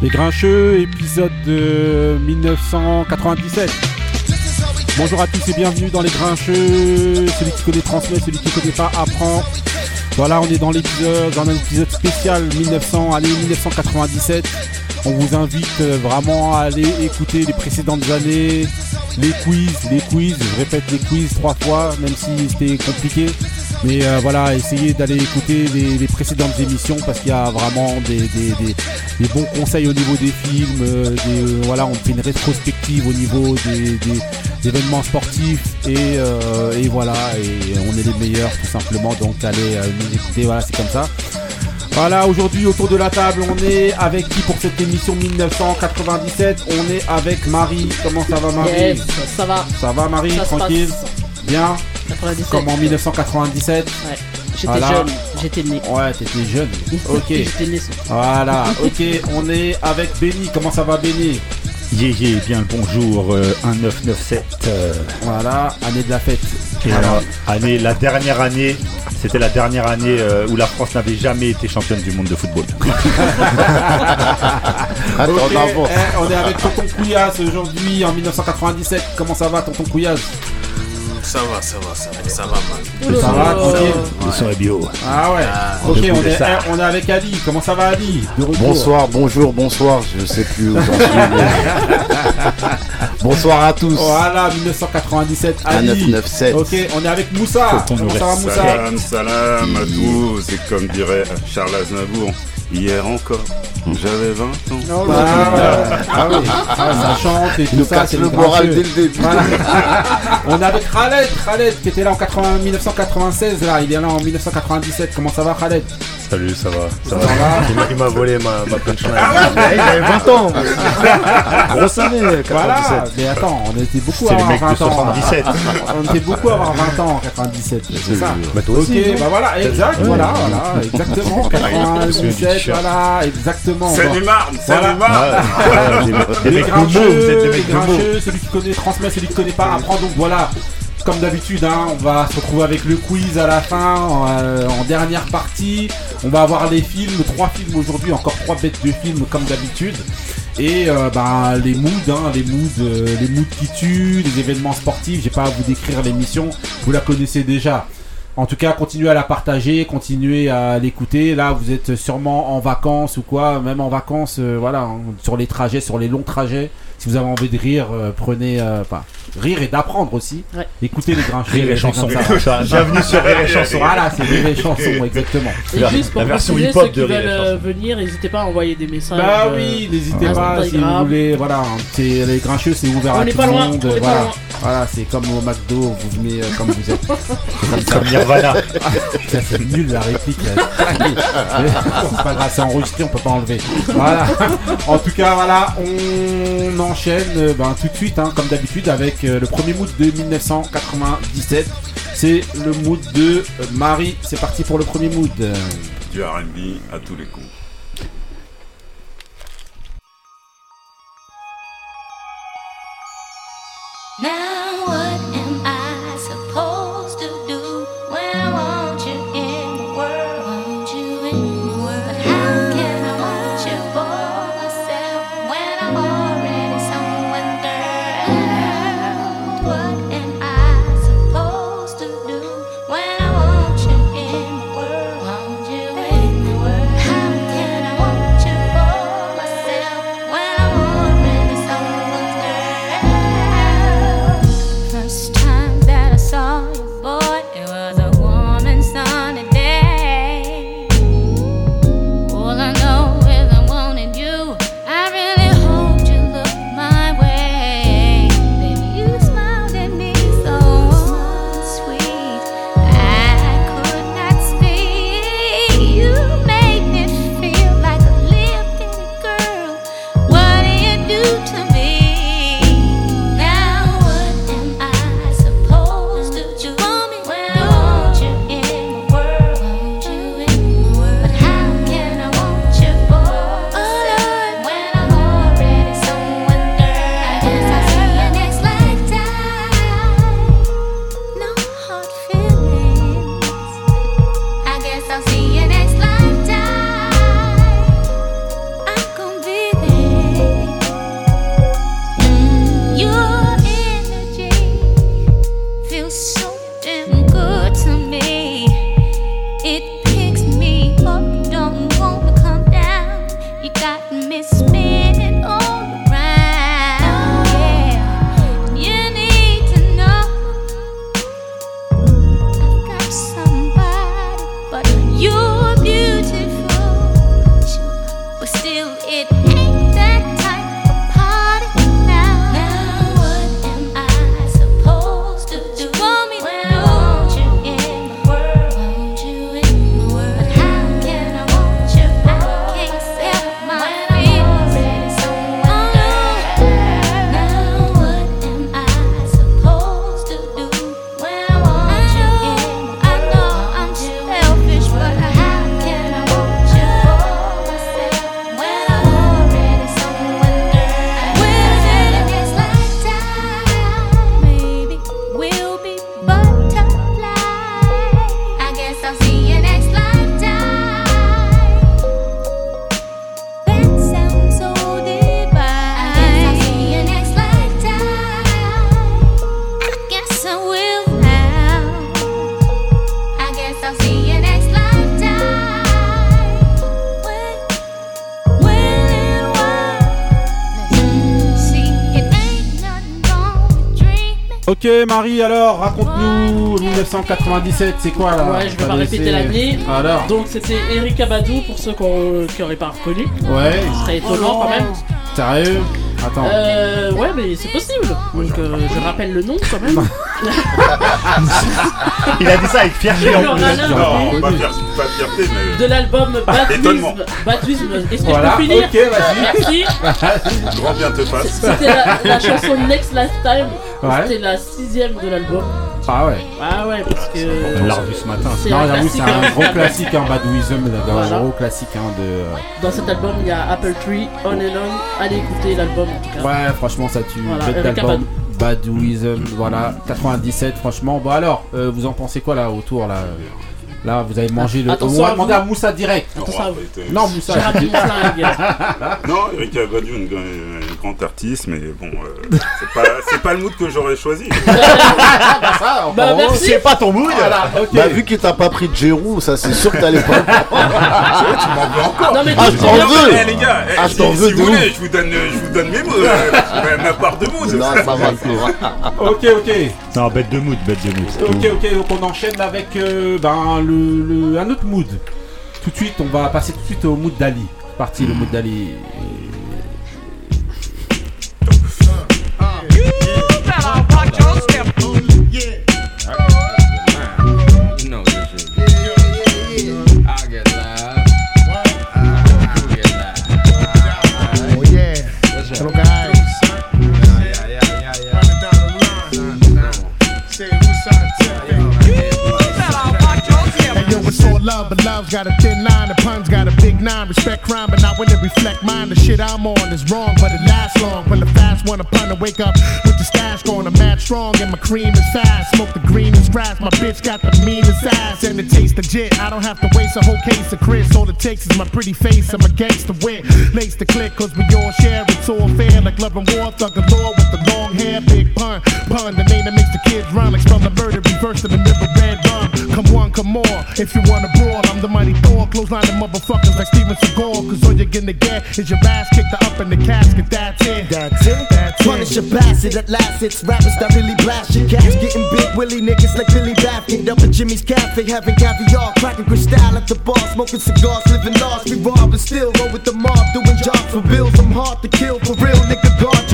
Les Grincheux, épisode de 1997. Bonjour à tous et bienvenue dans Les Grincheux. Celui qui connaît transmet, celui qui ne connaît pas apprend. Voilà, on est dans l'épisode, dans un épisode spécial 1900, allez 1997. On vous invite euh, vraiment à aller écouter les précédentes années, les quiz, les quiz, je répète les quiz trois fois, même si c'était compliqué. Mais euh, voilà, essayez d'aller écouter les, précédentes émissions parce qu'il y a vraiment des, bons conseils au niveau des films. Euh, voilà, on fait une rétrospective au niveau des, événements sportifs et, et, voilà, et on est les meilleurs tout simplement. Donc allez nous écouter, voilà, c'est comme ça. Voilà, aujourd'hui autour de la table, on est avec qui pour cette émission 1997 On est avec Marie. Comment ça va Marie? Yes, ça va. Ça va Marie? Tranquille? Bien? Comme en 1997 Ouais. J'étais jeune, j'étais né. Ouais, t'étais jeune. Ok. j'étais né. Voilà, ok. On est avec Benny. Comment ça va Benny? Yé yé, bien le bonjour, 1997. Euh, euh. Voilà, année de la fête. alors, année, la dernière année, c'était la dernière année euh, où la France n'avait jamais été championne du monde de football. Attends, eh, on est avec Tonton Couillasse aujourd'hui en 1997. Comment ça va, Tonton Couillasse? Ça va, ça va, ça va, ça va, man. Ça va, tranquille. Le son est bio. Ah ouais. Ah. ok, on est, on est avec Ali. Comment ça va, Ali Bonsoir, bonjour, bonsoir. Je sais plus où j'en suis. bonsoir à tous. Voilà, 1997. Ali. 1997. Ok, on est avec Moussa. Comment ça va, Moussa? Salam, salam à tous. Et comme dirait Charles Aznavour, hier encore. J'avais 20 ans. Oh ah, ah, oui, ah, ça chante et tout ça. c'est le moral dès le début. On est avec Khaled, Khaled qui était là en 1996, là, il est là en 1997. Comment ça va Khaled? Salut, ça va. Ça, va. Il m'a volé ma, ma punchline. Ah il avait 20 ans. Grosse année, 97. Voilà, mais attends, on était beaucoup à avoir 20 ans. 77. on était beaucoup à avoir 20 ans en 97, c'est ça. Bah toi aussi. Ok, bah voilà, exact, voilà, voilà, exactement. 97, voilà, exactement. C'est du marne, c'est du marne. Les grincheux, les grincheux, celui qui connaît transmet, celui qui connaît pas apprend, donc voilà comme d'habitude, hein, on va se retrouver avec le quiz à la fin, en, euh, dernière partie. On va avoir les films, trois films aujourd'hui, encore trois bêtes de films comme d'habitude. Et euh, bah, les moods, hein, les moods, euh, les moods qui tuent, les événements sportifs. J'ai pas à vous décrire l'émission, vous la connaissez déjà. En tout cas, continuez à la partager, continuez à l'écouter. Là, vous êtes sûrement en vacances ou quoi, même en vacances, voilà, hein, sur les trajets, sur les longs trajets si vous avez envie de rire, euh, prenez. Euh, enfin, rire et d'apprendre aussi. Écoutez les grincheux. Rire et chansons. Bienvenue sur Rire et chansons. Voilà, c'est Rire et chansons, exactement. Et juste pour la version hip-hop de Rire et chansons. venir, n'hésitez pas à envoyer des messages. Bah oui, n'hésitez pas si vous voulez. Voilà, les grincheux, c'est ouvert à tout le monde. Voilà. Voilà, c'est comme au McDo, vous venez comme vous êtes. Comme Nirvana. c'est nul la réplique. c'est pas grave, c'est enregistré, on peut pas enlever. Voilà. En tout cas, voilà, on enchaîne euh, ben, tout de suite, hein, comme d'habitude, avec euh, le premier mood de 1997. C'est le mood de euh, Marie. C'est parti pour le premier mood. Du RB à tous les coups. 1997, c'est quoi là Ouais, je vais pas répéter l'année. Alors Donc c'était Erika Badou pour ceux qui n'auraient pas reconnu. Ouais. Ce serait étonnant quand même. Sérieux Attends. Euh, ouais, mais c'est possible. Donc euh, je rappelle le nom quand même. Il a dit ça avec fierté en plus. Non, pas, fier, pas fierté, mais. De l'album Étonnement. Baptisme. Est-ce que Voilà, je peux finir ok, vas-y. Merci. Grand bien te fasse. C'était la, la chanson Next Lifetime. Ouais. C'était la sixième de l'album. Ah ouais. Ah ouais, parce que. On l'a revu ce matin. C'est Non, un j'avoue, c'est classique. un gros classique, hein, Badouism, un Voilà. gros classique hein, de. Dans cet album, il y a Apple Tree, On and On. Allez écouter l'album en tout cas. Ouais, franchement, ça tue. Voilà. Badouism, voilà, 97, franchement. Bon, alors, euh, vous en pensez quoi là autour là Là, vous avez mangé le. Attention On va demander à Moussa direct. À. Non, Moussa. Mon flingue. Non, Erika Badu, une, une grande artiste, mais bon, euh, c'est pas, c'est pas le mood que j'aurais choisi. Ah, Bah. C'est pas ton mood Voilà. Bah, vu que t'as pas pris de Gérou, ça c'est sûr que t'allais pas. tu m'en veux encore. Non mais Ah, tu je t'en veux. Eh les gars, eh, Ah, je si, t'en veux si de vous voulez, je vous donne, je vous donne mes mots, euh, ma- ma part de mood. Non, ça va, ça va. Ok, ok. Non, bête de mood, bête de mood. Ok, ok, donc on enchaîne avec euh, ben, le, le- un autre mood. Tout de suite, on va passer tout de suite au mood d'Ali. C'est parti, le mood d'Ali. Strong and my cream is fast. Smoke the green and scratch. My bitch got the meanest ass and it tastes legit. I don't have to waste a whole case of Chris. All it takes is my pretty face. I'm against the wit. Lace the click, cause we all share. It's all fair, like love and war. Thug and law with the long hair. Big pun. Pun, the name that makes the kids run. Like spell the murder, reverse to the more. If you wanna brawl, I'm the mighty Thor. Clothesline the motherfuckers like Steven Seagal. Cause all you're gonna get is your ass kicked up in the casket. That's it. That's it. That's Punish it. a bastard at last, it's rappers that really blast your cats. Getting big willy niggas like Billy Baffin. Up at Jimmy's Cafe, having caviar, cracking crystal at the bar, smoking cigars, living lost. We rob and still roll with the mob, doing jobs for bills. I'm hard to kill for real, nigga. Guard your grill.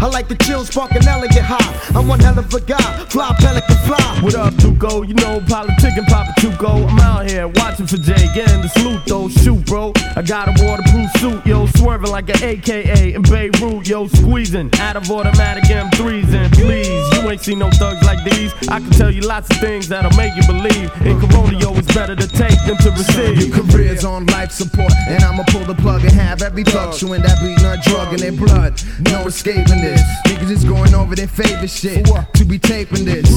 I like the chill, spark an elegant high. I'm one hell of a guy, fly pelican fly. What up, Tuco? You know, politicking Papa Tuco. I'm out here watching for Jay, getting the salute though. Shoot, bro. I got a waterproof suit, yo, swerving like an AKA in Beirut, yo, squeezing out of automatic M3s. And please, you ain't seen no thugs like these. I can tell you lots of things that'll make you believe. In Corona, yo, it's better to take than to receive. Your career's on life support, and I'ma pull the plug and have every thug chewing that beat nut drug in their blood. No escaping this. Niggas is going over their favorite shit to be taping this.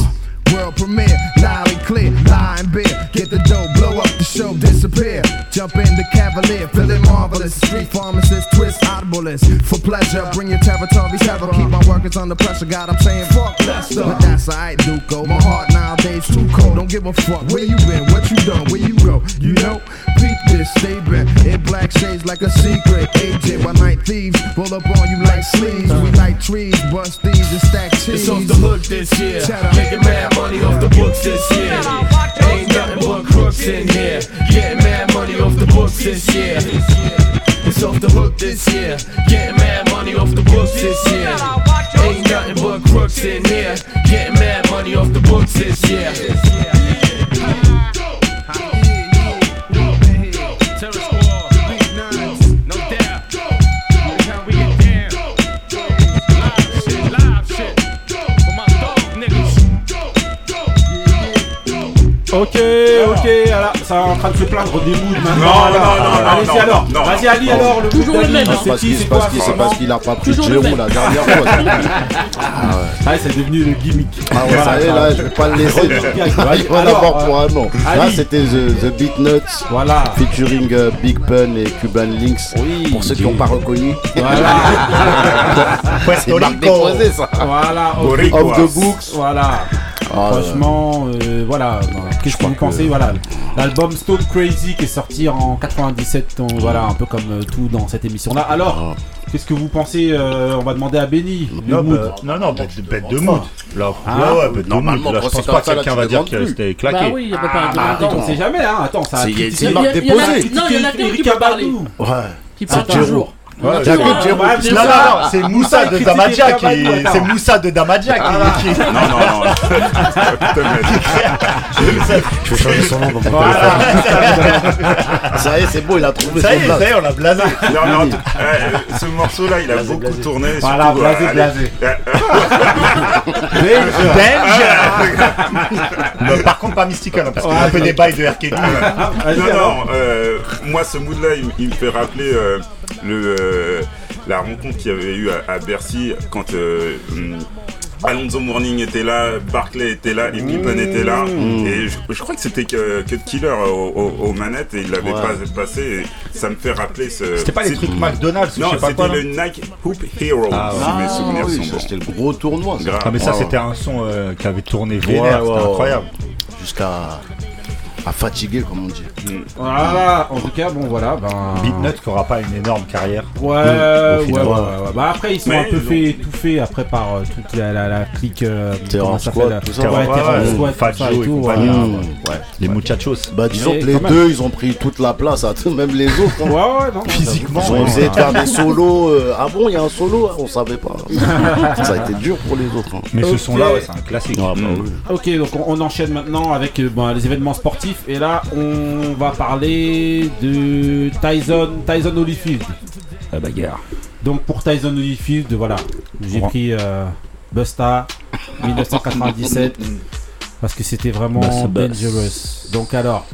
World premiere, loud and clear, and beer. Get the dough, blow up the show, disappear. Jump in the cavalier, feeling marvelous. Street pharmacist, twist audiblest. For pleasure, bring your territories ever. Keep my workers under pressure. God, I'm saying fuck Lester. But that's alright, Duco. My heart nowadays too cold. Don't give a fuck where you been, what you done, where you go. You know, peep this, stay bent. In black shades like a secret agent. While night thieves roll up on you like sleeves. We like trees, bust these and stack cheese. It's off the hook this year. Cheddar. Making mad money off the books this year. Ain't nothing but crooks in here. Getting mad money off the books this year. It's off the hook this year. Getting mad money off the books this year. Ain't nothing but crooks in here. Getting mad money off the books this year. Ok, ok, alors, ça est en train de se plaindre des moods maintenant. Non, non, non, non, Allez-y non, alors, non, vas-y non. Ali alors, le Toujours le même, c'est Parce qui, qu'il c'est c'est quoi parce qu'il- c'est parce qu'il a pas pris Toujours le même. la dernière fois. Ah ouais, c'est devenu le gimmick. Ah ouais, ça y est, là, je vais pas le laisser. Il va Alors, avoir pour un an. Là, Ali. c'était The, The Beat Nuts Voilà. featuring euh, Big Pun et Cuban Links. Oui. Pour ceux qui n'ont pas reconnu. Voilà, C'est déposée, ça. voilà, ok. Off the books. Voilà. Ah, Franchement, euh, voilà. Qu'est-ce que vous pensez Voilà, l'album Stone Crazy qui est sorti en 97. donc voilà, un peu comme euh, tout dans cette émission-là. Alors, Qu'est-ce que vous pensez euh, On va demander à Benny. Non, bah, non, non, bête, bête de mood. Là, Ah, ouais, ouais, bête de mood. Là, je pense pas que quelqu'un va dire que plus. c'était Bah claqué. oui, il y a pas Ah, attends, on sait jamais, hein. Attends, ça a C'est- a- marque déposée. Non, il y en a qui Erika peut parler. Badou. Ouais. Qui parle C'est toujours. Ouais, Non, non, c'est Moussa de Damadia qui. C'est Moussa de Damadia qui. qui- Non, non, non. Je vais changer son nom dans mon téléphone. Ça y est, c'est bon, il a trouvé Ça y est, ça y est, on l'a blasé. Non, non, euh, ce morceau-là, il a beaucoup tourné. Voilà, surtout, blasé, euh, blasé. euh, Mais Par contre, pas Mystical, hein, parce qu'il y a un peu des bails de RKD. Vas-y, Non, non, euh, moi ce mood-là, il, il me fait rappeler euh, le, euh, la rencontre qu'il y avait eu à, à Bercy quand euh, hum, Alonso Morning était là, Barclay était là, et Pippen était là. Et je, je crois que c'était que, que Killer au- au- aux manettes et il l'avait Ouais. pas passé. Et ça me fait rappeler ce. C'était pas les trucs McDonald's Non, je sais pas quoi. c'était le Nike Hoop Hero, Ah, si mes Ah souvenirs oui, sont bons. c'était le gros tournoi. ça. Ah, mais ça, Ouais, c'était un son euh, qui avait tourné vénère, c'était ouais. incroyable. Jusqu'à à fatiguer, comme on dit. Voilà, en tout cas, bon, voilà. Ben... Beatnut qui aura pas une énorme carrière. Ouais, ouais, au ouais, ouais, ouais. Bah après, ils sont Mais un peu fait étouffés après par euh, toute la, la, la clique. euh, Terror ça Squad, s'appelle, tout ça. Ouais, Ouais, Terror ouais, Squad, Fat tout ça Joe et tout. hein. Ouais. Les muchachos. Bah disons que les deux, ils ont pris toute la place, hein, même les autres. hein. Ouais, ouais, non. Physiquement, Ils ont essayé de faire des solos. euh, Ah bon, il y a un solo On savait pas. ça a été dur pour les autres. hein. Mais ce son-là, ouais, c'est un classique. Ah, bah oui. Ok, donc on, enchaîne maintenant avec euh, bon, les événements sportifs. Et là, on va parler de Tyson, Tyson Holyfield. La bagarre. Donc pour Tyson Holyfield, voilà, j'ai pris euh, Busta 1997 parce que c'était vraiment dangerous. Donc alors,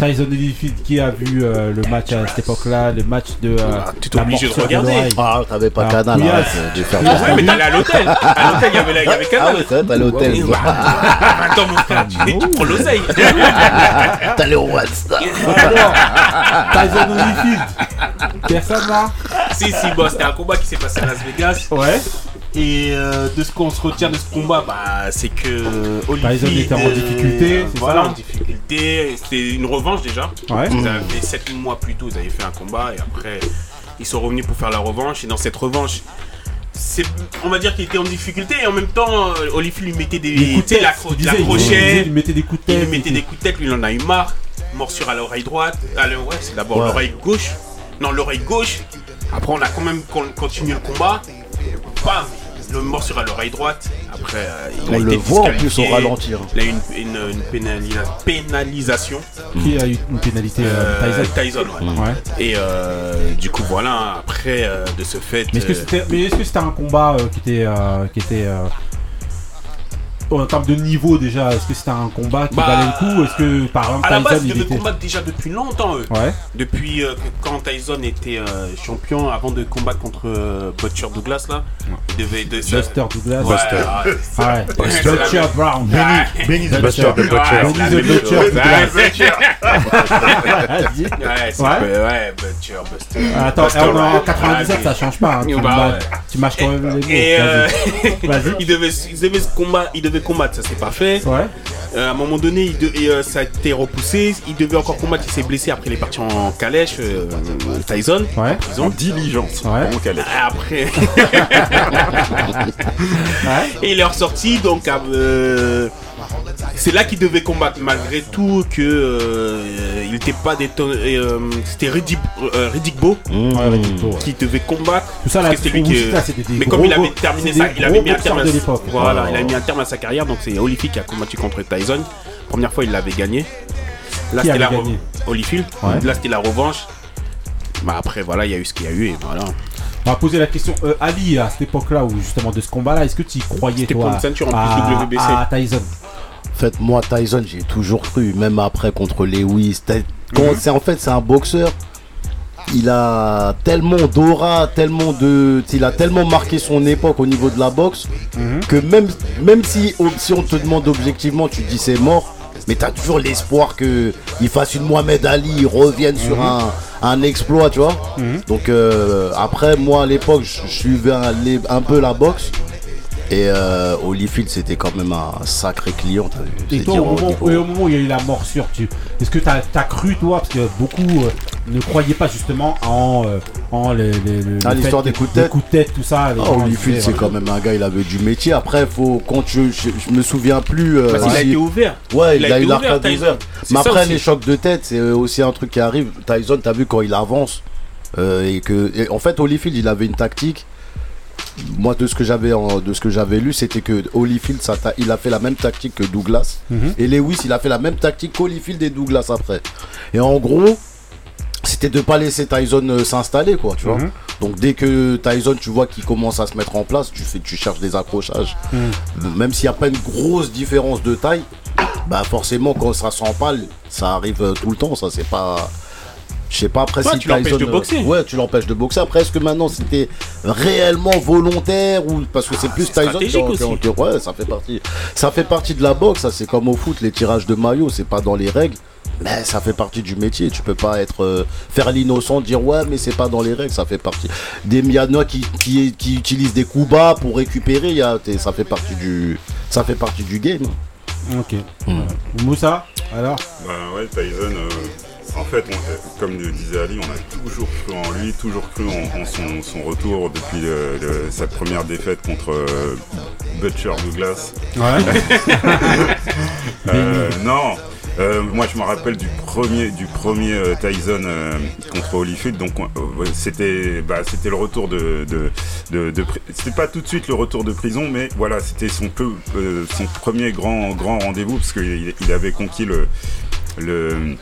Tyson Holyfield qui a vu euh, le match à cette époque-là, le match de euh, Ah, tu t'es obligé de regarder. l'oreille. Ah, t'avais pas Alors, Canal, arrête de faire Ouais, mais t'allais à l'hôtel. À l'hôtel, il y avait, avait Ah Canal. ouais, c'est vrai, t'as l'hôtel. Bah, Attends, mon frère, tu, tu prends l'oseille. T'allais au Red Star. Tyson Holyfield. Personne là si, si, bon, c'était un combat qui s'est passé à Las Vegas. Ouais. Et euh, de ce qu'on se retient de ce combat, bah, c'est que Olivier Tyson était en difficulté, voilà, en difficulté. C'était une revanche déjà. Ouais. Ils avaient fait 7 mois plus tôt, ils avaient fait un combat et après ils sont revenus pour faire la revanche. Et dans cette revanche, c'est, on va dire qu'il était en difficulté et en même temps, euh, Olivier lui mettait des, Des coups de tête. la, il disait, il- Il lui mettait des coups de il tête. lui mettait et des coups de tête, lui il en a eu marre. Morsure à l'oreille droite. Ah, le- ouais, c'est d'abord Ouais. l'oreille gauche. Non, l'oreille gauche. Après, on a quand même con- continué le combat. Bam Le morsure à l'oreille droite. Après, euh, il On a le été voit en plus au ralentir. Il a eu une, une- une pénalisa- pénalisation. Qui a eu une pénalité euh, Euh, Tyson? Tyson, ouais. Ouais. Et euh, du coup, voilà, après, euh, de ce fait. Mais est-ce que euh, c'était, mais est-ce que c'était un combat euh, qui était, euh, qui était euh, en termes de niveau déjà Est-ce que c'était un combat qui Bah, valait le coup Est-ce que par exemple à la base, Tyson ils il devaient était combattre déjà depuis longtemps, eux. Ouais. Depuis euh, que- quand Tyson était euh, champion, avant de combattre contre euh, Butcher Douglas, là, il devait. De, ça- Buster Douglas. Ouais, Buster. Butcher Brown. Ouais. Benny the Butcher. Butcher. Ouais, c'est la Benny the même Butcher chose. Douglas. Ouais, Butcher. Vas-y. Ouais, c'est Ouais. peu- ouais, Butcher, Buster. Attends, Buster on est en Rhymes. 97, Ouais, ça change pas. Tu, ma- ouais. tu mâches quand même les mots. Et Vas-y. Vas-y. il devait, il devait se combattre, il devait combattre, ça s'est pas fait. Ouais. Euh, à un moment donné, il de- et, euh, ça a été repoussé. Il devait encore combattre, il s'est blessé. Après, il est parti en calèche, euh, Tyson. Ouais. Prison. En diligence. Ouais. Calais. Après, Ouais. et il est ressorti. Donc, euh, c'est là qu'il devait combattre, malgré tout que euh, il n'était pas et, euh, C'était Riddick euh, ouais. qui devait combattre. Tout ça là, Parce que c'était lui qui- des Mais comme il avait terminé ça, des il avait mis un terme à. Voilà, Ouais, il a mis un terme à sa carrière. Donc c'est Holyfield qui a combattu contre Tyson. Première fois, il l'avait gagné. Là, c'était la Holyfield. Ouais. Là, c'était la revanche. Bah après, voilà, il y a eu ce qu'il y a eu et voilà. On va poser la question. euh, Ali, à cette époque-là, où justement de ce combat-là, est-ce que tu y croyais toi pour une ceinture en à, plus WBC. à Tyson? En fait, moi, Tyson, j'ai toujours cru, même après contre Lewis. Quand Mhm. c'est en fait, c'est un boxeur. Il a tellement d'aura, tellement de, il a tellement marqué son époque au niveau de la boxe Mhm. que même, même si, si on te demande objectivement, tu dis c'est mort, mais tu as toujours l'espoir que il fasse une Mohamed Ali, il revienne sur Mhm. un, un exploit, tu vois. Donc euh, après, moi à l'époque, je suivais un, peu la boxe. Et euh, Holyfield, c'était quand même un sacré client. vu, Et toi, au au moment, niveau- et au moment où il y a eu la morsure, tu... est-ce que t'as as cru, toi, parce que beaucoup euh, ne croyez pas justement en, euh, en les, les- le- Ah, l'histoire des coups de tête. coups de tête, tout ça. les Ah, gens, ils Holyfield, c'est quand même un gars, il avait du métier. Après, faut, quand je, je, je me souviens plus. euh, Parce qu'il a été ouvert. Ouais, il, Il a a, eu l'arcade ouvert, Mais après, aussi. les chocs de tête, c'est aussi un truc qui arrive. Tyson, t'as vu quand il avance. euh, et que, et en fait, Holyfield, il avait une tactique. Moi, de ce que j'avais de ce que j'avais lu, c'était que Holyfield, ça il a fait la même tactique que Douglas. Mhm. Et Lewis, il a fait la même tactique qu'Holyfield et Douglas après. Et en gros, c'était de pas laisser Tyson euh, s'installer, quoi, tu vois. Mhm. Donc dès que Tyson, tu vois qu'il commence à se mettre en place, tu fais, tu cherches des accrochages. Mhm. Même s'il n'y a pas une grosse différence de taille, bah forcément quand ça s'empale, ça arrive euh, tout le temps. Ça c'est pas. Je sais pas après si tu l'empêches Tyson, de euh, boxer. Ouais, tu l'empêches de boxer. Après, est-ce que maintenant c'était réellement volontaire ou parce que c'est plus c'est Tyson qui, en- qui ouais, ça fait partie. Ça fait partie de la boxe. Ça c'est comme au foot, les tirages de maillot, c'est pas dans les règles. Mais ça fait partie du métier. Tu peux pas être euh, faire l'innocent, dire ouais, mais c'est pas dans les règles. Ça fait partie. Des Mianois qui, qui qui utilisent des coups bas pour récupérer. il Y a, t'es- ça fait partie du ça fait partie du game. Ok. Voilà. Moussa, alors? Bah ouais, Tyson, euh, en fait, on- comme le disait Ali, on a toujours cru en lui, toujours cru en, en son, son retour depuis le- le- sa première défaite contre euh, Butcher Douglas. Ouais. Euh, non, euh, moi je me rappelle du premier, du premier euh, Tyson euh, contre Holyfield. Donc c'était, bah, c'était le retour de, de, de, de pri- c'était pas tout de suite le retour de prison, mais voilà, c'était son, peu- son premier grand, grand rendez-vous parce qu'il il avait conquis le, le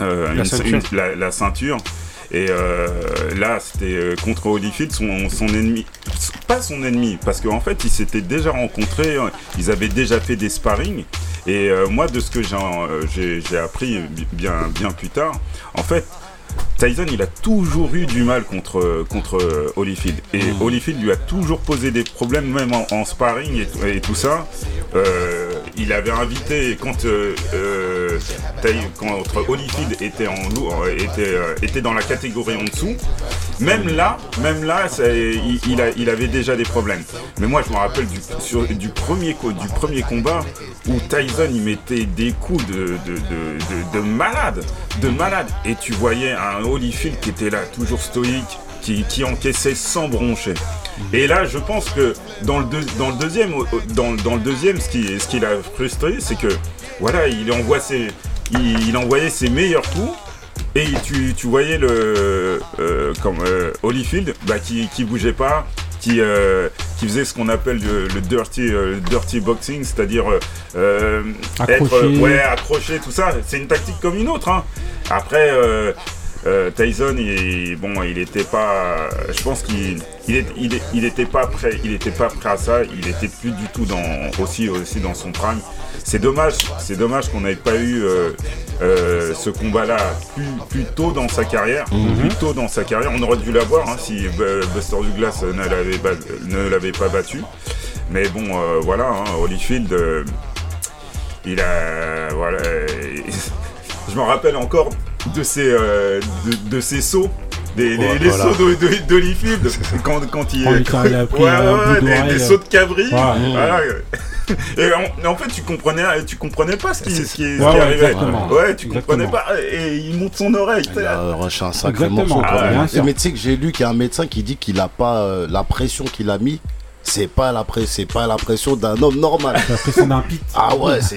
La une- ceinture. une- la, la ceinture. Et euh, là, c'était euh, contre Holyfield, son, son ennemi. Pas son ennemi, parce qu'en fait, ils s'étaient déjà rencontrés, euh, ils avaient déjà fait des sparring. Et euh, moi, de ce que j'ai euh, appris bi- bien, bien plus tard, en fait, Tyson, il a toujours eu du mal contre, contre Holyfield. Et Holyfield lui a toujours posé des problèmes, même en, en sparring et, tout- et tout ça. Euh, il avait invité, quand, euh, euh, quand Holyfield était, en lourd, euh, était, était dans la catégorie en dessous, même là, même là, ça- il, il a- il avait déjà des problèmes. Mais moi, je me rappelle du, sur- du, premier, co- du premier combat où Tyson, il mettait des coups de, de, de, de- de malade, de malade. Et tu voyais un Holyfield qui était là, toujours stoïque, qui, qui encaissait sans broncher. Et là, je pense que dans le, deuxième, dans, dans le deuxième, ce qui, ce l'a frustré, c'est que voilà, il envoyait ses meilleurs coups. Et tu, tu voyais le euh, comme euh, Holyfield bah, qui, qui bougeait pas, qui, euh, qui faisait ce qu'on appelle le, le dirty, euh, dirty boxing, c'est-à-dire euh, être Accroché. ouais, accroché, tout ça. C'est une tactique comme une autre. hein. Après, Tyson, il, bon, il était pas. Je pense qu'il il est- il est- il était pas prêt. Il était pas prêt à ça. Il était plus du tout dans aussi aussi dans son prime. C'est dommage. C'est dommage qu'on n'ait pas eu euh, euh, ce combat-là plus, plus tôt dans sa carrière. Plus tôt dans sa carrière, on aurait dû l'avoir hein, si Bu- Buster Douglas ne l'avait pas battu. Mais bon, euh, voilà, hein, Holyfield, euh, il a voilà. je me rappelle encore de ses, euh, de, de ses sauts. Des, Ouais, les voilà. sauts de- de- d'Holyfield quand, quand il Quand ouais, ouais, des, des sauts de cabri voilà. Et en, en fait tu comprenais tu comprenais pas ce qui, ce qui, ce qui Ouais, ouais, arrivait exactement. ouais tu Exactement. comprenais pas et il monte son oreille Il a rushé un sacré morceau Ah. Mais tu sais que j'ai lu qu'il y a un médecin qui dit qu'il a pas euh, la pression qu'il a mis. C'est pas la c'est pas la pression d'un homme normal. La pression d'un pit. Ah ouais, c'est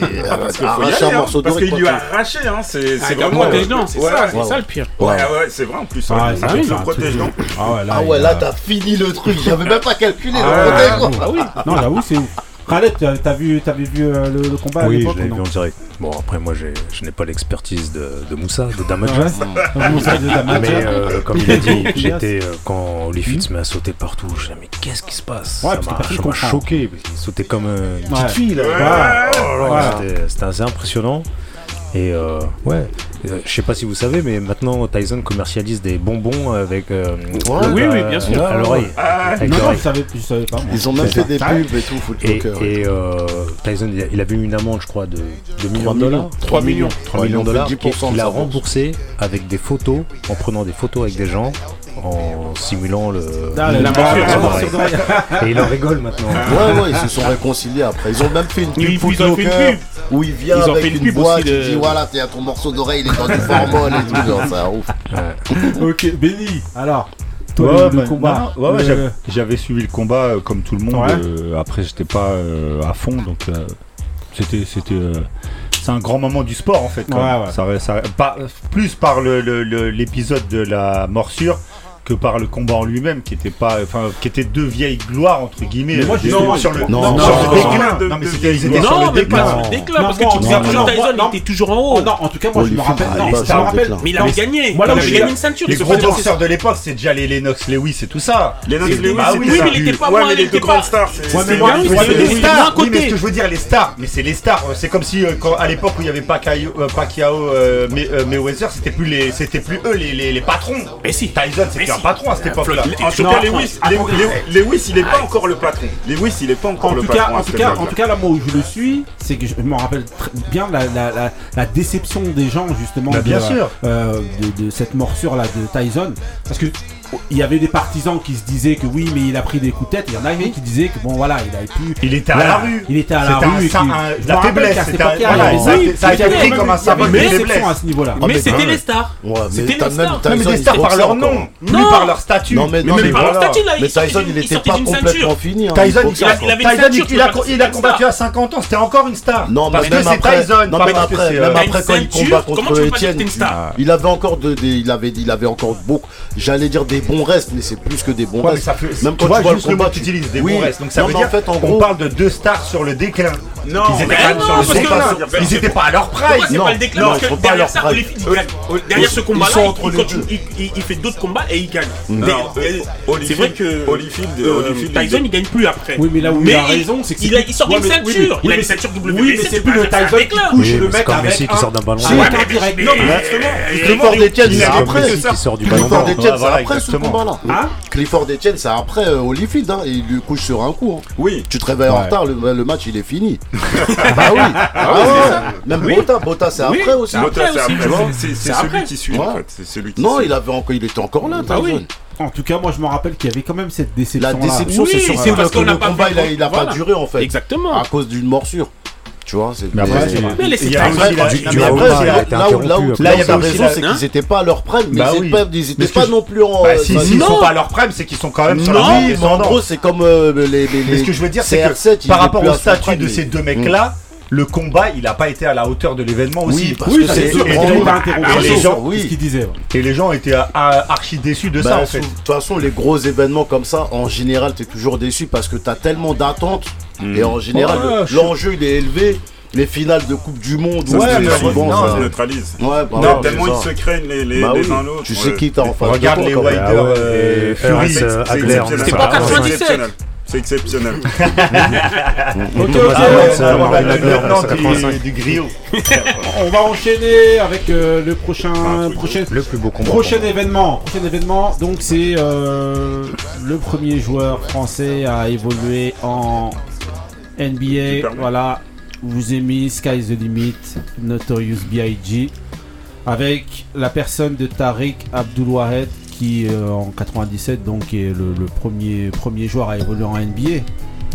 arracher un hein, morceau parce d'oreille. qu'il lui a arraché hein, c'est Ah, vraiment dents, c'est ouais, ça, ouais, ça le pire. ouais, ouais, c'est vrai en plus Ah, hein, ah c'est truc non Ah ouais, là, Ah là t'as fini le truc. J'avais même pas calculé. Ah, le côté, quoi. ah oui. Non, j'avoue, c'est ouf. Khaled, t'as vu, t'avais vu euh, le, le combat Oui, je l'ai vu en direct. Bon, après, moi, je n'ai pas l'expertise de, de Moussa, de Damage. Ouais. Moussa de Damage. Mais euh, comme il a dit, j'étais euh, quand Holyfield se met à sauter partout. Je disais, mais qu'est-ce qui se passe? Ouais, Ça m'a- choqué. qu'il sautait comme une petite Ouais. fille. Là. Oh C'était assez impressionnant. Et euh, ouais, Euh, je sais pas si vous savez, mais maintenant Tyson commercialise des bonbons avec. euh, Ouais. Oui, oui, euh, bien sûr. À l'oreille. Ah, Non, je savais, je savais pas. moi. Ils ont même fait des pubs et tout. Et, et euh, Tyson, il a- il avait eu une amende, je crois, de 2 millions de dollars. 3 millions. 3 Ouais, millions de dollars 10% qu'il de a remboursé avec des photos, en prenant des photos avec des gens en simulant le. Ah, et il en rigole maintenant. Ouais, ouais, ils se sont réconciliés après. Ils ont même fait une pub pour Joker où il vient ils avec une, boîte qui de... dit voilà, t'es à ton morceau d'oreille, il est dans du formol et tout, genre, c'est ouf. ok, Benny, alors. Toi, le, bah, combat. Bah ouais. J'avais suivi le combat euh, comme tout le monde. Euh, après, j'étais pas euh, à fond, donc c'était c'était c'est un grand moment du sport en fait. Ouais, ouais. Ça, pas, plus par l'épisode le, le, de la morsure que par le combat en lui-même, qui était pas, enfin, qui était deux vieilles gloires entre guillemets. Non, sur le, non, non, non, mais c'était, ils étaient sur le déclin. Parce que tu te souviens, Tyson était toujours en haut. Oh, non, en tout cas, moi, je me rappelle. Non, mais il a gagné. Il avait gagné une ceinture. Les gros boxeurs de l'époque, c'est déjà les Lennox Lewis et tout ça. Lennox Lewis, ah oui, mais il était pas moins. Les deux grandes stars. Mais ce que je veux dire, les stars. Mais c'est les stars. Euh, c'est comme si euh, à l'époque où il y avait Pacquiao, euh, Mayweather, c'était plus les, c'était plus eux les patrons. Mais si. Tyson, c'était patron à cette époque-là. En tout cas, Lewis, Lewis, il n'est pas encore le patron. Lewis, il n'est pas encore le patron. En tout cas, en tout cas, là, moi où je le suis, c'est que je me rappelle bien la déception des gens justement. Bah, euh, de cette morsure là de Tyson, parce que il y avait des partisans qui se disaient que oui, mais il a pris des coups de tête. Il y en avait qui disaient que bon, voilà, il avait pu. Il était à la rue. Il était à la rue. Un, un, je la faiblesse. Un... Voilà, a été pris comme un symbole de à ce niveau-là. Oh, mais c'était les stars. C'était les stars. Mais des stars par leur nom, plus par leur statut. Non, mais par leur statut là. Mais hein. Tyson, il était pas complètement fini. Tyson, il a combattu à 50 ans. C'était encore une star. Non, parce c'est Tyson. Mais après, même après quand il combat contre Etienne, il avait encore beaucoup. J'allais dire des bons restes, mais c'est plus que des bons ouais, restes. Ça fait, Même quand tu vois, tu vois juste le, mot utilise des oui. bons restes. Donc ça non, veut dire en fait, en gros, on parle de deux stars sur le déclin. Non, ils étaient quand même sur le déclin. Ils n'étaient pas à leur prime. C'est pas le déclin parce que derrière ça, derrière ce combat-là, il fait d'autres combats et il gagne. Euh, euh, c'est vrai que euh, Tyson il gagne plus après. Oui, mais là où il a raison, c'est qu'il sort d'une ceinture. Il a une ceinture WBC. C'est plus le Tyson qui couche le mec avec qui sort d'un ballon. C'est direct. Non, mais justement, Clifford Etienne c'est après. Clifford Etienne c'est après combat-là. Hein Clifford Etienne, c'est après euh, Holyfield. Hein. Il lui couche sur un coup. Hein. Oui. Tu te réveilles en retard, bah, le, match, il est fini. bah oui. Ah ah même. Bota, Bota c'est après aussi. C'est celui qui suit. C'est celui qui Non, suit. il avait encore, il était encore là. Bah en tout cas, moi je me rappelle qu'il y avait quand même cette déception. La déception, c'est parce le, parce le, combat, il n'a voilà. pas duré en fait. Exactement. À cause d'une morsure. Tu vois, c'est. Mais après, là où t'as raison, c'est hein. qu'ils étaient pas à leur prime, mais bah ils étaient pas non plus en. Bah, euh, S'ils sont pas à leur prime, c'est qu'ils sont quand même sur la mais en gros, c'est comme euh, les. Mais ce que je veux dire, c'est que par rapport au statut de ces deux hum. mecs-là le combat, il n'a pas été à la hauteur de l'événement aussi. Oui, parce oui, que c'est. Et, les gens, oui. ce disait. et les gens étaient archi déçus de ça, bah, en fait. De toute façon, les gros événements comme ça, en général, tu es toujours déçu parce que tu as tellement d'attentes et en général, oh, l'enjeu il est élevé les finales de Coupe du Monde ça ouais, se souvent, non, ça neutralise. Ouais, bah non, tellement ils se craignent les, les, bah les uns l'autre. Tu euh, sais qui t'a en face Regarde les Wilder, euh, Fury, C'était pas ah, 97 c'est exceptionnel. ok, ok. On va enchaîner avec euh, le prochain, ah, prochain, le prochain événement. Prochain événement, donc c'est euh, le premier joueur français à évoluer en NBA, voilà, vous aimez Sky is the Limit, Notorious B.I.G. Avec la personne de Tariq Abdulwahed qui euh, en 97 donc est le, premier, premier joueur à évoluer en NBA.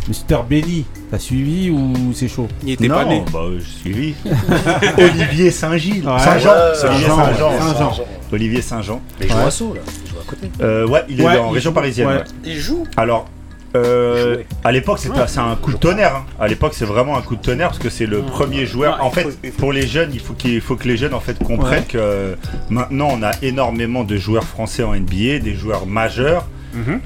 Mr Benny, t'as suivi ou c'est chaud? Il était pas né. Bah, euh, je suivi. Olivier Saint-Gilles. Saint-Jean Saint-Jean. Saint-Jean. Olivier Saint-Jean. Il joue à Sceaux, là. Il joue à côté. Euh, ouais, il est en région parisienne. Il joue Alors, euh, à l'époque, c'était ouais, un coup de tonnerre. Hein. À l'époque, c'est vraiment un coup de tonnerre parce que c'est le premier joueur. En fait, pour les jeunes, il faut, faut que les jeunes en fait comprennent que euh, maintenant, on a énormément de joueurs français en NBA, des joueurs majeurs.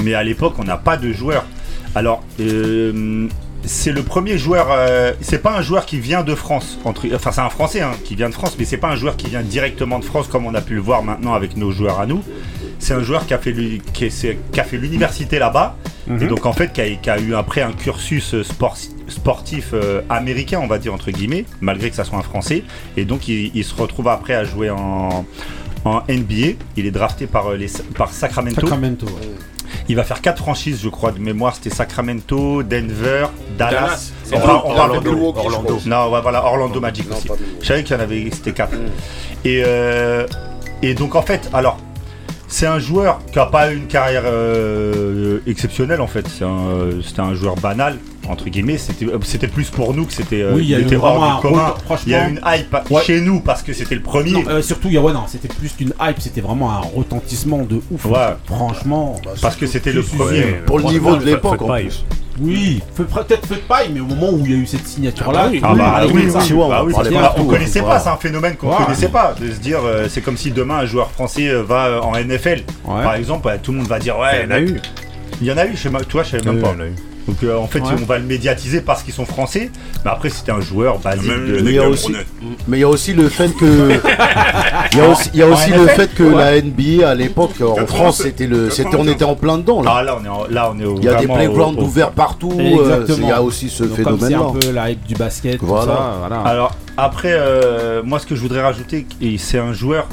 Mais à l'époque, on n'a pas de joueurs. Alors, euh, c'est le premier joueur. Euh, c'est pas un joueur qui vient de France. Entre, enfin, c'est un Français hein, qui vient de France, mais c'est pas un joueur qui vient directement de France comme on a pu le voir maintenant avec nos joueurs à nous c'est un joueur qui a fait l'université là-bas. Et mhm. donc en fait qui a, eu après un cursus euh, sportif euh, américain, on va dire entre guillemets, malgré que ça soit un Français. Et donc il, se retrouve après à jouer en, NBA. Il est drafté euh, par, Sacramento. Sacramento ouais. Il va faire quatre franchises, je crois, de mémoire. C'était Sacramento, Denver, Dallas. Orlando. Orlando. Non, voilà, Orlando Magic aussi. Je savais qu'il y en avait, c'était quatre. Et, et donc en fait, alors c'est un joueur qui a pas eu une carrière euh, exceptionnelle en fait. C'était un, joueur banal entre guillemets. C'était c'était plus pour nous que c'était euh, Oui, il y a eu vraiment commun. Il y a eu une hype Ouais. chez nous parce que c'était le premier. Non, euh, surtout, il y a- ouais, non, c'était plus qu'une hype, c'était vraiment un retentissement de ouf. Ouais. Franchement. Parce que c'était le premier. Pour le niveau de l'époque, en plus. Oui, fait- peut-être fait de paille, mais au moment où il y a eu cette signature-là, bah oui. Bah allez, oui, ça. oui, tu vois, on bah connaissait voilà. pas, c'est un phénomène qu'on Voilà. connaissait pas. De se dire, euh, c'est comme si demain un joueur français euh, va euh, en NFL, Ouais. par exemple, ouais, tout le monde va dire ouais, Il y en a eu. Il y en a eu, même- toi, je savais même pas. Donc euh, en fait, Ouais. on va le médiatiser parce qu'ils sont français, mais après c'était un joueur basique. De- Mais il y a aussi, mais il y a aussi le fait que, il y a aussi, il y a En aussi le NFL, fait que la NBA à l'époque en 87, France c'était le, c'était, on était en plein dedans là. Ah là, on est en- là, on est au- Il y a des playgrounds au- ouverts partout. euh, Exactement. Il y a aussi ce Donc, c'est phénomène-là. un peu la hype du basket, tout Voilà. ça, voilà. Alors après, euh, moi, ce que je voudrais rajouter, et c'est un joueur,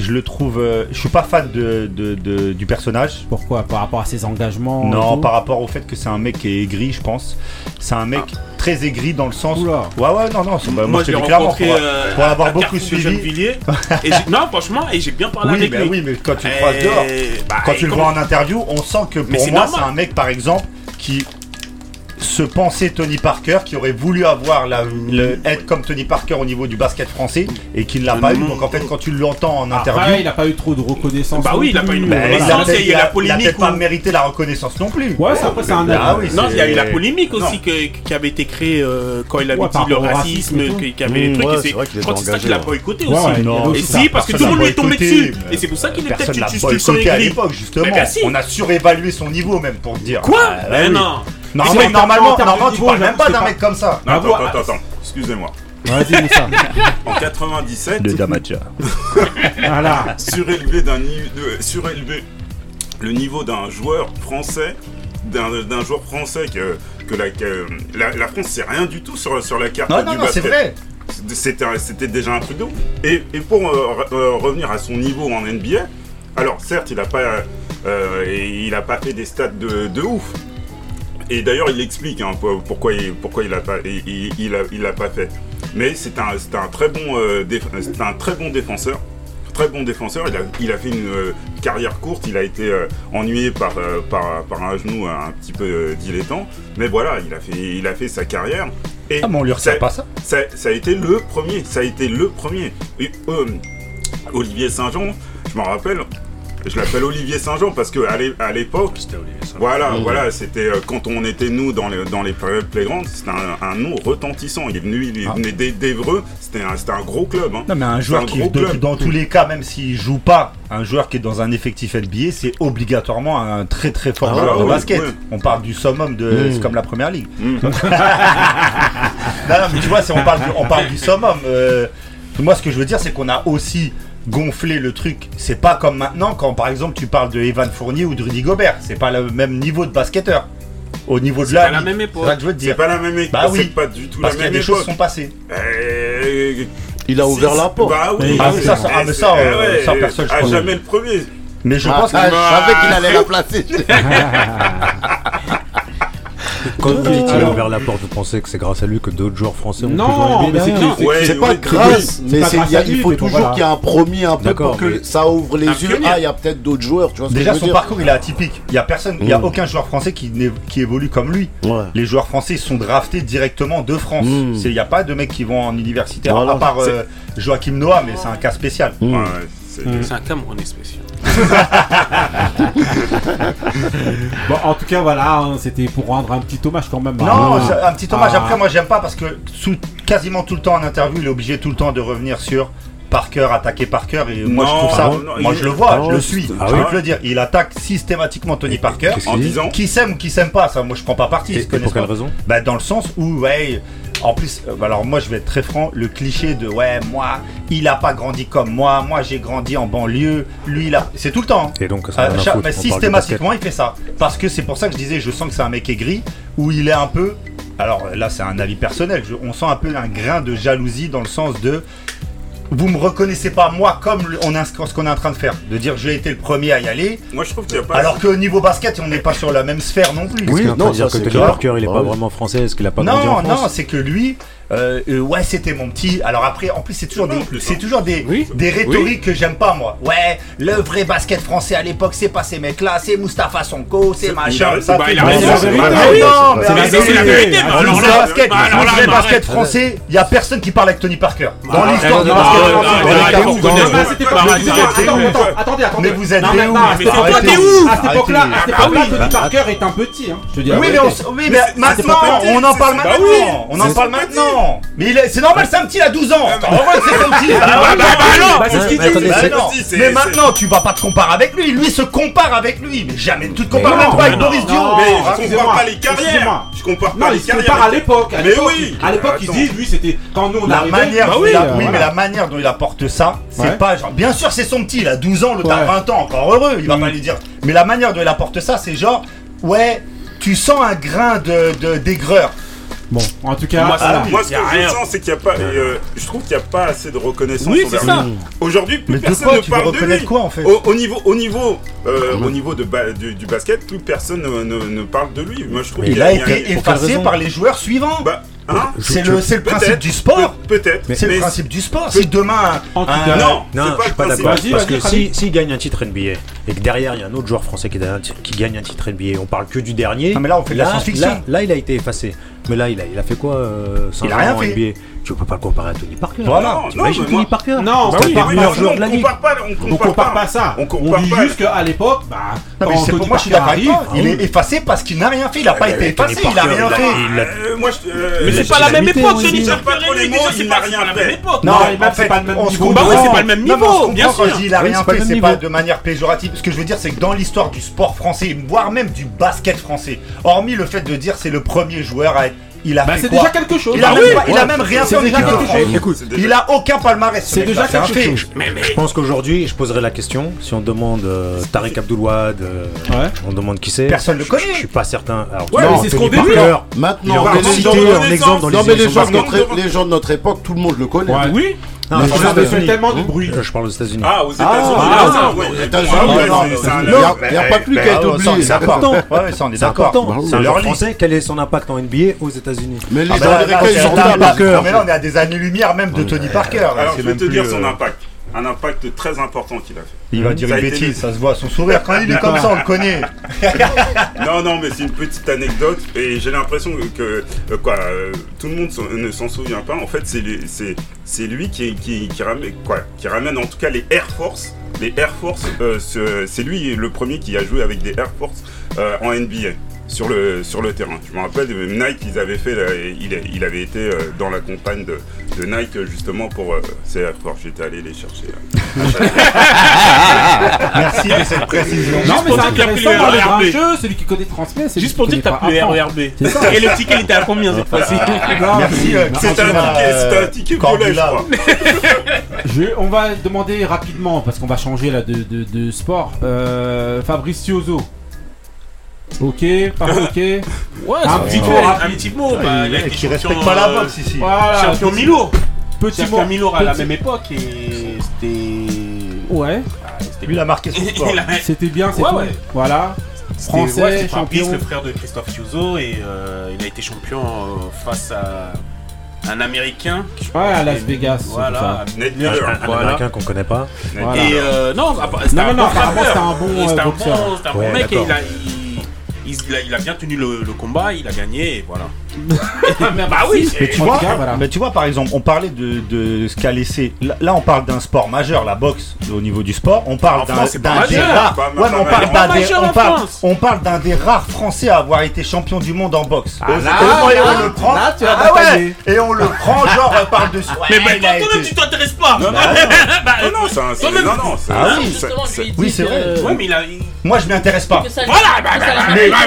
je le trouve, euh, je suis pas fan de, de- de- du personnage. Pourquoi Par rapport à ses engagements Non, par rapport au fait que c'est un mec qui est aigri, je pense. C'est un mec très aigri dans le sens. Oula. Ouais, ouais, non, non. bah, Moi, je l'ai rencontré pour, euh, pour avoir à beaucoup suivi. Et non, franchement, et j'ai bien parlé Oui, avec bah lui. oui, mais quand tu le Et- croises dehors, bah, quand tu le vois en interview, on sent que pour moi, c'est un mec, par exemple, qui se pensait Tony Parker, qui aurait voulu avoir la, le, être comme Tony Parker au niveau du basket français et qui ne l'a Ah pas eu. Donc en fait, quand tu l'entends en interview, Après, il a pas eu trop de reconnaissance. Bah oui, il a plus, pas eu de bah, il a reconnaissance, peut-être- pas mérité la reconnaissance non plus. Ouais, ça, après, c'est un Ah oui, Non, il y a eu la polémique aussi que- qui avait été créée euh, quand il avait Ouais, dit le racisme, que- qui avait les Mmh, trucs. ouais, et c'est c'est vrai qu'il je crois que c'est ça qu'il a ouais. boycotté aussi. Et si, parce que tout le monde lui est tombé dessus. Et c'est pour ça qu'il est peut-être boycotté à l'époque, justement. Bah. On a surévalué son niveau, même, pour te dire. Quoi Ah, bah Mais non. Normalement, normalement, de normalement, tu parles même pas d'un mec comme ça. Non, attends, attends, attends. Excusez-moi. Vas-y, Moussa. En 97, Damaja. voilà. surélevé d'un de- surélevé le niveau d'un joueur français d'un joueur français que, que, la, que la, la France c'est rien du tout sur, sur la carte Non, du non, non, c'est vrai. C'était déjà un truc de ouf. Et, et pour euh, euh, revenir à son niveau en NBA, alors certes il a pas euh, il a pas fait des stats de, de ouf. Et d'ailleurs il explique hein, pour- pourquoi il pourquoi il a pas il, a, il a pas fait. Mais c'est un c'est un très bon euh, déf- un très bon défenseur. Très bon défenseur, il a, il a fait une euh, carrière courte, il a été euh, ennuyé par, par, par un genou un petit peu dilettant, mais voilà, il a fait, il a fait sa carrière. Et Ah, mais on lui retire ça- pas ça. ça, ça a été le premier, ça a été le premier. Et, Olivier Saint-Jean, je m'en rappelle, je l'appelle Olivier Saint-Jean parce que à l'é- à l'époque, C'était Olivier Saint-Jean. voilà, voilà, c'était euh, quand on était nous dans les dans les play- playgrounds, c'était un, un nom retentissant. Il est venu, il Ah. venait d'E- d'Evreux, c'était un, c'était un gros club. Hein. Non, mais un joueur un qui, de- dans tous les cas, même s'il joue pas, un joueur qui est dans un effectif NBA, c'est obligatoirement un très très fort Ah, joueur de oui, basket. oui. On parle du summum de. Mm. C'est comme la première ligue. Mm. non, non, mais tu vois, c'est- on parle, du, on parle du summum. euh, moi, ce que je veux dire, c'est qu'on a aussi gonflé le truc. C'est pas comme maintenant quand, par exemple, tu parles de Evan Fournier ou de Rudy Gobert. C'est pas le même niveau de basketteur. Au niveau de C'est la, pas la même C'est époque. que je C'est dire. pas la même époque. Bah oui. c'est pas du tout Parce la qu'il y a des choses époque. qui sont passées. Euh, Il a ouvert la porte. Bah oui, Ah, mais ça, ça- ah, mais ça, Eh euh, ouais, ça, personne, je à crois. jamais le premier. Mais je Ah, pense que. ah, je savais qu'il allait la placer. Quand vous dites qu'il a ouvert la porte, vous pensez que c'est grâce à lui que d'autres joueurs français ont pu Non, jouer en NBA mais c'est pas grâce, mais il faut toujours voilà. qu'il y ait un premier un peu D'accord, pour que ça ouvre les yeux. pionnier. Ah, il y a peut-être d'autres joueurs, tu vois ce que Déjà, je veux son dire parcours, il est atypique. Il y a personne, il y a Mm. aucun joueur français qui, n'est- qui évolue comme lui. Ouais. Les joueurs français sont draftés directement de France. Mm. C'est- Il n'y a pas de mecs qui vont en universitaire, Voilà. à part euh, Joachim Noah, mais c'est un cas spécial. Mm. Ouais, c'est- C'est un Camerounais spécial. Bon, en tout cas, voilà, hein, c'était pour rendre un petit hommage quand même. à- Non, c'est un petit hommage. Ah. Après, moi, j'aime pas parce que sous, quasiment tout le temps en interview, il est obligé tout le temps de revenir sur Parker, attaquer Parker. Et moi, je trouve ça. non, non, moi, il- je le vois, Ah je le suis. ah je oui. vais te le dire. Il attaque systématiquement Tony Parker. En disant Qui s'aime ou qui s'aime pas, ça, moi, je prends pas parti. Et- et pour quelle raison Bah dans le sens où ouais en plus euh, alors moi je vais être très franc le cliché de ouais moi il a pas grandi comme moi moi j'ai grandi en banlieue lui il a c'est tout le temps hein. Et donc, ça Euh, chaque- mais systématiquement il fait ça parce que c'est pour ça que je disais je sens que c'est un mec aigri où il est un peu alors là c'est un avis personnel je- on sent un peu un grain de jalousie dans le sens de vous me reconnaissez pas moi comme le- on a ce qu'on est en train de faire de dire j'ai été le premier à y aller Moi, je trouve qu'il n'y a pas. alors qu'au niveau basket on n'est pas sur la même sphère non plus train non, dire que c'est Tony. Parker il est pas vraiment français Est-ce qu'il a pas grandi en Non, France euh, euh, ouais c'était mon petit. Alors après en plus c'est toujours des c'est toujours des des rhétoriques que j'aime pas moi. Ouais le vrai basket français à l'époque c'est pas ces mecs là c'est Mustapha Sonko c'est machin bah, ça bah, fait c'est la vérité alors là le basket français il y a personne qui parle avec Tony Parker. Dans l'histoire du basket français attendez attendez. Mais vous êtes où à cette époque là Tony Parker est un petit hein. je veux dire oui mais maintenant on en parle maintenant. on en parle maintenant. Bah mais c'est normal, c'est un petit, il a 12 ans. Mais maintenant, tu vas pas te comparer avec lui, lui se compare avec lui. Mais jamais, tu te compares même pas avec Boris Dio Mais je compare pas les carrières. Je compare pas les carrières. à l'époque. Mais oui. À l'époque, ils disent, lui, c'était quand nous on la manière, Oui, mais la manière dont il apporte ça, c'est pas genre... Bien sûr, c'est son petit, il a 12 ans, l'autre a 20 ans, encore heureux, il va mm. pas lui dire... Mais la manière dont il apporte ça, c'est genre... Ouais, tu sens un grain de d'aigreur. Bon, en tout cas, moi, ah, ce que je sens, c'est qu'il n'y a pas. Euh, je trouve qu'il n'y a pas assez de reconnaissance. C'est ça. Aujourd'hui, plus personne ne parle de lui. Quoi, en fait au, niveau, au niveau, au niveau euh, de du, basket, plus personne ne, parle de lui. Moi, je trouve qu'il a, été effacé par les joueurs suivants. Bah, c'est le, principe du sport. Peut-être. C'est le principe du sport. Si demain. Un, un, non, non, pas je suis pas d'accord. Parce que s'il si, si gagne un titre NBA et que derrière il y a un autre joueur français qui, gagne un titre NBA, on parle que du dernier. Non, mais là on fait de la science-fiction. Là, là, il a été effacé. Mais là il a, il a fait quoi euh, sans Il a rien fait. NBA tu peux pas le comparer à Tony Parker. Voilà. Tony Parker? Non, bah le meilleur joueur de. On compare pas, compare, pas, ça. On, compare dit juste qu'à l'époque, bah, non, mais c'est pour moi, je suis d'accord avec. Il est effacé parce qu'il n'a rien fait. Il n'a pas été effacé, il n'a rien fait. Euh, euh, mais c'est pas la même époque, Denis c'est pas rien fait. Non, bah c'est pas le même niveau. c'est pas le même niveau. Bien sûr. Quand je dis il a rien fait, c'est pas de manière péjorative. Ce que je veux dire, c'est que dans l'histoire du sport français, voire même du basket français, hormis le fait de dire c'est le premier joueur à être il a bah, quoi. Il a, ah même, rien fait. Il a aucun palmarès. C'est déjà quelque chose. Je pense qu'aujourd'hui, je poserai la question. Si on demande euh, Tarek Abdoulouad, euh, on demande qui c'est. Personne ne connaît. Je suis pas certain. Alors, ouais, non, mais c'est ce qu'on débute. Maintenant, il est cité en exemple dans les gens de notre époque, tout le monde le connaît. Oui. Non, je parle États-Unis. tellement de hein bruit. Je parle aux États-Unis. Ah, aux États-Unis. Ah, aux États-Unis. Il n'y a pas plus bah, qu'à être oublié. C'est important. Ouais, ça, on est. Bah, c'est leur français. Quel est son impact en NBA aux États-Unis Mais les ah, bah, Américains, ils ont un Parker. Mais là, on est à des années-lumière même de Tony Parker. Alors, je vais te dire son euh, impact un impact très important qu'il a fait. Il va dire ça une bêtise, ça se voit son sourire. Quand il est comme ça, on le connaît. non, non, mais c'est une petite anecdote et j'ai l'impression que euh, quoi, euh, tout le monde ne s'en souvient pas. En fait, c'est lui qui, qui, qui, ramène, quoi, qui ramène en tout cas les Air Force. Les Air Force, euh, c'est lui le premier qui a joué avec des Air Force en NBA sur le, sur le terrain. Je me rappelle, Nike, ils avaient fait, il, il, avait été euh, dans la campagne de, de Nike justement pour. Euh, c'est fort, j'étais allé les chercher. Merci de cette précision. Non, Juste mais c'est intéressant dans le grincheux, celui qui connaît transmet. C'est Juste pour dire que t'as plus le RERB. Et le ticket, il était à combien cette fois-ci Merci. Euh, c'est un ticket collège, On va demander rapidement, parce qu'on va changer là de sport. Fabrice Fabricioso. Ok, pas ok. Ouais, un, petit un petit mot, bah, il y a qui la. Euh, champion Milo. Petit mot. Milo à la même époque et c'était. Ouais. Ah, il a marqué. C'était bien, c'est tout. Voilà. Français, champion. Le frère de Christophe Chiuso et euh, il a été champion euh, face à un Américain. Ouais, à Las Vegas. Voilà. Un, Américain qu'on connaît pas. Et non, c'était un, bon, un bon, un bon, mec et il a, il, a, bien tenu le, le combat, il a gagné, et voilà. bah oui, mais tu, vois, cas, voilà. mais tu vois, par exemple, on parlait de, de ce qu'a laissé. Là, on parle d'un sport majeur, la boxe, au niveau du sport. On parle d'un des rares. On parle d'un des, rares Français à avoir été champion du monde en boxe. Ah, là, et on le prend. Tu ah ouais, et on le prend genre euh, par dessus. Ouais, mais bah, toi, même, tu t'intéresses pas. Non, non, non, non, c'est ah oui, c'est vrai. Moi, je m'y intéresse pas. Voilà,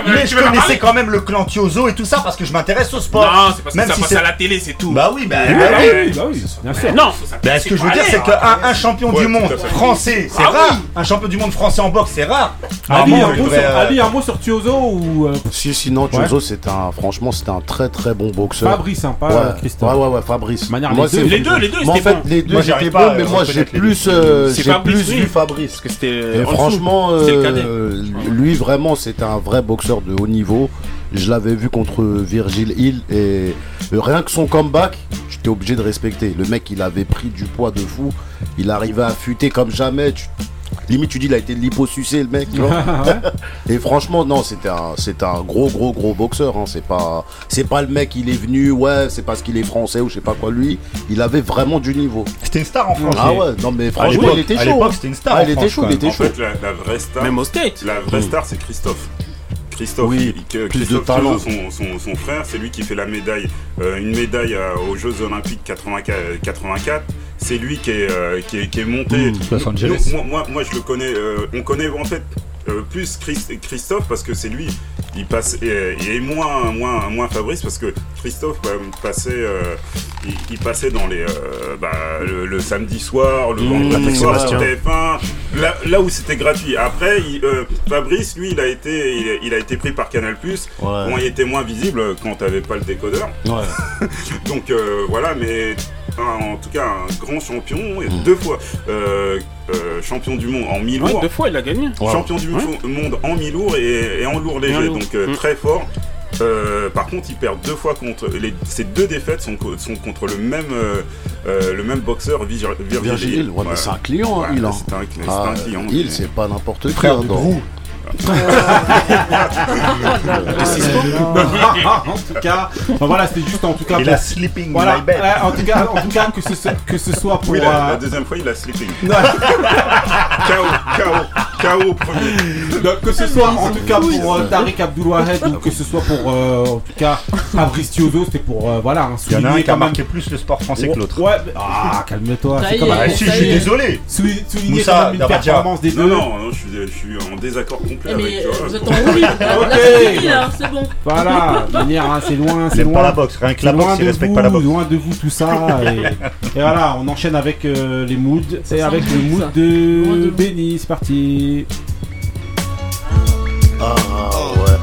mais je connaissais quand même le clan Tiozo et tout ça parce que je m'intéresse s'intéresse au sport. Non, c'est parce que Même ça si passe à la télé, c'est tout. Bah oui, bah, bah, bah oui. Bien bah sûr. Bah non, Ben, ce que je veux dire, c'est qu'un champion du monde français, ah c'est rare. Un champion du monde français en boxe, c'est rare. Ali, un, mot sur, devrait, un mot sur ou euh, Si, sinon, Chozo, c'est un, franchement, c'est un très très bon boxeur. Fabrice, hein, pas ouais, Christophe. ouais, ouais, ouais, Fabrice. Manière, les deux- c'est- Les deux, les deux, en fait, les deux, j'étais bon, mais moi, j'ai plus, euh, vu Fabrice. Euh, franchement, lui, vraiment, c'est un vrai boxeur de haut niveau. Je l'avais vu contre Virgil Hill et euh, rien que son comeback, j'étais obligé de respecter. Le mec, il avait pris du poids de fou. Il arrivait à fuiter comme jamais. Tu- Limite, tu dis, il a été liposucé, le mec. et franchement, non, c'était un, c'était un gros, gros, gros boxeur. hein. C'est pas, c'est pas le mec, il est venu, ouais, c'est parce qu'il est français ou je sais pas quoi. Lui, il avait vraiment du niveau. C'était une star en France. Ah ouais, non mais À franchement, l'époque- il était à chaud. l'époque, hein. c'était une star Ah, en il était France, chaud, il était En chaud. fait, la, la vraie star. Même au State. La vraie star, c'est Christophe. Christophe, Oui, que- plus de Christophe talent. Peugeot, son, son- son frère, c'est lui qui fait la médaille, euh, une médaille euh, aux Jeux Olympiques 84. 84. C'est lui qui est, euh, qui est, qui est monté. Mmh, Los Angeles. Moi, moi, moi, je le connais. on connaît en fait plus Christ- Christophe parce que c'est lui. Il passe et, et moins, moins, moins Fabrice parce que Christophe bah, passait, euh, il, il passait dans les, euh, bah, le, le samedi soir, le Mmh, vendredi soir sur Sébastien. TF1, là, là où c'était gratuit. Après, il- euh, Fabrice, lui, il a été, il, a- il a été pris par Canal+. Ouais. Bon, il était moins visible quand t'avais pas le décodeur. Ouais. Donc euh, voilà, mais en tout cas un grand champion, et Mm. deux fois euh, euh, champion du monde en mi-lourd, Ouais, deux fois, il a gagné. champion du Ouais. monde en mi-lourd et, et en lourd léger, lourd. donc euh, Mm. très fort. Euh, par contre, il perd deux fois contre. Les, ces deux défaites sont, co- sont contre le même, euh, le même boxeur, Vir- Virgil, Virgil ouais, c'est un client, hein, Ouais, hein. C'est un, Ah, un client. Mais- c'est pas n'importe qui. Frère. En tout cas, enfin, voilà, c'était juste en tout cas. Pour- la sleeping Voilà, my bed. en tout cas, en tout cas que, ce, soit- que ce soit pour. Oui, la, euh, la deuxième fois, il a sleeping. KO, KO, KO premier. donc, que ce soit en tout cas pour euh, Tariq Abdulwahed ou que ce soit pour euh, en tout cas Fabrice Tiozo, c'était pour euh, voilà. hein, Il y en a un souligner qui a marqué plus le sport français que l'autre. Ouais, mais- ah, calme-toi. Ça C'est y quand est, si, je suis désolé. souligner Moussa quand même une Dabadja. performance des Non, deux. non, non, je suis, je suis en désaccord complet Eh, avec toi. vous êtes en. Là, Ok. c'est fini, là, c'est bon. Voilà, de manière, hein, c'est loin, c'est C'est pas loin. la boxe. Rien que C'est la loin boxe, il de respecte vous, pas la boxe. loin de vous tout ça. Et, et voilà, on enchaîne avec euh, les moods et avec le mood. Loin de de vous. Benny. C'est parti. Ah,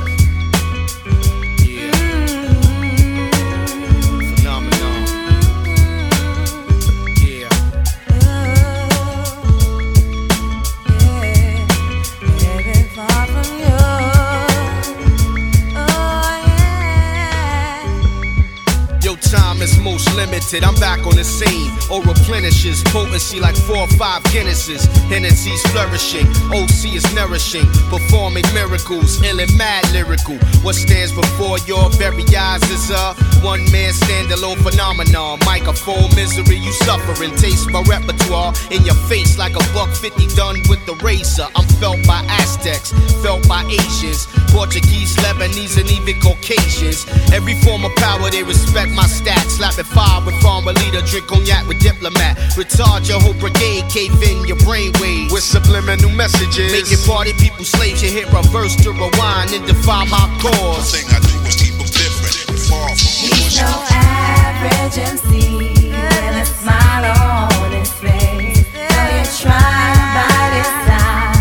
limited. I'm back on the scene. Or replenishes potency like four or five Guinnesses. Hennessy's flourishing. OC is nourishing. Performing miracles. Ill and mad lyrical. What stands before your very eyes is a one man standalone phenomenon. Microphone misery you suffering. Taste my repertoire in your face like a buck 50 done with the razor. I'm felt by Aztecs, felt by Asians, Portuguese, Lebanese, and even Caucasians. Every form of power they respect my stats. Slapping fire with farmer leader, drink cognac with diplomat. Retard your whole brigade, cave in your brainwaves with subliminal messages. Making party people slaves. You hit reverse to rewind and defy my cause. thing I do is keep them different. Far from He's no average MC with a smile on his face. Though you try to bite his side,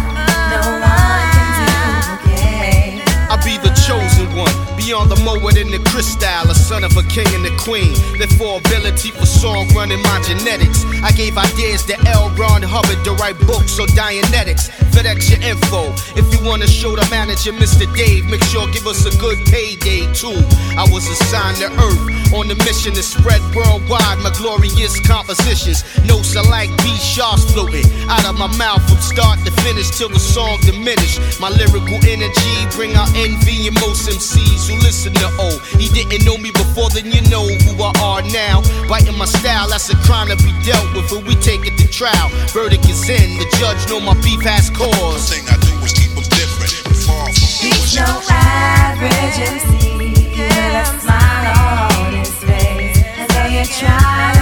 no one can duplicate. I be the chosen one, beyond the mower than the crystal, a son of a king and a queen. That for ability for song running my genetics. I gave ideas to L. Ron Hubbard to write books or Dianetics. FedEx your info. If you wanna show the manager, Mr. Dave, make sure give us a good payday too. I was assigned to Earth on the mission to spread worldwide my glorious compositions. Notes are like B sharps floating out of my mouth from start to finish till the song diminish. My lyrical energy bring out envy in most MCs who listen to O. He didn't know me before, then you know who I are now. Biting my style, that's a crime to be dealt with, but we take it to trial. Verdict is in, the judge know my beef has cause. thing I do is keep them different. Far from He's no average MC with a smile on his face. And though you try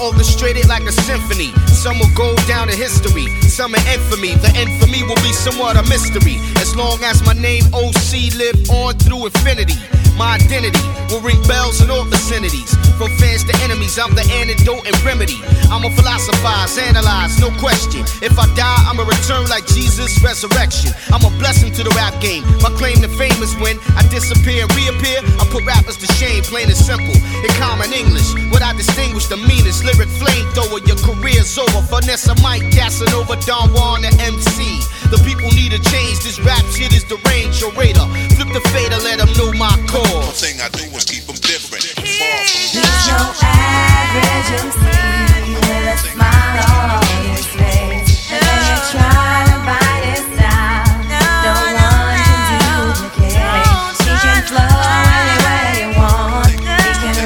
orchestrated like a symphony. Some will go down in history, some in infamy. The infamy will be somewhat a mystery. As long as my name OC live on through infinity. My identity will ring bells in all vicinities. From fans to enemies, I'm the antidote and remedy. I'm a Philosophize, analyze, no question. If I die, I'ma return like Jesus' resurrection. I'm a blessing to the rap game. My claim to fame is when I disappear and reappear. I put rappers to shame, plain and simple. In common English, what I distinguish the meanest. Lyric flamethrower, your career's over. Vanessa Mike, Casanova, Don Juan, the MC. The people need a change. This rap shit is the range. Flip the fader, let them know my cause. thing I do is keep them different. No average MC with a smile on his face. And you try to bite his style, no one can duplicate. He can flow any way want. He can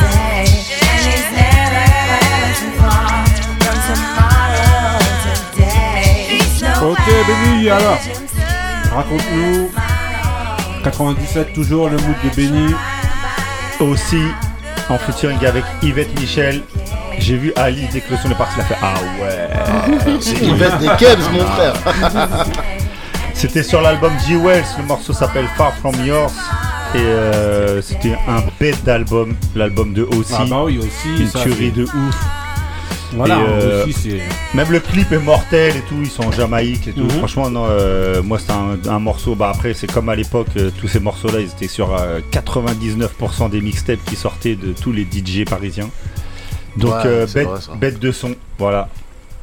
say. And he's never ever too far from tomorrow today. He's no average MC. raconte-nous. 97, toujours le mood de Benny. Aussi, en featuring avec Yvette Michel, j'ai vu Ali dès que le son est parti, il a fait Ah ouais C'est Yvette des Kebs, mon frère. C'était sur l'album G Wells, le morceau s'appelle Far From Yours. Et euh, c'était un bête d'album, l'album de aussi. Ah bah oui, aussi, Une ça, tuerie de ouf. Voilà, Et, euh, aussi, c'est. Même le clip est mortel et tout, ils sont en Jamaïque et tout. Mhm. Franchement, non, euh, moi c'est un, un morceau. Bah après, c'est comme à l'époque, euh, tous ces morceaux-là, ils étaient sur euh, 99% des mixtapes qui sortaient de tous les DJ parisiens. Donc, Ouais, euh, bête, vrai, bête de son, voilà.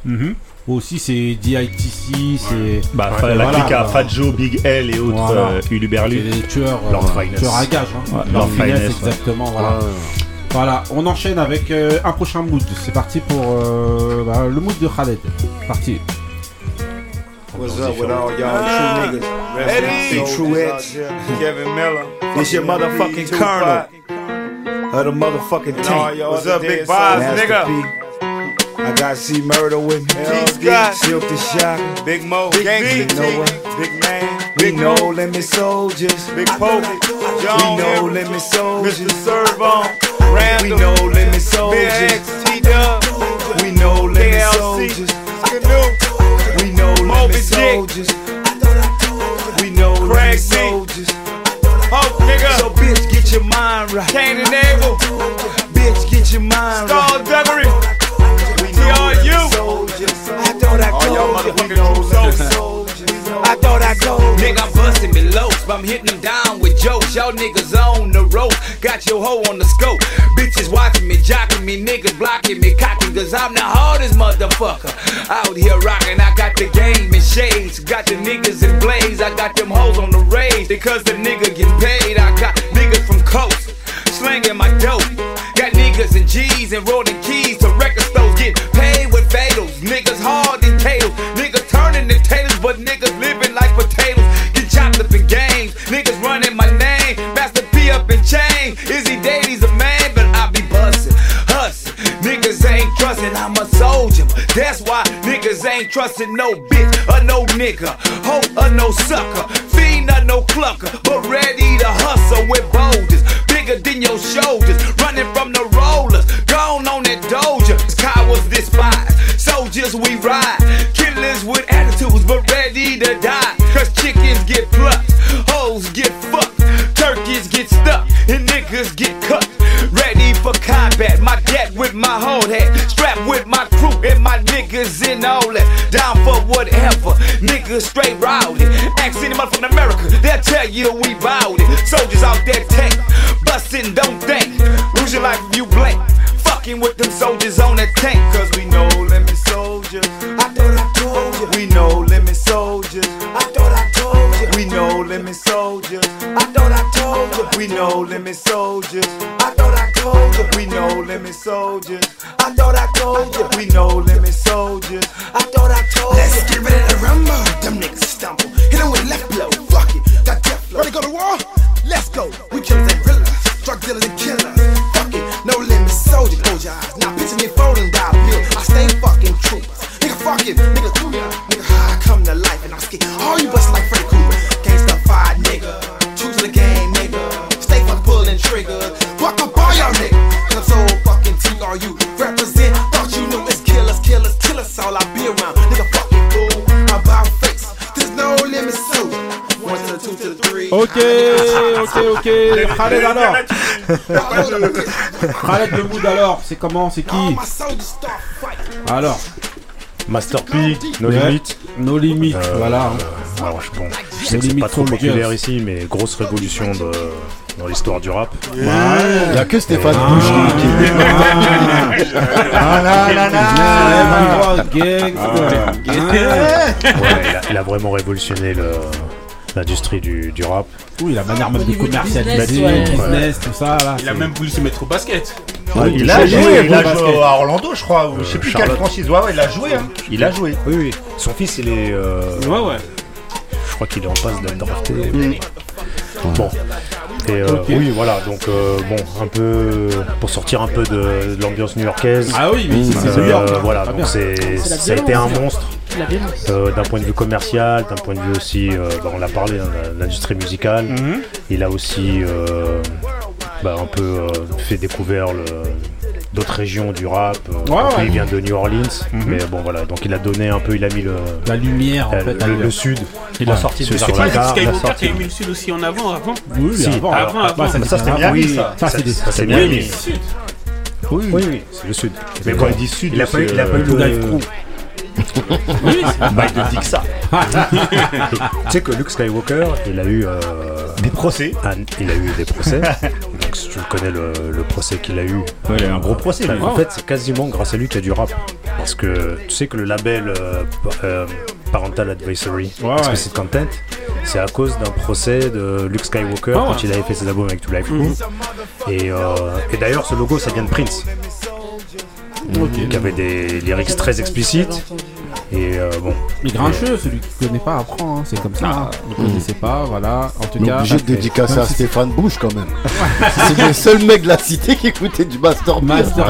Mhm. Aussi, c'est DITC, c'est. Bah, Ouais, la voilà, clique à Fat Joe, Big L et autres Voilà. euh, Uluberlu. C'est des tueurs, euh, tueurs à gage. Hein. Ouais, Lord Lord Finesse, Finesse, ouais. exactement. Voilà. Voilà, on enchaîne avec euh, un prochain mood. C'est parti pour euh, bah, le mood de Khaled. Parti. What's up with all y'all? True niggas? Eddie, True Edge, Kevin Miller. This your motherfucking colonel of the motherfucking team. What's up, big boss, Master nigga? I got C Murder with me. Silk the Shock. Big Mo, Big Gangsta. Big Man, We know limit soldiers. Big Pope, We know limit soldiers. Mr. Servon, We know limit soldiers. X, T-Dub, We know limit soldiers. We know limit soldiers. We know D. soldiers. Hope, nigga, So bitch, get your mind right. Cain and Abel, Bitch, get your mind right. Skull Duggery, We know TRU. I thought I All y'all told you. motherfucking We know true limit soldiers. soldiers. I thought I told you. Nigga, I'm busting me lows, but I'm hitting them down with jokes. Y'all niggas on the road, got your hoe on the scope. Bitches watching me, jocking me, niggas blocking me, cocking, cause I'm the hardest motherfucker. Out here rocking, I got the game in shades, got the niggas in blaze, I got them hoes on the raise, because the nigga get paid. I got niggas from coast, slanging my dope. Got niggas in G's and rolling keys to record stores, get paid with fatals. Niggas hard tails, niggas turning the taters, but niggas living like potatoes. Get chopped up in games, niggas running my name. Master P up in chain, Izzy Dady's a man, but I be bustin', hustin'. Niggas ain't trustin', I'm a soldier. That's why niggas ain't trustin' no bitch or no nigga, hoe or no sucker, fiend or no clucker, but ready to hustle with boulders bigger than your shoulders, running from the on that doja. Cowards despise, soldiers we ride, killers with attitudes but ready to die. Cause chickens get plucked, hoes get fucked, turkeys get stuck, and niggas get cut. Ready for combat, my gat with my whole head, strapped with my crew and my niggas in all that. Down for whatever, niggas straight rowdy. Ask any motherfucker in America, they'll tell you we bout it. Soldiers out there tank, bustin', don't think. Your life if you blink. Fucking with them soldiers on the tank, cause we know limit soldiers. I thought I told you. We know limit soldiers. I thought I told you. We know limit soldiers. I thought I told you. We know limit soldiers. I thought I told you. We know limit soldiers. I thought I told you. We know limit soldiers. I thought I told you. Let's get ready to rumble. Them niggas stumble. Hit 'em with left blow. Fuck it. Got death flow. Ready to go to war? Let's go. We killers and gorillas. Drug dealers and killers. Fuck. No limit soldier. Close your eyes. Now picture me folding dollar bill. I stay fucking true. Nigga, fuck it. Nigga, do. Nigga, how I come to life and I'm scared. All you bust like Freddy Krueger. Gangsta fight, nigga. True to the game, nigga. Stay fucking pulling triggers. Walk up all y'all niggas. Cause I'm so fucking TRU. Represent. Thought you knew it's killers, killers, killers. All I be around. Ok, ok, ok. Khaled alors. Khaled le mood alors, c'est comment, c'est qui Alors. Master P, No Ouais. Limit. No Limit, Euh, voilà. euh, alors, je, bon, je sais No que c'est pas trop populaire ici, mais grosse révolution de, dans l'histoire du rap. Il y a que Stéphane Ah. Qui- qui. Ah là là là. Gang. Ouais, il, a, il a vraiment révolutionné le- l'industrie du, du rap. Oui, la manière même de commercialiser, business, ouais. business, tout ça là. Il a même voulu se mettre au basket. Ouais, il il a joué, joué il a au basket. joué à Orlando, je crois, je sais plus Charlotte. quelle franchise. Ouais, ouais, il a joué, hein. Il a joué. Oui, oui. Son fils, il est. euh, Ouais, ouais. Je crois qu'il est en passe d'être drafté. Mm. Bon. Et euh, oui, voilà, donc euh, bon, un peu pour sortir un peu de, de l'ambiance new-yorkaise. Ah oui, mais c'est Euh, New York. voilà, Très donc c'est, ça a été un monstre euh, d'un point de vue commercial, d'un point de vue aussi, euh, bah, on l'a parlé, hein, l'industrie musicale. Mhm. Il a aussi euh, bah, un peu euh, fait découvrir le- d'autres régions du rap. euh, Ouais, ouais. Il vient de New Orleans, Mhm. mais bon voilà, donc il a donné un peu, il a mis le, La lumière en euh, fait. le, sud. Il a sorti de. Skywalker qui a mis le sud aussi en avant avant. Oui, Si. avant, Avant, avant. ça, c'était bien mis, ça. Ça, c'est des. Ça, c'est bien mis. Oui, oui, oui, c'est le sud. Mais quand il dit sud, il a pas, eu- euh, le Live Crew. Oui, Bah, il te dit que ça. Tu sais que Luke Skywalker, il a eu euh, Des procès. un- il a eu des procès. Donc si tu connais le, le procès qu'il a eu. Ouais, il a eu un gros procès, lui. En fait, c'est quasiment grâce à lui qu'il y a du rap. Parce que tu sais que le label euh, euh, Parental Advisory, Ouais, ouais. Explicit Content, c'est à cause d'un procès de Luke Skywalker Ah ouais. quand il avait fait ses albums avec Two Life Crew. Et, euh, et d'ailleurs, ce logo, ça vient de Prince. Qui avait des lyrics très explicites. Et euh, bon. Mais grincheux, celui qui connaît pas apprend, hein, c'est comme ça. hein. Vous connaissez pas, voilà. En tout cas. obligé de dédicacer à Stéphane Bush quand même. c'est le seul mec de la cité qui écoutait du Master P. Master.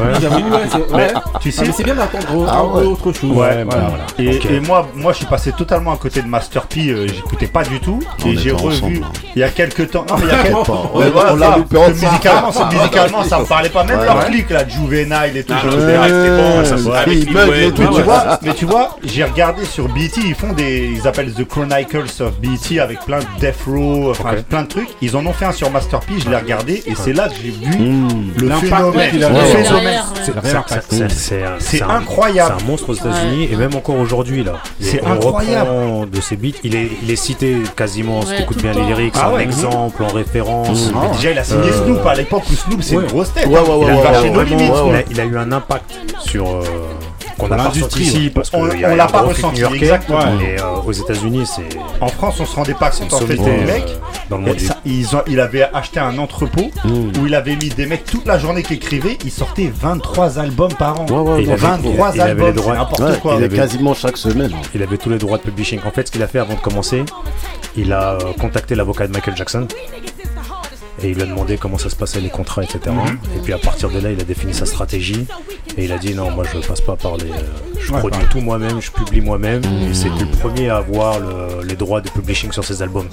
Tu Ah, sais, mais c'est bien d'attendre Ah un ouais. peu autre chose. Ouais, voilà. Et, Ok. et moi, moi, je suis passé totalement à côté de Master P. euh, J'écoutais pas du tout. On et j'ai revu hein. il y a quelques temps. Non, mais il y a quelques temps. Ouais, on l'a loupé que ensemble. musicalement, ça, me parlait pas. Même leur clic là, Juvenile et tout. Ah, ah, mais tu vois, j'ai regardé sur BET, ils font des, ils appellent The Chronicles of BET avec plein de Death Row, enfin plein de trucs. Ils en ont fait un sur Master P, je l'ai regardé et c'est là que j'ai vu Mmh. le L'impact phénomène. ouais. C'est incroyable. C'est un monstre aux États-Unis et même encore aujourd'hui là. C'est incroyable. de ses beats. Il est, il est cité quasiment. si Ouais, tu écoutes tout bien le les lyrics, Ah en exemple, en référence. Mais déjà, il a signé Euh, Snoop à l'époque où Snoop c'est ouais. une grosse tête. A il a eu un impact sur euh, qu'on Pour n'a pas l'industrie, ressenti ici parce On- qu'il y a on un l'a pas ressenti, exactement. Et euh, aux États-Unis, c'est En France, on se rendait pas compte en fait sommité des euh, mecs. dans le monde. ça, ils ont- il avait acheté un entrepôt Mmh. où il avait mis des mecs toute la journée qui écrivaient. Il sortait 23 albums par an. Ouais, ouais, il ouais. avait- 23 il avait les albums, droits. c'est n'importe Ouais, quoi. il avait- quasiment chaque semaine. Il avait tous les droits de publishing. En fait, ce qu'il a fait avant de commencer, il a euh, contacté l'avocat de Michael Jackson. Et il lui a demandé comment ça se passait les contrats, etc. Mhm. Et puis à partir de là, il a défini sa stratégie. Et il a dit non, moi je passe pas par les. euh, je Ouais, produis tout moi-même, je publie moi-même. Et c'était le premier à avoir le- les droits de publishing sur ses albums.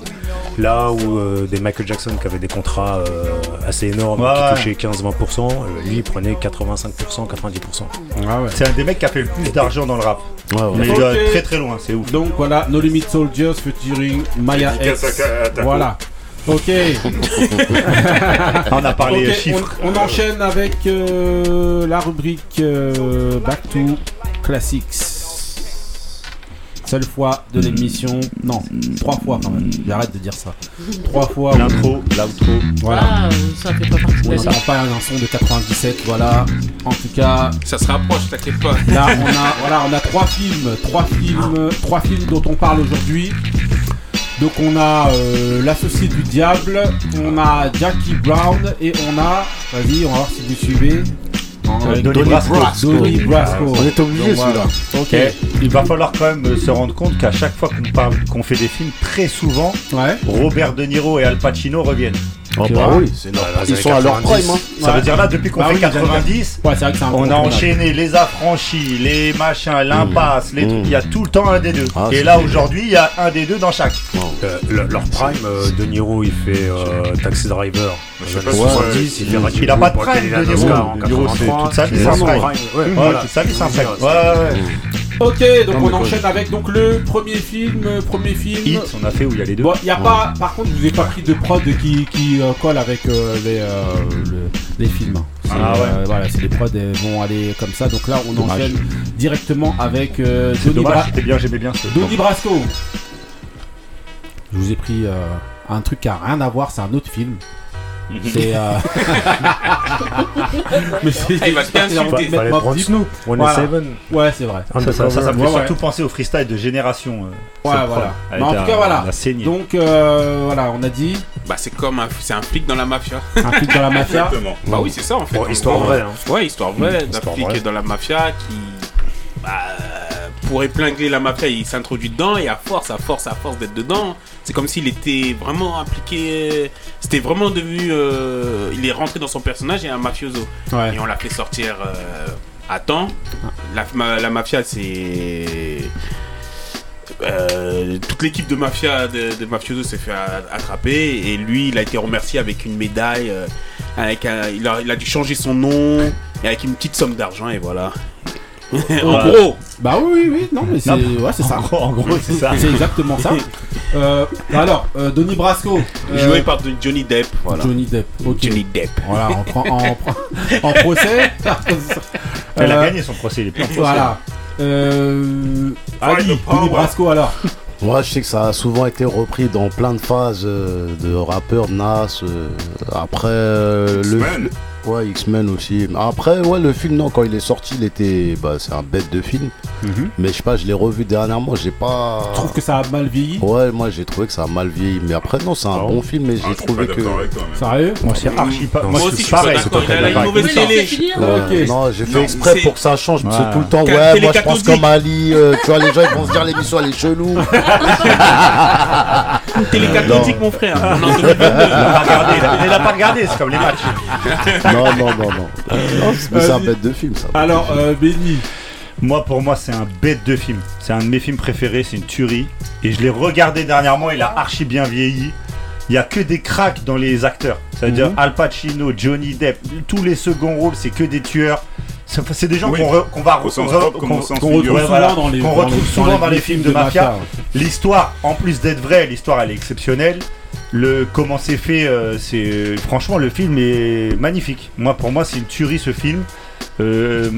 Là où euh, des Michael Jackson qui avaient des contrats euh, assez énormes, Ouais, qui touchaient 15-20%, euh, lui il prenait 85%, 90%. Ah ouais. C'est un des mecs qui a fait le plus d'argent dans le rap. Ouais, ouais. Mais Ok. il est très très loin, c'est ouf. Donc voilà, No Limit Soldiers featuring Maya X. Voilà. Ok. On a parlé chiffres. On, on enchaîne avec euh, la rubrique euh, Back to Classics. Seule fois de l'émission. Non, trois fois quand même. J'arrête de dire ça. Trois fois. L'intro, l'outro. Voilà. Ah, ça fait pas partie On pas un son de 97, voilà. En tout cas, Ça se rapproche, t'inquiète pas. là on a, voilà, on a trois films, trois films, trois films dont on parle aujourd'hui. Donc on a euh, l'associé du diable, on a Jackie Brown et on a, vas-y, on va voir si vous suivez. Donnie Donnie Brasco. Brasco. On est obligé, Donc, voilà. Ok. Et il va falloir quand même euh, se rendre compte qu'à chaque fois qu'on parle, qu'on fait des films, très souvent, Ouais. Robert De Niro et Al Pacino reviennent. Oh, bah vois oui, ils sont à leur 90. prime. Hein. Ça Ouais. veut dire là, depuis qu'on Bah fait oui, j'aime bien. 90, Ouais, c'est vrai que c'est un on a enchaîné les affranchis, les machins, l'impasse, les Mmh. trucs. Il y a tout le temps un des deux. Ah, et là, aujourd'hui, il y a un des deux dans chaque. Euh, le- leur prime, euh, De Niro, il fait euh, Taxi Driver. Je sais pas années si 70, il a pas de prime, il a un De. Oscar en De Niro, c'est 83. toute sa vie, Et c'est un prime. ouais, Ouais, voilà. toute sa vie, c'est un prime. Ouais. Ok, donc Non, on enchaîne quoi, avec donc le premier film, euh, premier film. Hit, on a fait où il y a les deux. Bon, y a pas, par contre, je vous ai pas pris de prod qui, qui euh, colle avec euh, les, euh, le- les films. Ah ouais. euh, voilà, c'est les prods elles vont aller comme ça. Donc là, on Dommage. enchaîne directement avec euh, Bra- bien, j'aimais bien ce. Donnie Brasco. Je vous ai pris euh, un truc qui a rien à voir, c'est un autre film. C'est. euh, Mais c'est. Ah, il va se bien c'est- insulter. c'est- Fallait prendre. Snoop, One Voilà. Seven. Ouais, c'est vrai. Ça, ça, ça, ça me fait Ouais, ouais. surtout penser au freestyle de Génération. euh, Ouais, voilà. Mais en tout cas, voilà. Donc, euh, voilà, on a dit. Bah, c'est comme un, c'est un flic dans la mafia. Un flic dans la mafia. Exactement. Bah oui, c'est ça en fait. Bon, histoire vraie, hein. Ouais, histoire vraie Mmh, d'un flic dans la mafia qui bah, pour épingler la mafia, il s'introduit dedans et à force, à force, à force d'être dedans, c'est comme s'il était vraiment impliqué. C'était vraiment devenu. euh, il est rentré dans son personnage et un mafioso. Ouais. Et on l'a fait sortir euh, à temps. La, ma- la mafia, c'est. Euh, toute l'équipe de mafia de, de mafioso s'est fait attraper et lui il a été remercié avec une médaille euh, avec un- il, a, il a dû changer son nom et avec une petite somme d'argent et voilà en Ouais. gros Bah oui, oui, oui, non, mais c'est Non, ouais, c'est ça. en gros- en gros, c'est ça. C'est exactement ça. Euh, alors, euh, Donnie Brasco. euh, joué par de- Johnny Depp voilà Johnny Depp. Ok. Johnny Depp Voilà, en, prend- en, en procès. Elle a Euh, gagné son procès, il est plus en procès. Voilà. Euh, Ali. Donnie Brasco alors. Moi, je sais que ça a souvent été repris dans plein de phases euh, de rappeurs, Nas. euh, après, euh, le. X-Men. Ouais, X-Men aussi. Après, ouais, le film, non, quand il est sorti, il était. Bah, c'est un bête de film. Mais je sais pas, je l'ai revu dernièrement, j'ai pas. Je trouve que ça a mal vieilli? Ouais, moi j'ai trouvé que ça a mal vieilli. Mais après, non, c'est un bon film, mais Ah, j'ai suis trouvé que. toi, Sérieux? Moi, c'est archi pas. Moi, aussi je suis pas pareil. il a, une mauvaise télé. Ouais. Non, j'ai fait exprès pour que ça change. Parce que tout le temps, ouais, moi je pense comme Ali. euh, tu vois, les gens ils vont se dire l'émission elle est chelou. télé cathodique mon frère on en 2022. Il a pas regardé, il a- il a pas regardé, c'est comme les matchs. non, non, non, non. Non, c'est- mais c'est un bête de film ça. Alors, euh, Benny. Moi, pour moi, c'est un bête de film. C'est un de mes films préférés, c'est une tuerie. Et je l'ai regardé dernièrement, il a archi bien vieilli. Il y a que des cracks dans les acteurs. C'est-à-dire Mhm. Al Pacino, Johnny Depp, tous les seconds rôles, c'est que des tueurs. C'est des gens Oui. qu'on re- va qu'on- retrouve souvent dans les films de mafia. L'histoire, en plus d'être vraie, l'histoire elle est exceptionnelle. Le comment c'est fait, euh, c'est franchement le film est magnifique. Moi, pour moi, c'est une tuerie ce film. Euh,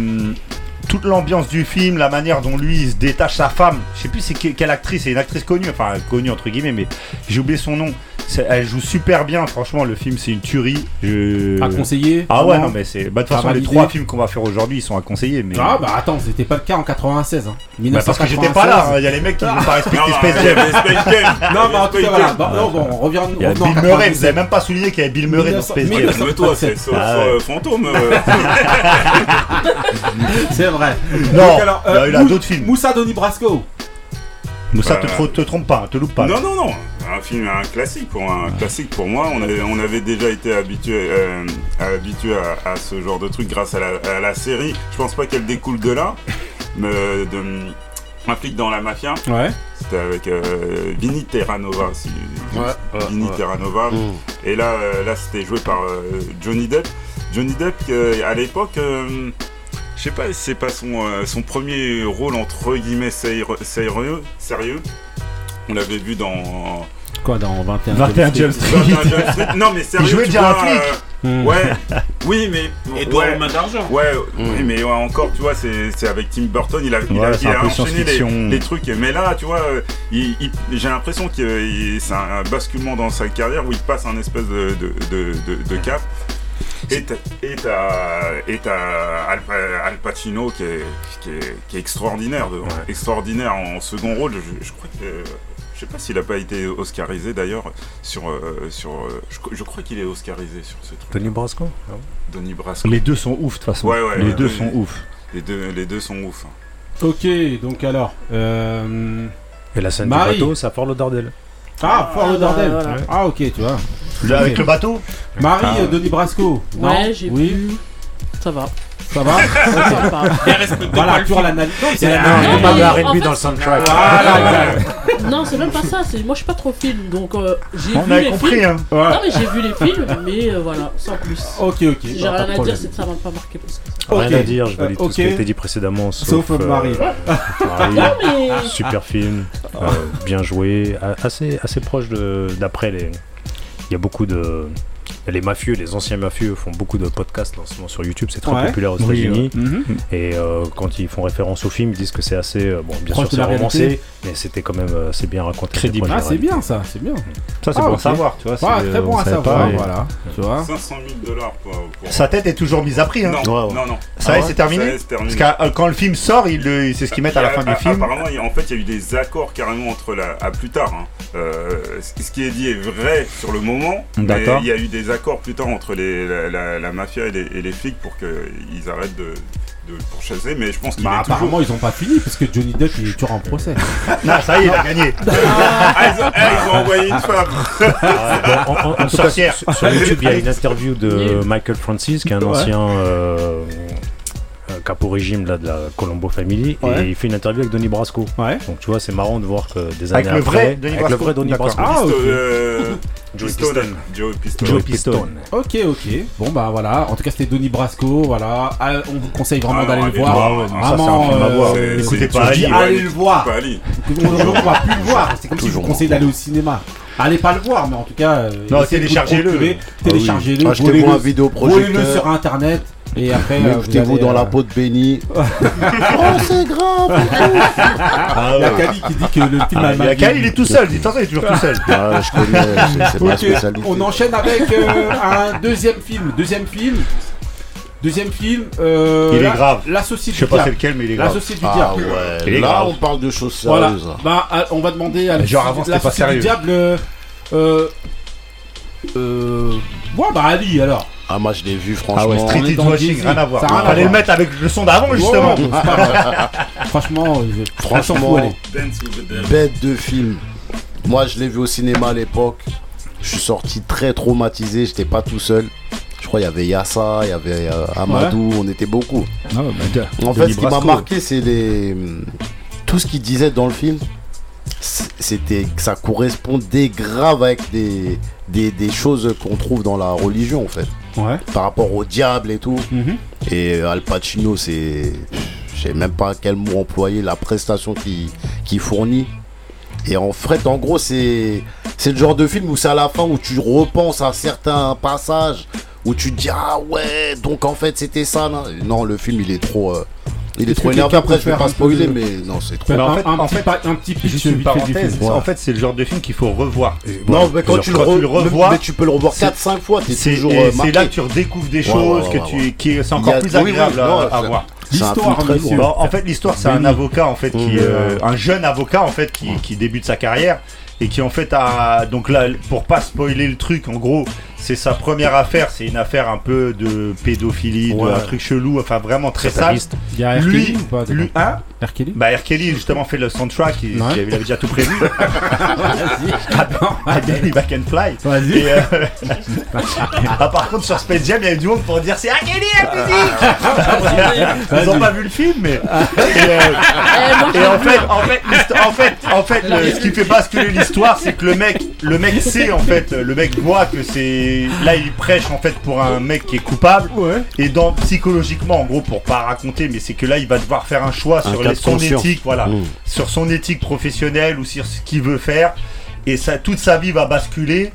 toute l'ambiance du film, la manière dont lui il se détache sa femme. Je sais plus c'est que- quelle actrice, c'est une actrice connue, enfin connue entre guillemets, mais j'ai oublié son nom. C'est- Elle joue super bien, franchement. Le film c'est une tuerie. Je... À conseiller Ah ouais, non mais c'est. Bah, de toute façon, les trois films qu'on va faire aujourd'hui, ils sont à conseiller. Mais... Ah bah attends, c'était pas le cas en 96. Hein. Bah, parce que j'étais pas là, hein. il y a les mecs qui ne vont pas respecter Non, Space Jam. Non, mais en tout cas, voilà. Bon, Ouais. non, bon, on revient. Il y a Bill Murray, vous 97. avez même pas souligné qu'il y avait Bill Murray dans 1900 Space Jam. 1900. Calme-toi, c'est sur, Ah sur, ouais. euh, fantôme. euh. C'est vrai. Non, Donc, alors, euh, il a Mou- d'autres films. Moussa Donnie Brasco. Moussa, Bah, te, tro- te trompe pas, te loupe pas. Non, non, non. Un film, un classique pour un classique pour moi. On avait, on avait déjà été habitué, euh, habitué à, à ce genre de truc grâce à la, à la série. Je pense pas qu'elle découle de là, mais de un flic dans la mafia. Ouais. C'était avec euh, Vinny Terranova. Si, Ouais, ouais, Vinny ouais. Terranova. Mm. Et là, euh, là, c'était joué par euh, Johnny Depp. Johnny Depp, euh, à l'époque. Je sais pas, c'est pas son, euh, son premier rôle entre guillemets sérieux. Sérieux. On l'avait vu dans. Quoi, dans 21 21 James Street. 21 Jump Street. Non, mais sérieux. Il jouait tu déjà un vois, flic. euh, Hmm. Ouais. Oui, mais. Edouard ouais. aux mains d'argent Ouais, Mm. oui, mais ouais, encore, tu vois, c'est c'est avec Tim Burton, il a, il Ouais, a, il enchaîné les, les trucs. Mais là, tu vois, euh, j'ai l'impression que c'est un, un basculement dans sa carrière où il passe un espèce de, de, de, de- de cap. Et t'as- et t'as et t'as Al, Al Pacino qui est, qui est, qui est extraordinaire, de- extraordinaire en second rôle. Je, je crois que. je sais pas s'il a pas été oscarisé d'ailleurs sur euh, sur euh, je, je crois qu'il est oscarisé sur ce truc. Tony Brasco Donnie Brasco. Les deux sont ouf de toute façon. Ouais, ouais, les deux sont ouf. Les deux, les deux sont ouf. Ok, donc alors. Euh... Et la scène Marie. du bateau, c'est à Fort Lauderdale. Ah, Fort Lauderdale. voilà. Ah, ok, tu vois. Là, avec le bateau Marie Ah, euh, Denis Brasco. Non Ouais, j'ai Oui. vu. Ça va. Ça va Ça va. Il respecte Voilà, film. l'analyse. Non, Il c'est y a la- un- il Non, pas de mais R&B fait- dans le soundtrack. Voilà, exact. Non, c'est même pas ça. C'est moi, je suis pas trop film, donc euh, j'ai On vu avait les compris, films. hein. Ouais. Non, mais j'ai vu les films, mais euh, voilà, sans plus. Ok, ok. Si bah, j'ai rien à problème. dire, c'est que ça m'a pas marqué plus que ça. Ok. Rien à dire, je valide Euh, tout ce qui a ok. été dit précédemment, sauf, Sauf euh, Marie. Marie, Non, mais- super film, euh, bien joué, a- assez, assez proche de d'après les. Il y a beaucoup de. Les mafieux, les anciens mafieux font beaucoup de podcasts là, en ce moment sur YouTube, c'est très Ouais. populaire aux Oui, États-Unis. ouais. Mhm. Et euh, quand ils font référence au film, ils disent que c'est assez, euh, bon, bien Proche sûr, c'est romancé, réalité. mais c'était quand même euh, c'est bien raconté. Crédible. Ah, c'est bien ça, c'est bien. Ça, c'est Ah, bon à savoir, tu vois. Ah, c'est- très bon on à savoir, pas, et- voilà. Tu vois 500 000 dollars pour, pour- Sa tête est toujours mise à prix. Hein. Non, Ouais, ouais. non, non. Ça Ah y est, c'est terminé Ça y est, c'est terminé. Parce que euh, quand le film sort, il c'est ce qu'ils mettent à la fin a- du film. Apparemment, il y a- en fait, il y a eu des accords carrément entre la. à plus tard. hein. Ce qui est dit est vrai sur le moment, mais D'accord. il y a eu des accords plus tard entre les, la, la- la mafia et les, et les flics pour qu'ils arrêtent de, de pourchasser. Mais je pense qu'il Bah apparemment toujours. ils ont pas fini parce que Johnny Depp il est toujours en procès. Non, ça y est, il a gagné. Ah, ils ont, ah, ils ont envoyé une femme. Ah, bon, en- en- en tout cas, sorcière. sur, sur YouTube, il y a une interview de. Michael Francis, qui est un Ouais. ancien euh, capo régime là, de la Colombo Family, Ouais. et il fait une interview avec Donnie Brasco. Ouais. Donc tu vois, c'est marrant de voir que des années Avec le vrai après, Donnie avec le Brasco vrai Donnie D'accord. Brasco. Ah, ok. Euh, Joey Pistone. Piston. Joe Piston. Ok, ok. Bon bah voilà. En tout cas c'était Donnie Brasco. Voilà. Ah, on vous conseille vraiment Ah, d'aller non, le voir. Vraiment. euh, Écoutez pas Ali. allez le voir. On ne va plus le voir. C'est comme si je vous Toujours. conseillez d'aller au cinéma. Allez pas le voir, mais en tout cas. euh, téléchargez-le. Téléchargez-le. Ah volez-le- un vidéoprojecteur. volez-le sur internet. Et après. euh, Écoutez-vous allez, dans euh, la peau de Benny. oh, c'est grave. Ah, Il y a. Kali qui dit que le film Ah, a il y a mal Kyle, il est tout seul. De toute façon, il est toujours tout seul. Ah, je connais, c'est- c'est ma Ok, spécialité. on enchaîne avec euh, un deuxième film. Deuxième film. Deuxième film. euh, Il est la- grave. L'associé Je du sais pas c'est lequel, mais il est La grave. société du Ah diable. Il ouais, est là grave. on parle de choses Voilà. sérieuses. Bah, euh, on va demander à Genre, la- avant, la c'était pas société du sérieux. diable. euh, euh, ouais, bah Ali alors. Ah moi je l'ai vu Ah ouais, franchement. Street on est is dans le Watching, rien à voir. Ça Fallait le mettre avec le son d'avant, justement. Ouais, c'est pas mal. Franchement, euh, Franchement, devil. Bête de film. Moi je l'ai vu au cinéma à l'époque. Je suis sorti très traumatisé, j'étais pas tout seul. Je crois qu'il y avait Yassa, il y avait euh, Amadou, on était beaucoup. Ah En fait, ce qui m'a marqué, c'est les tout ce qu'il disait dans le film. C'était ça correspondait grave avec des, des, des choses qu'on trouve dans la religion en fait. Ouais. Par rapport au diable et tout. Mhm. Et euh, Al Pacino, c'est. Je sais même pas quel mot employer, la prestation qu'il qu'il fournit. Et en fait, en gros, c'est c'est le genre de film où c'est à la fin où tu repenses à certains passages, où tu te dis Ah ouais, donc en fait c'était ça. Non, non le film il est trop. euh, il est trop énervé. Après, je vais pas spoiler, de- mais non, c'est trop. Un, Mais en fait- un petit, un pitch Juste une parenthèse. film. En fait, c'est le genre de film qu'il faut revoir. Non, mais quand tu, le, Quand re- tu le revois, mais tu peux le revoir c'est- 4-5 fois, t'es C'est toujours euh, c'est là que tu redécouvres des choses que tu, qui y encore plus oui, oui, agréable à- voir. L'histoire. Bon, en fait, l'histoire, c'est un avocat en fait qui, Mmh. euh, un jeune avocat en fait qui, qui débute sa carrière et qui en fait a donc là pour pas spoiler le truc, en gros, c'est sa première affaire, c'est une affaire un peu de pédophilie, Ouais. de un truc chelou, enfin vraiment très sale. Il y a R. Lui, Kelly ou pas dedans lui, hein R. Kelly Bah R. Kelly justement fait le soundtrack, il, Ouais. il avait déjà tout prévu. Vas-y. Ah, Back and Fly. Vas-y. Euh, ah, par contre sur Space Jam il y avait du monde pour dire c'est R. Kelly la musique. Ils ont pas vu le film mais. Et, euh, Eh, et en fait, en fait, en fait, en fait, le- ce qui fait basculer l'histoire, c'est que le mec, le mec sait en fait, le mec voit que c'est là il prêche en fait pour un mec qui est coupable. Ouais. Et dans psychologiquement, en gros, pour pas raconter, mais c'est que là il va devoir faire un choix Un sur les- son conscience. éthique, voilà, Mmh. sur son éthique professionnelle ou sur ce qu'il veut faire. Et ça, toute sa vie va basculer.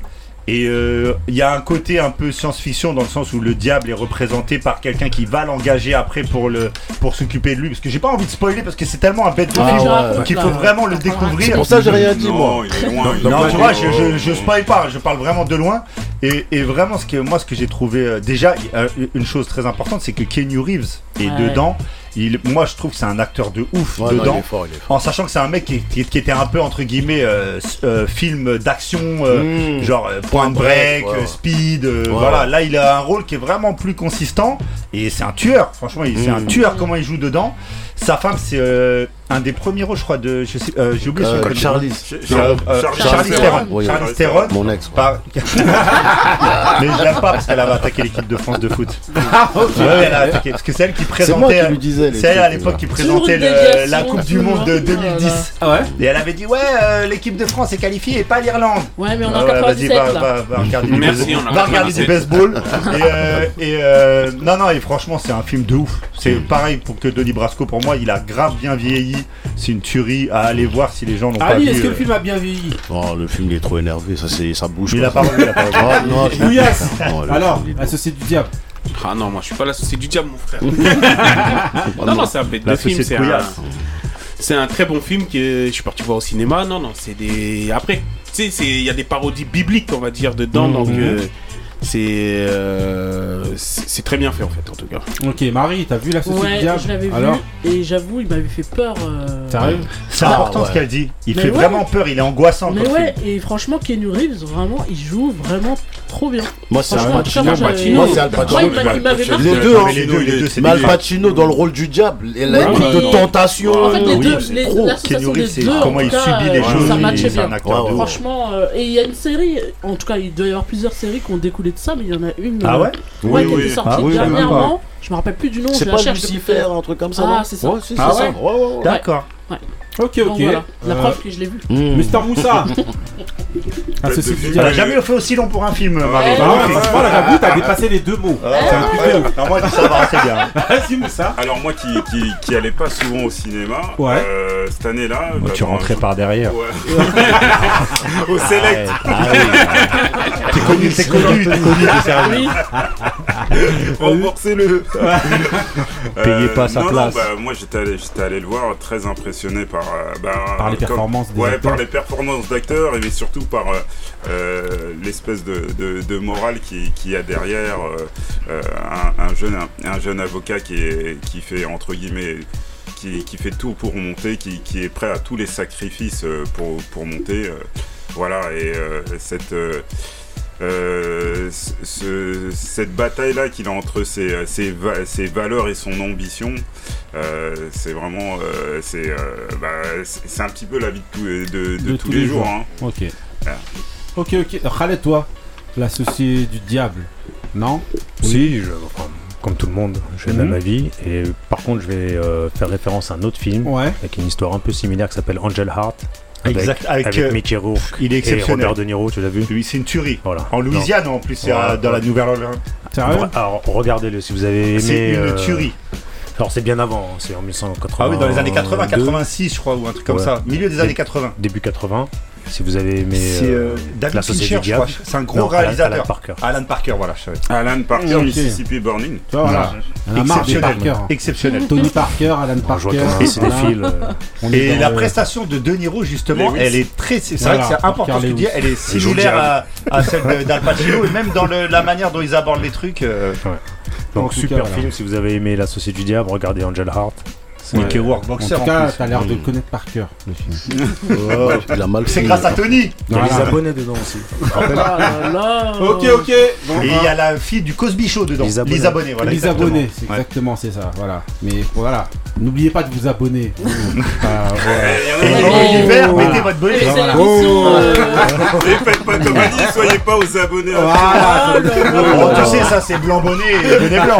Et euh, il y a un côté un peu science-fiction dans le sens où le diable est représenté par quelqu'un qui va l'engager après pour le pour s'occuper de lui. Parce que j'ai pas envie de spoiler parce que c'est tellement un bête de Ah film ouais. donc il faut vraiment le découvrir. C'est pour ça que j'ai rien dit, Non, moi. il est loin. il est Non, tu vois, je, je, je spoil pas, je parle vraiment de loin. Et, et vraiment, ce que, moi, ce que j'ai trouvé, euh, déjà, euh, une chose très importante, c'est que Kenny Reeves est Ouais. dedans. Il, moi, je trouve que c'est un acteur de ouf Ouais, dedans. est fort, il est fort. en sachant que c'est un mec qui, qui- qui était un peu, entre guillemets, euh, euh, film d'action, euh, Mmh. genre Point Break, Break, ouais. Speed. Ouais, voilà, là, il a un rôle qui est vraiment plus consistant. Et c'est un tueur, franchement, c'est un Mmh. tueur comment il joue dedans. Sa femme, c'est euh, un des premiers rôles, je crois, de. je sais- euh, J'ai oublié Euh, Theron. Oui, Charlize oui. Theron. Mon ex. Par- Mais je l'aime pas parce qu'elle avait attaqué l'équipe de France de foot. Ah, ok. Ouais, elle a attaqué. Parce que c'est elle qui C'est moi présentait. qui lui disais les C'est elle à l'époque qui présentait le- la Coupe du Monde de 2010. Ah ouais Et elle avait dit Ouais, euh, l'équipe de France est qualifiée et pas l'Irlande. Ouais, mais on est en Ah vas-y, 97 va, regarder du Merci, baseball. on a Va regarder du 97. baseball. et euh, euh, non, non, et franchement, c'est un film de ouf. C'est pareil pour que Denis Brasco, pour moi, il a grave bien vieilli. C'est une tuerie à aller voir si les gens l'ont pas Ali, vu. est-ce que le euh. film a bien vieilli Oh, le film il est trop énervé, ça, c'est, ça bouge. Il a pas revu, il a pas revu. Ah, non, je- Bouillasse Non, le Alors, film, il est associé du diable. Ah non, moi je suis pas l'associé du diable, mon frère. non, non, c'est un bête de L'associé film. C'est un, Couillasse. c'est un très bon film que je suis parti voir au cinéma. Non, non, c'est des. Après, tu sais, c'est- il y a des parodies bibliques, on va dire, dedans. Mhm. Donc, euh, c'est. euh, c'est très bien fait, en fait, en tout cas. Ok, Marie, t'as vu l'associé du Ouais, diable je l'avais vu Alors et j'avoue, il m'avait fait peur. euh, Sérieux C'est Ah, important ouais. ce qu'elle dit. Il Mais fait ouais. vraiment peur, il est angoissant Mais ouais, film. et franchement, Keanu Reeves, vraiment, il joue vraiment trop bien. Moi, c'est Al Pacino. moi, c'est Al Pacino. Les deux, les deux, les deux, c'est Mais Al des- Pacino dans le rôle du diable, et la de tentation. En fait, les deux, l'association des comment en il subit les euh, choses, ça il- matchait bien. Franchement, euh, et il y a une série, en tout cas, il doit y avoir plusieurs séries qui ont découlé de ça, mais il y en a une. Ah euh, ouais Ouais, Oui, qui oui. était sortie Ah dernièrement. Je me rappelle plus du nom, C'est la pas Lucifer, un truc comme ça Ah, non c'est ça. Ouais, c'est Ah ça. ouais Ouais, Ok, Donc ok. voilà, la Euh, preuve que je l'ai vu. Mmh. Mister Moussa Associé de du film. Elle a diable. jamais fait aussi long pour un film, Marie. Ouais. Ah ouais, franchement, là, j'avoue, t'as dépassé les deux mots. Ah, C'est un truc de ouf. Non, moi, je dis ça va, c'est bien. Vas-y, Moussa. Alors moi qui, qui, qui allais pas souvent au cinéma, Ouais. euh, cette année-là... bah, tu dans- rentrais par derrière. Ouais. au Select. Ah oui. T'es connu, t'es connu, t'es connu, t'es sérieux. Remboursez-le. Payez pas sa non, place. Non, bah, moi j'étais allé, j'étais allé le voir, très impressionné par, euh, bah, Par les comme- performances des ouais, acteurs. par les performances d'acteurs, et mais surtout par euh, euh, l'espèce de, de, de morale qui, qui y a derrière un, un jeune, un, jeune avocat qui, est, qui fait entre guillemets qui, qui fait tout pour monter, qui, qui est prêt à tous les sacrifices pour, pour monter. voilà, et euh, cette, euh, euh, ce- cette bataille-là qu'il a entre ses, ses, va- ses valeurs et son ambition, euh, c'est vraiment. euh, c'est euh, bah, c'est- un petit peu la vie de, tous- de, de tous, les jours. hein. Ok. Ah. Ok, ok. Khaled, toi, l'associé du diable. Non? Si, je- enfin, comme tout le monde, j'ai le Mhm. même avis. Et par contre, je vais euh, faire référence à un autre film Ouais. avec une histoire un peu similaire qui s'appelle Angel Heart. Avec, Exact, avec, avec euh, Mickey Rourke Il est et exceptionnel. Robert De Niro, tu l'as vu Lui, c'est une tuerie. Voilà. En Louisiane, en plus, c'est dans la. Nouvelle-Orléans. Alors, regardez-le si vous avez aimé. C'est une euh, tuerie. Alors, c'est bien avant, c'est en 1980. Ah oui, dans les années 80, 86, je crois, ou un truc comme Ouais. ça. Milieu des années 80. Début 80. Si vous avez aimé. C'est euh, David L'associé Fincher, du je crois. diable. C'est un gros Non, réalisateur. Alan Parker. Alan Parker, voilà, je. Alan Parker, Ok. Mississippi Burning. Voilà. Des Exceptionnel. Parker. Exceptionnel. Tony Parker, Alan Parker. voilà. euh, Et la prestation de De Niro, justement, Lewis. elle est très. C'est Voilà, vrai que c'est important ce que tu dis. Elle est similaire à, à celle d'Al Pacino et même dans le- la manière dont ils abordent les trucs. euh, Donc, super cas, voilà. film. Si vous avez aimé L'associé du diable, regardez Angel Heart. C'est- Mickey Rourke, En boxeur tout en cas, plus. t'as l'air de connaître par cœur le film. Oh, il a mal C'est grâce à Tony. Il y a les abonnés dedans aussi. Là. Ok, ok. Et il y a la fille du Cosby Show dedans. Les abonnés. Les abonnés, voilà. les abonnés, c'est exactement c'est ça, voilà. Mais voilà, n'oubliez pas de vous abonner. Ah. Et Il y en a- en Oh. hiver, Voilà. mettez votre bonnet. Et faites pas comme soyez pas aux abonnés. Ah tu sais, ça c'est blanc bonnet et bonnet blanc.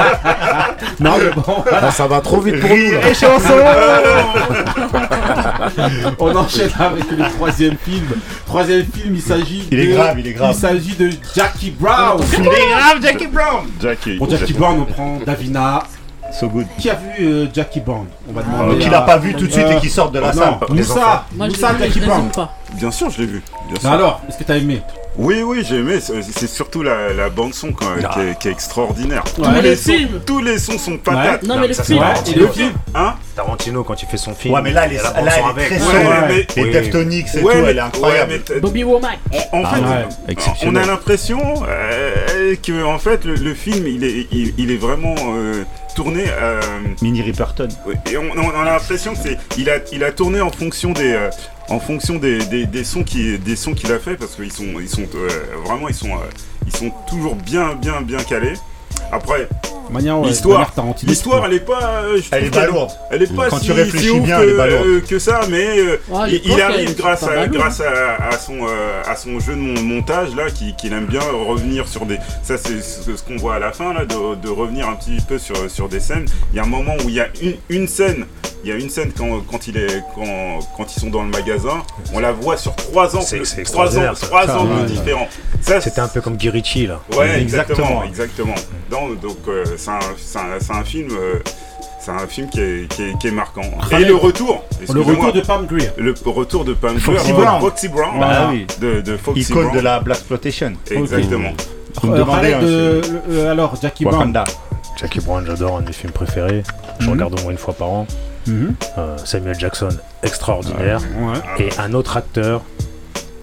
Non, mais bon, Ah, ça va trop vite pour nous. Chanson. on enchaîne avec le troisième film. Troisième film, il s'agit Il est de- grave, il est grave. Il s'agit de Jackie Brown. Il est grave, Jackie Brown. Jackie. Pour Jackie Brown, on prend Davina. So good. Qui a vu euh, Jackie Brown? On va demander. Qui l'a pas vu tout de suite Euh, et qui sort de la non, salle. Moussa, Moussa, Jackie Brown. pas. Bien sûr, je l'ai vu. Bien sûr. Bah alors, est-ce que t'as aimé Oui, oui, j'ai aimé. C'est surtout la, la bande son quand même, qui, est, qui est extraordinaire. Ouais. Tous, Mais les le sons, film. tous les sons sont patates. Non, mais le ça, film. Ouais, et le film Hein Tarantino, quand il fait son film. Ouais, mais là, la là, bande-son elle est avec. très Ouais, sombre. mais- Et Oui. Deftonix et Ouais, tout, mais- elle est incroyable. ouais, Bobby Womack. En, en Ah fait, ouais, on a l'impression euh, que en fait le, le film il est, il, il est vraiment euh, tourné. euh, Mini Ripperton. et on, on a l'impression que c'est il a il a tourné en fonction des euh, en fonction des, des, des sons qui des sons qu'il a fait parce qu'ils sont ils sont euh, vraiment ils sont euh, ils sont toujours bien bien bien calés. Après Manière, ouais, L'histoire, l'histoire, elle est pas. euh, je Elle est qu'elle- balourde. Elle est pas Quand si, tu réfléchis si bien, que, elle est balourde. euh, que ça, mais euh, Ouais, à il, il arrive elle- grâce pas à grâce à, à son euh, à son jeu de mon- montage là, qui- qu'il aime bien revenir sur des. Ça c'est ce, ce qu'on voit à la fin là, de, de revenir un petit peu sur sur des scènes. Il y a un moment où il y a une, une scène. Il y a une scène quand, quand, il est, quand, quand ils sont dans le magasin, on la voit sur trois ans, C'est- c'est trois ans, trois angles ouais. différents. Ça, C'était un peu comme Guy Ritchie, là. Ouais, exactement, exactement. Donc, donc euh, c'est un, film, euh, c'est un film qui est, qui est, qui est marquant. Et le retour, Le retour de Pam Grier. le retour de Pam Foxy Grier, Brown. Foxy Brown, Bah oui. de, de Foxy Icône Brown. de la Black Exploitation. Exactement. Euh, euh, alors, Jackie Brown. Jackie Brown, j'adore, un de mes films préférés. Je Mhm. regarde au moins une fois par an. Mhm. Euh, Samuel Jackson, extraordinaire. Ouais. Et un autre acteur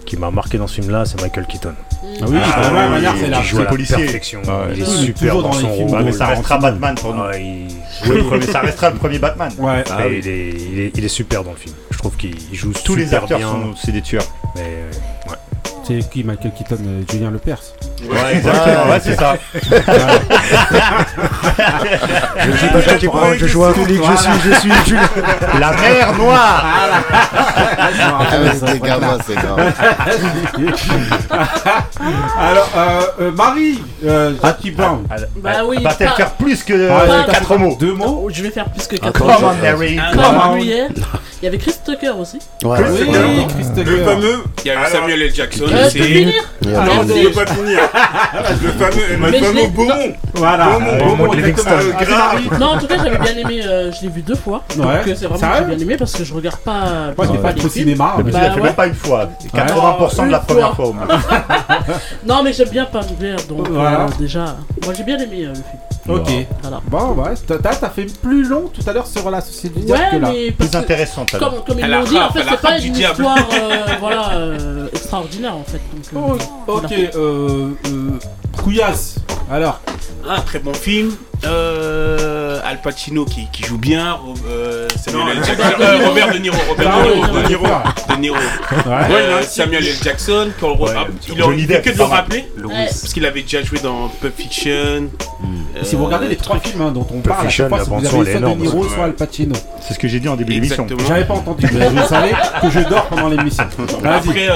qui m'a marqué dans ce film-là, c'est Michael Keaton. Ah oui, Ah, manière, c'est la joue à la policier. perfection. Ouais, il est super dans, son rôle. Ouais, mais ça restera. Batman pour nous. Ouais, il... Oui, mais ça restera le premier Batman. Ouais. Ah il, est, il, est, il est super dans le film. Je trouve qu'il il joue Tous les acteurs bien. sont c'est des tueurs. Mais euh, ouais. C'est qui Michael Keaton euh, Julien Lepers. Ouais, exactement. Ouais, c'est ça. Je suis pas Jackie Brown, je joue un je suis, je suis Julien. La mer noire. Ah, mais c'est gamin, c'est grave. Alors, euh, euh, Marie, euh, Jackie Brown. Bah oui, Va-t-elle pas- faire plus que Ah, euh, mots Deux mots je vais faire plus que Ah, 4 Come on, Mary. Come on. Il y avait Chris Tucker aussi. Ouais. Chris Le Tucker. fameux. Il y avait Samuel L. Jackson Euh, je peux finir Yeah. Non, je peux pas finir. Le fameux, Mais je fameux l'ai- Beaumont. Voilà. Beaumont, Beaumont, Beaumont, exactement. exactement. Grave. Non, en tout cas, j'avais bien aimé. euh, je l'ai vu deux fois. Ouais. Donc, euh, c'est vraiment Sérieux que j'ai bien aimé parce que je regarde pas. Moi, je l'ai pas au films. cinéma. Le mais- petit, il a Bah fait ouais. même pas une fois. 80% de la Une première fois. au moins. Non, mais j'aime bien Pam Grier, donc Voilà. euh, déjà, moi j'ai bien aimé euh, le film. Ok. Voilà. Bon, ouais. T'as t'as fait plus long tout à l'heure sur la société du Ouais, diable que là. mais parce Plus que, intéressant, t'as comme, comme ils Elle a l'ont dit, en fait, elle a c'est pas du une diable. histoire euh, voilà, euh, extraordinaire en fait. Donc, euh, Oh, ok, euh, euh, Couillasse. Alors, Un très bon film. Euh, Al Pacino qui, qui joue bien. Ro- euh, Samuel Non, L. Robert Jackson. De euh, Niro. Robert De Niro. Robert Ah De oui, Niro. non, De Niro. d'accord. De Niro. Ouais. Euh, Ouais, Samuel L. Jackson, qu'on le re- Ouais, ah, il aurait que de le rappeler. Parce qu'il avait déjà joué dans Pulp Fiction. Euh, si vous regardez les trois films hein, dont on parle, Fiction, fois, la si vous avez soit De. Niro, soit Al Pacino. C'est ce que j'ai dit en début d'émission. J'avais pas entendu, mais vous savez que je dors pendant l'émission. Après,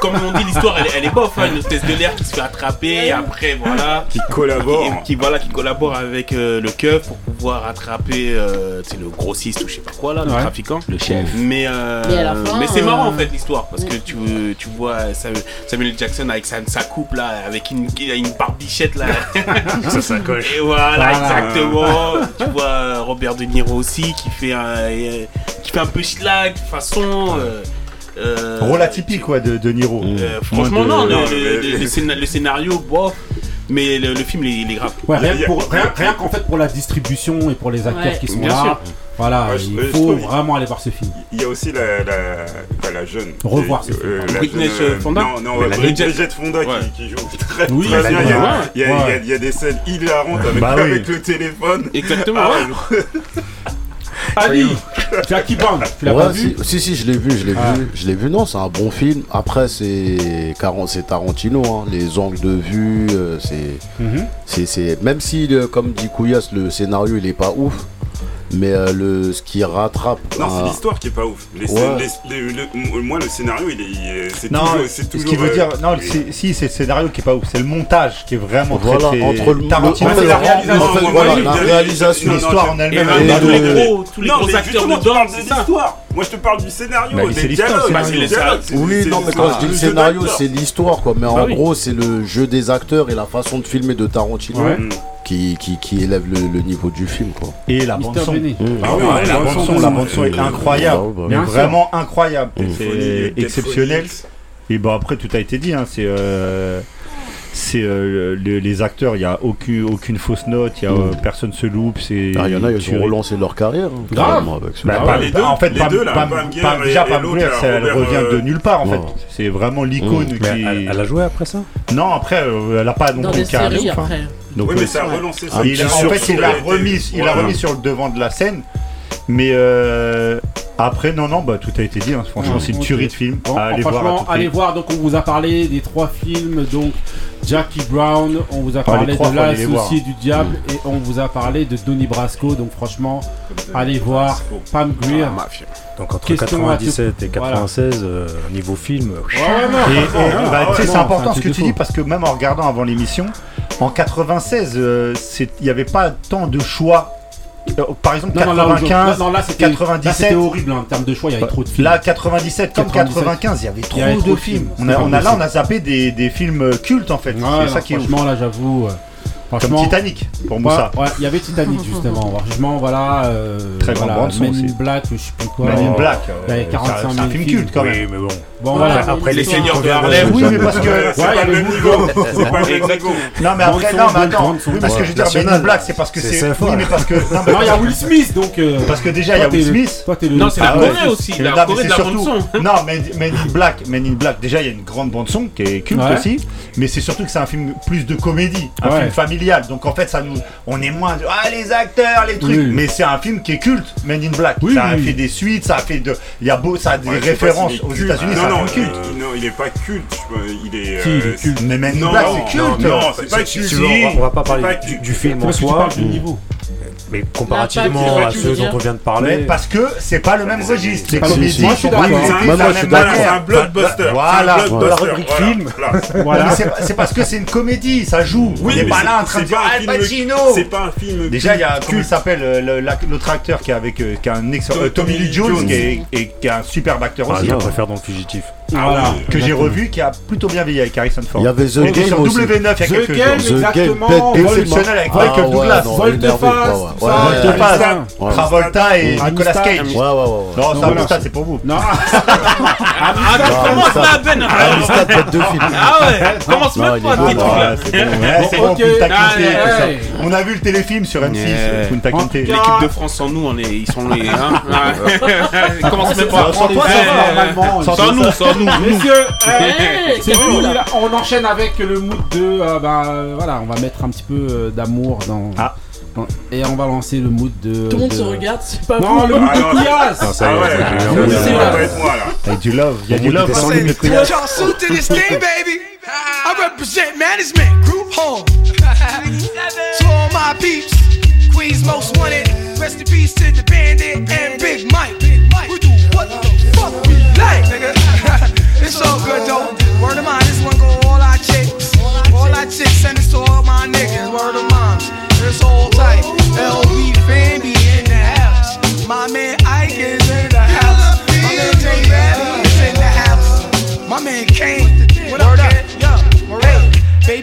comme on dit, l'histoire elle, est bof, hein, une hôtesse de l'air qui se fait attraper, et après voilà, Qui collabore. qui, qui, voilà, qui collabore avec euh, le keuf pour pouvoir attraper euh, c'est le grossiste ou je sais pas quoi là, le Ouais. trafiquant. Le chef. Mais, euh, Mais fin, c'est marrant euh, en fait l'histoire parce que tu, tu vois Samuel, Jackson avec sa, sa coupe là, avec une, une barbichette là. Ça s'accroche. Et voilà, exactement. tu vois euh, Robert De Niro aussi qui fait un, euh, qui fait un peu schlag façon. Euh, Rôle atypique, quoi, de, de Niro. euh, franchement, Moins non, de- le, non, le- mais- le- le scéna- le scénario, bof, mais le, le film, il est, il est grave. Ouais, rien, pour- qu'en fait pour la distribution et pour les acteurs Ouais. qui sont Bien là. sûr. Voilà, Ouais, il faut trouve- vraiment aller voir ce film. Il y a aussi la, la, pas la jeune. Revoir ce film. Euh, la Britney Fonda Non, non, Bridget. Fonda Ouais. qui, qui joue très, Oui, très elle bien. Il y, a, bien. il, y a, il y a- Ouais. il y a des scènes hilarantes avec, Bah oui. avec le téléphone. Exactement. Ah, ouais. Ali, Jackie Brown, tu l'as Ouais, pas vu si, si, si, je l'ai vu, je l'ai Ah. vu, je l'ai vu. Non, c'est un bon film. Après, c'est Caron- c'est Tarantino, hein. les angles de vue, euh, c'est, Mhm. c'est, c'est, même si, le- comme dit Couillasse, le scénario il est pas ouf, mais euh, le, ce qui rattrape. Non, c'est l'histoire qui est pas ouf. Les Ouais. les- les- le- moi, le scénario, il est, il est- c'est Non, toujours, c'est ce toujours. qui veut euh, dire, non, si c'est le scénario qui est pas ouf, c'est le montage qui est vraiment très, Voilà, très- entre le- Tarantino, la réalisation. en fait, moi, voilà, la réalisation, l'histoire en elle-même. tous les le- gros, tous les Non, gros mais acteurs dedans, c'est l'histoire. Moi, je te parle du scénario, Bah, c'est des dialogues. Bah, Oui, non, mais quand je dis le scénario, c'est l'histoire, quoi. Mais Bah en oui. gros, c'est le jeu des acteurs et la façon de filmer de Tarantino Ouais. qui, qui, qui élève le, le niveau du film, quoi. Et la bande son. Mmh. Ah oui, ouais, la bande son, la bande son est incroyable, bah, bah, mais vraiment incroyable. Mmh. C'est exceptionnel. Et bon après tout a été dit, hein, c'est euh, c'est euh, le- les acteurs, il y a aucune aucune fausse note, il y a euh, personne se loupe, c'est. Ah, il y en a, ils ont relancé leur carrière. hein, Grave. carrément, avec ce Bah. Pam- les deux, en fait, les Pam- deux, là, Pam- Pam Grier Pam- et- déjà et Pam l'autre, Grier, là, ça, elle revient de euh, nulle part en fait. C'est vraiment l'icône Mais qui. elle, elle a joué après ça? Non, après, euh, elle a pas non plus après. Donc, Oui, mais ça a relancé ça. En fait, il l'a remis, sur le devant de la scène. Mais euh, Après, non, non, bah tout a été dit. hein. Franchement, Ouais, c'est une tuerie de film. Bon, allez voir. franchement, prix. allez voir. Donc, on vous a parlé des trois films. Donc, Jackie Brown, on vous a Ah, parlé trois, de voir. l'associé du diable et on vous a parlé de Donnie Brasco. Donc, franchement, allez voir Pam Grier. Donc entre Question à 97 et tout- voilà. 96, euh, niveau film. Ouais, ouais, bah, c'est important ce que tu dis parce que même en regardant avant l'émission, en 96, euh, c'est- il n'y avait pas tant de choix. Euh, Par exemple, Non, non, là, 95, non, là, c'était- là, 97. c'était horrible hein, en termes de choix. Il y avait trop de films. Là, 97 comme 97, 95, il y avait trop, il y avait trop de films. films. On a, on là, on a zappé des, des films cultes en fait. Ouais, c'est non, ça qui est ouf. franchement, là, j'avoue. euh, Comme Titanic pour Moussa. Ouais, ouais, il y avait Titanic justement. Franchement, voilà. euh, Très grande voilà, bande. Black, je sais plus quoi. Men in Black, euh, 45 c'est un- 000 c'est un film films. culte, quand même. Oui, mais bon. Bon, Après- voilà. après, Les les Seigneurs de Harlem. Oui, mais parce que. Ouais, y avait le niveau. C'est pas le niveau. Non, mais après, non, mais attends. Oui, parce que je veux dire, Men in national. Black, c'est parce que C'est c'est. Oui, mais parce que. Non, il y a Will Smith donc. euh, Parce que déjà, il y a Will Smith. Toi, t'es le. Non, c'est la Ah. Corée aussi. La Corée c'est de la surtout- bande son. Non, Men, in Black, Men in Black, déjà il y a une grande bande son qui est culte aussi, mais c'est surtout que c'est un film plus de comédie, un film familial. Donc en fait, ça nous, on est moins de ah les acteurs, les trucs, mais c'est un film qui est culte, Men in Black. Ça a fait des suites, ça a fait de, il y a beau, ça a des pas références aux. États-Unis, Non, culte. il- non, il est pas culte. Il est. Si, il est euh, culte? Mais Non, Black, c'est culte. non, c'est pas culte. on va- pas parler du, film en tu soi, parles du niveau. Mais comparativement à ceux dont on vient de Mais parler, parce que c'est pas le même registre. Les pas le- comédies Moi, je suis sont pas. C'est un blockbuster. Voilà. C'est un Dans la blockbuster, rubrique voilà, film. voilà. Voilà. Mais c'est parce que c'est une comédie, ça joue. on n'est mais pas là en train de dire Al film- Pacino. C'est pas un film. Déjà, il y a, comment il s'appelle, euh, l'autre acteur qui est avec, euh, qui est un ex, Tommy euh, Tommy Lee Jones, qui est, et qui est un superbe acteur ah, aussi, je préfère dans le fugitif. Voilà. que j'ai revu, qui a plutôt bien vieilli avec Harrison Ford. Il y avait The Game sur aussi. W9 il y a The quelques Game, jours. The Game. Exceptionnel avec Ah, Michael ouais, Douglas. non, Volte énervé, face, quoi, ouais. ça, Ouais, Volte ouais, face, ouais. Travolta et Amistad. Nicolas Cage. Ouais, ouais, ouais. ouais. Non, ça. Amistad, c'est pour vous. Non. Ah, Non, commence ça- là, Ben Amistad, tête de film. Ah ouais Commence Non, même pas. Ouais, c'est bon. Punta Kinte. On a vu le téléfilm sur M6, Yeah. Punta Kinte. L'équipe de France sans nous, on est, ils sont les. Hein Ils commencent même pas. Sans toi, ça va, normalement. Sans nous, sans nous. Nous. Messieurs, Hey, c'est fini là. On enchaîne avec le mood de. euh, bah, euh, voilà, on va mettre un petit peu euh, d'amour dans. Ah. dans- Et on va lancer le mood de. Tout le monde de- se regarde, c'est pas Non, vous. le mood Ah, non. de Pias Non, ça y Ah est, ouais, j'ai eu un ça de- c'est va là. pas être moi là. Avec du love, il y a du love. sans limite, Put y'all suit to this game, baby. I represent management, group home. to all my peeps, Queens most wanted. Rest in peace to the bandit and Big Mike. We do what the it's all good though. Word of mine, this one go all our chicks. All our chicks send this to all my niggas. Word of mine, it's all tight. LB Family in the house. My man Ike is in the house. My man J is in the house. My man Kane,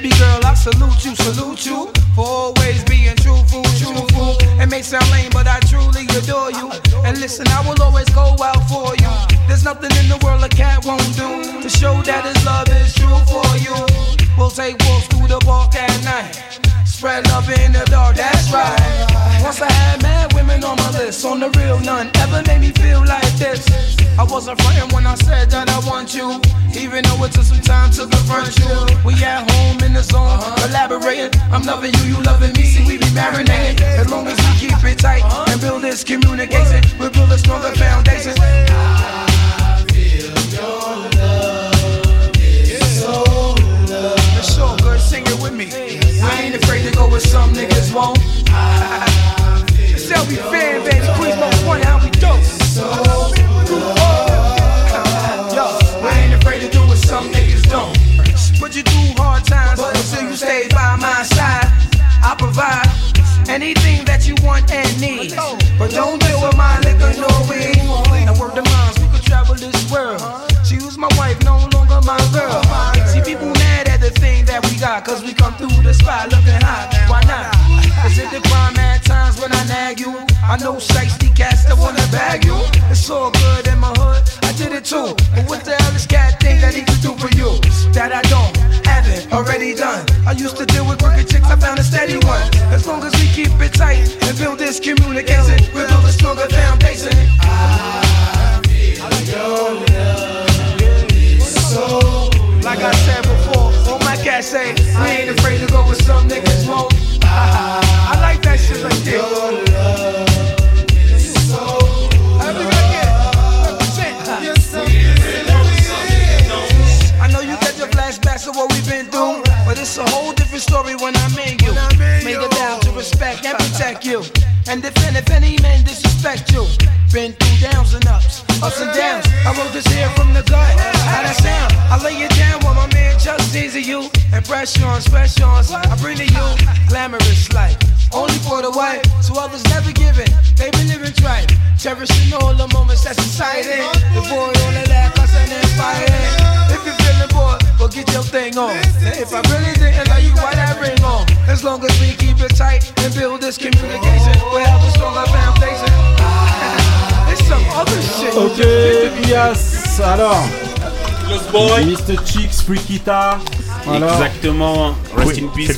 baby girl, I salute you, salute you for always being truthful, truthful. It may sound lame, but I truly adore you. And listen, I will always go out for you. There's nothing in the world a cat won't do to show that his love is true for you. We'll take walks through the park at night. Spread love in the dark, that's right. Once I had mad women on my list, on the real, none ever made me feel like this. I wasn't frontin' when I said that I want you, even though it took some time to confront you. We at home in the zone, collaborating. I'm loving you, you loving me. See, we be marinating as long as we keep it tight and build this communication. We build a stronger foundation. Some niggas won't. Fan, baby. Queens most wanted, how we do. Yo, I ain't afraid to do what some niggas don't. Put you through hard times, but still you stay by my side. I provide anything that you want and need. But don't when I nag you? I know shiesty cats that wanna bag you. It's all good in my hood, I did it too. But what the hell this cat think that he could do for you? That I don't, haven't already done. I used to deal with crooked chicks, I found a steady one. As long as we keep it tight and build this communication, we build a stronger foundation. So like I said before, all my cats say, I ain't afraid to go where some niggas it's a whole different story when I'm in you. Made it vow to respect and protect you. And defend if any man disrespect you. Been through downs and ups, ups and downs. I wrote this here from the gut. How that sound? I lay it down while my man just teases you. And pressure on, pressure on. I bring to you glamorous life. Only for the white, to others never given. They been living tripe, cherishing all the moments that's exciting. The boy on the left, I said fire get your thing on. If I really didn't like you, why that ring on? As long as we keep it tight and build this communication, we'll have a stronger foundation. It's some other shit. Ok, yes, alors. Mr. Chicks, Freakita. Voilà. Exactement. Rest in peace.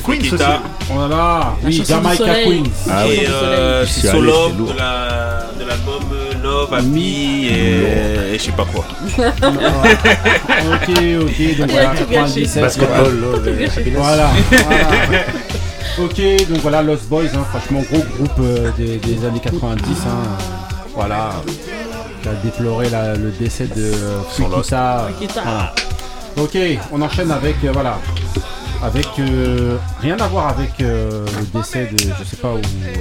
Voilà, oui, Jamaica. Queens. Ah oui. Et euh, c'est suis So allé, Love c'était lourd. de la- de l'album euh, Love, Happy et, et je sais pas quoi. ok, ok, donc voilà, tout gâché. 97. Basketball, voilà. love et happiness. Voilà. voilà. ok, donc voilà, Lost Boys, hein, franchement, gros groupe euh, des, des années 90. hein, voilà. Qui a déploré la- le décès de euh. Voilà. Ok, on enchaîne avec, euh, voilà. Avec euh, rien à voir avec euh, le décès de je sais pas où. euh,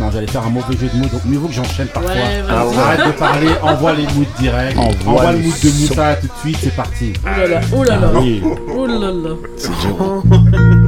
non, j'allais faire un mauvais jeu de mots, donc mieux vaut que j'enchaîne parfois. Ouais. Ah. Arrête de parler, envoie les moods directs. Envoie Envoie, le mood de. Moussa tout de suite, c'est parti. Oh là là, oh là là. Ah oui. Oh là là.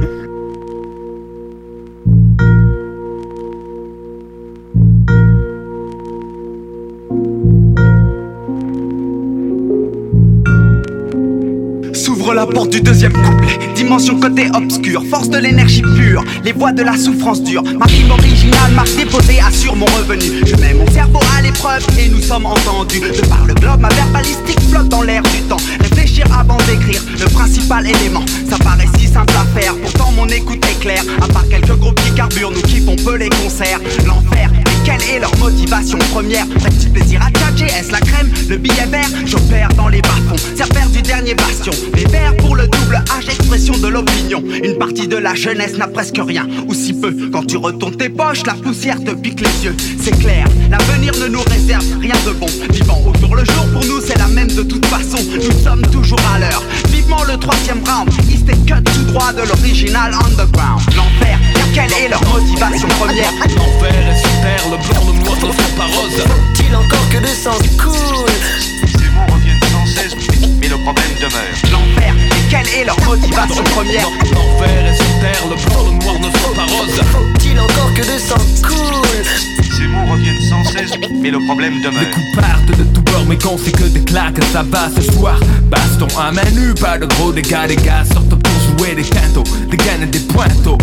S'ouvre la porte du deuxième couplet. Dimension côté obscur, force de l'énergie pure, les voix de la souffrance dure. Ma rime originale, marque déposée, assure mon revenu. Je mets mon cerveau à l'épreuve et nous sommes entendus. De par le globe, ma verbalistique flotte dans l'air du temps. Réfléchir avant d'écrire, le principal élément. Ça paraît si simple à faire, pourtant mon écoute est claire. À part quelques groupes qui carburent, nous kiffons peu les concerts. L'enfer, est leur motivation première Petit plaisir à tchatcher, est-ce la crème Le billet vert, j'opère dans les bas-fonds. Serveur du dernier bastion. Les pour le double H, expression de l'opinion. Une partie de la jeunesse n'a presque rien, ou si peu. Quand tu retournes tes poches, la poussière te pique les yeux. C'est clair, l'avenir ne nous réserve rien de bon. Vivant au jour le jour, pour nous c'est la même de toute façon. Nous sommes toujours à l'heure. Le troisième round, est cut tout droit de l'original underground. L'enfer, quelle est leur motivation première L'enfer est sur terre, le blanc, ne sont pas roses. Faut-il encore que le sang coule? Le problème demeure. L'enfer, quelle est leur motivation première L'enfer est sur terre, le blanc, le noir ne sont pas roses. Faut-il encore que le sang coule Ces mots reviennent sans cesse, mais le problème demeure. Les coups partent de tout bord, mais quand c'est que des claques, ça va ce soir. Baston à main nue, pas de gros dégâts, les gars sortent pour jouer des quintos, des gaines et des pointeaux.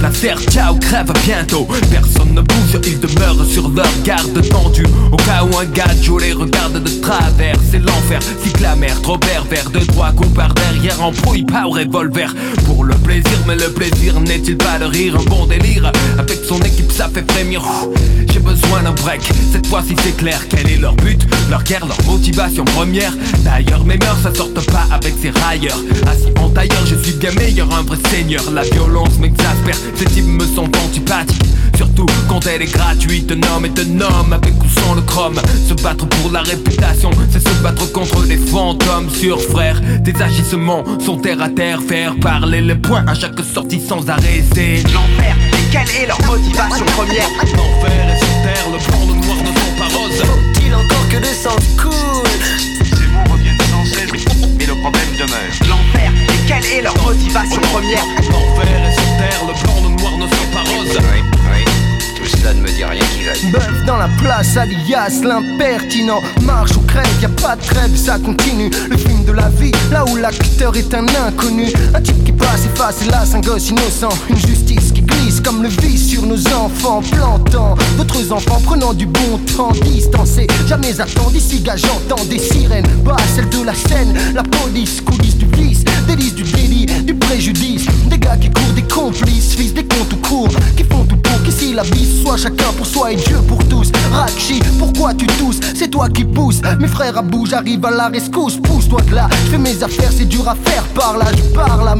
La terre, ciao, crève bientôt. Personne ne bouge, ils demeurent sur leur garde tendue. Au cas où un gajo les regarde de travers, c'est l'enfer. Cycle amer, trop pervers, de droit coup par derrière, embrouille pas au revolver. Pour le plaisir, mais le plaisir n'est-il pas de rire, un bon délire. Avec son équipe, ça fait frémir. J'ai besoin d'un break, cette fois-ci c'est clair. Quel est leur but, leur guerre, leur motivation première D'ailleurs, mes mœurs, ça sortent pas avec ces railleurs. Assis en tailleur, je suis bien meilleur, un vrai seigneur. La violence m'exaspère, ces types me sont antipathiques. Surtout quand elle est gratuite, un homme est un homme avec ou sans le chrome. Se battre pour la réputation, c'est se battre contre les fantômes sur frère. Tes agissements sont terre à terre, faire parler les points à chaque sortie sans arrêt. C'est l'enfer. Et quelle est leur motivation première? L'enfer est sur terre, le blanc, le noir ne sont pas roses. Faut-il encore que le sang coule? Ces mots reviennent sans cesse, mais le problème demeure. L'enfer. Et quelle est leur motivation première? L'enfer est sur terre, le blanc, le noir ne sont pas roses. Oui, oui. Tout cela ne me dit rien qui vaille. Bœuf dans la place, alias l'impertinent. Marche ou crève, y a pas de trêve, ça continue. Le film de la vie, là où l'acteur est un inconnu. Un type qui passe, efface, hélas, un gosse innocent. Une justice qui glisse comme le vice sur nos enfants, plantant d'autres enfants prenant du bon temps, distancés. Jamais attend d'ici, gars, j'entends des sirènes. Bah, celle de la scène, la police, coulisses du vice, délice du délit, du préjudice. Des gars qui courent, des complices, fils des comptes tout court, qui font tout qu'ici la vie soit chacun pour soi et Dieu pour tous. Rakshi, pourquoi tu tousses? C'est toi qui pousses. Mes frères à bout, j'arrive à la rescousse. Pousse-toi de là, je fais mes affaires, c'est dur à faire par là. Je parle à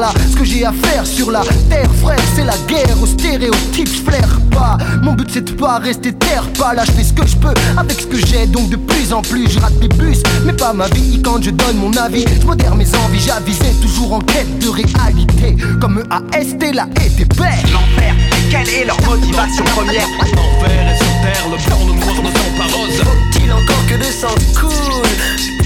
là. Ce que j'ai à faire sur la terre, frère, c'est la guerre aux stéréotypes. Je flaire pas. Mon but c'est de pas rester terre pas là. Je fais ce que je peux avec ce que j'ai. Donc de plus en plus, je rate mes bus, mais pas ma vie. Quand je donne mon avis, je modère mes envies. J'avisais toujours en quête de réalité. Comme AST, la ETP. L'enfer. Quelle leur motivation première Enfer et sur terre, le blanc, le noir ne sont pas roses. Faut-il encore que des sangs coulent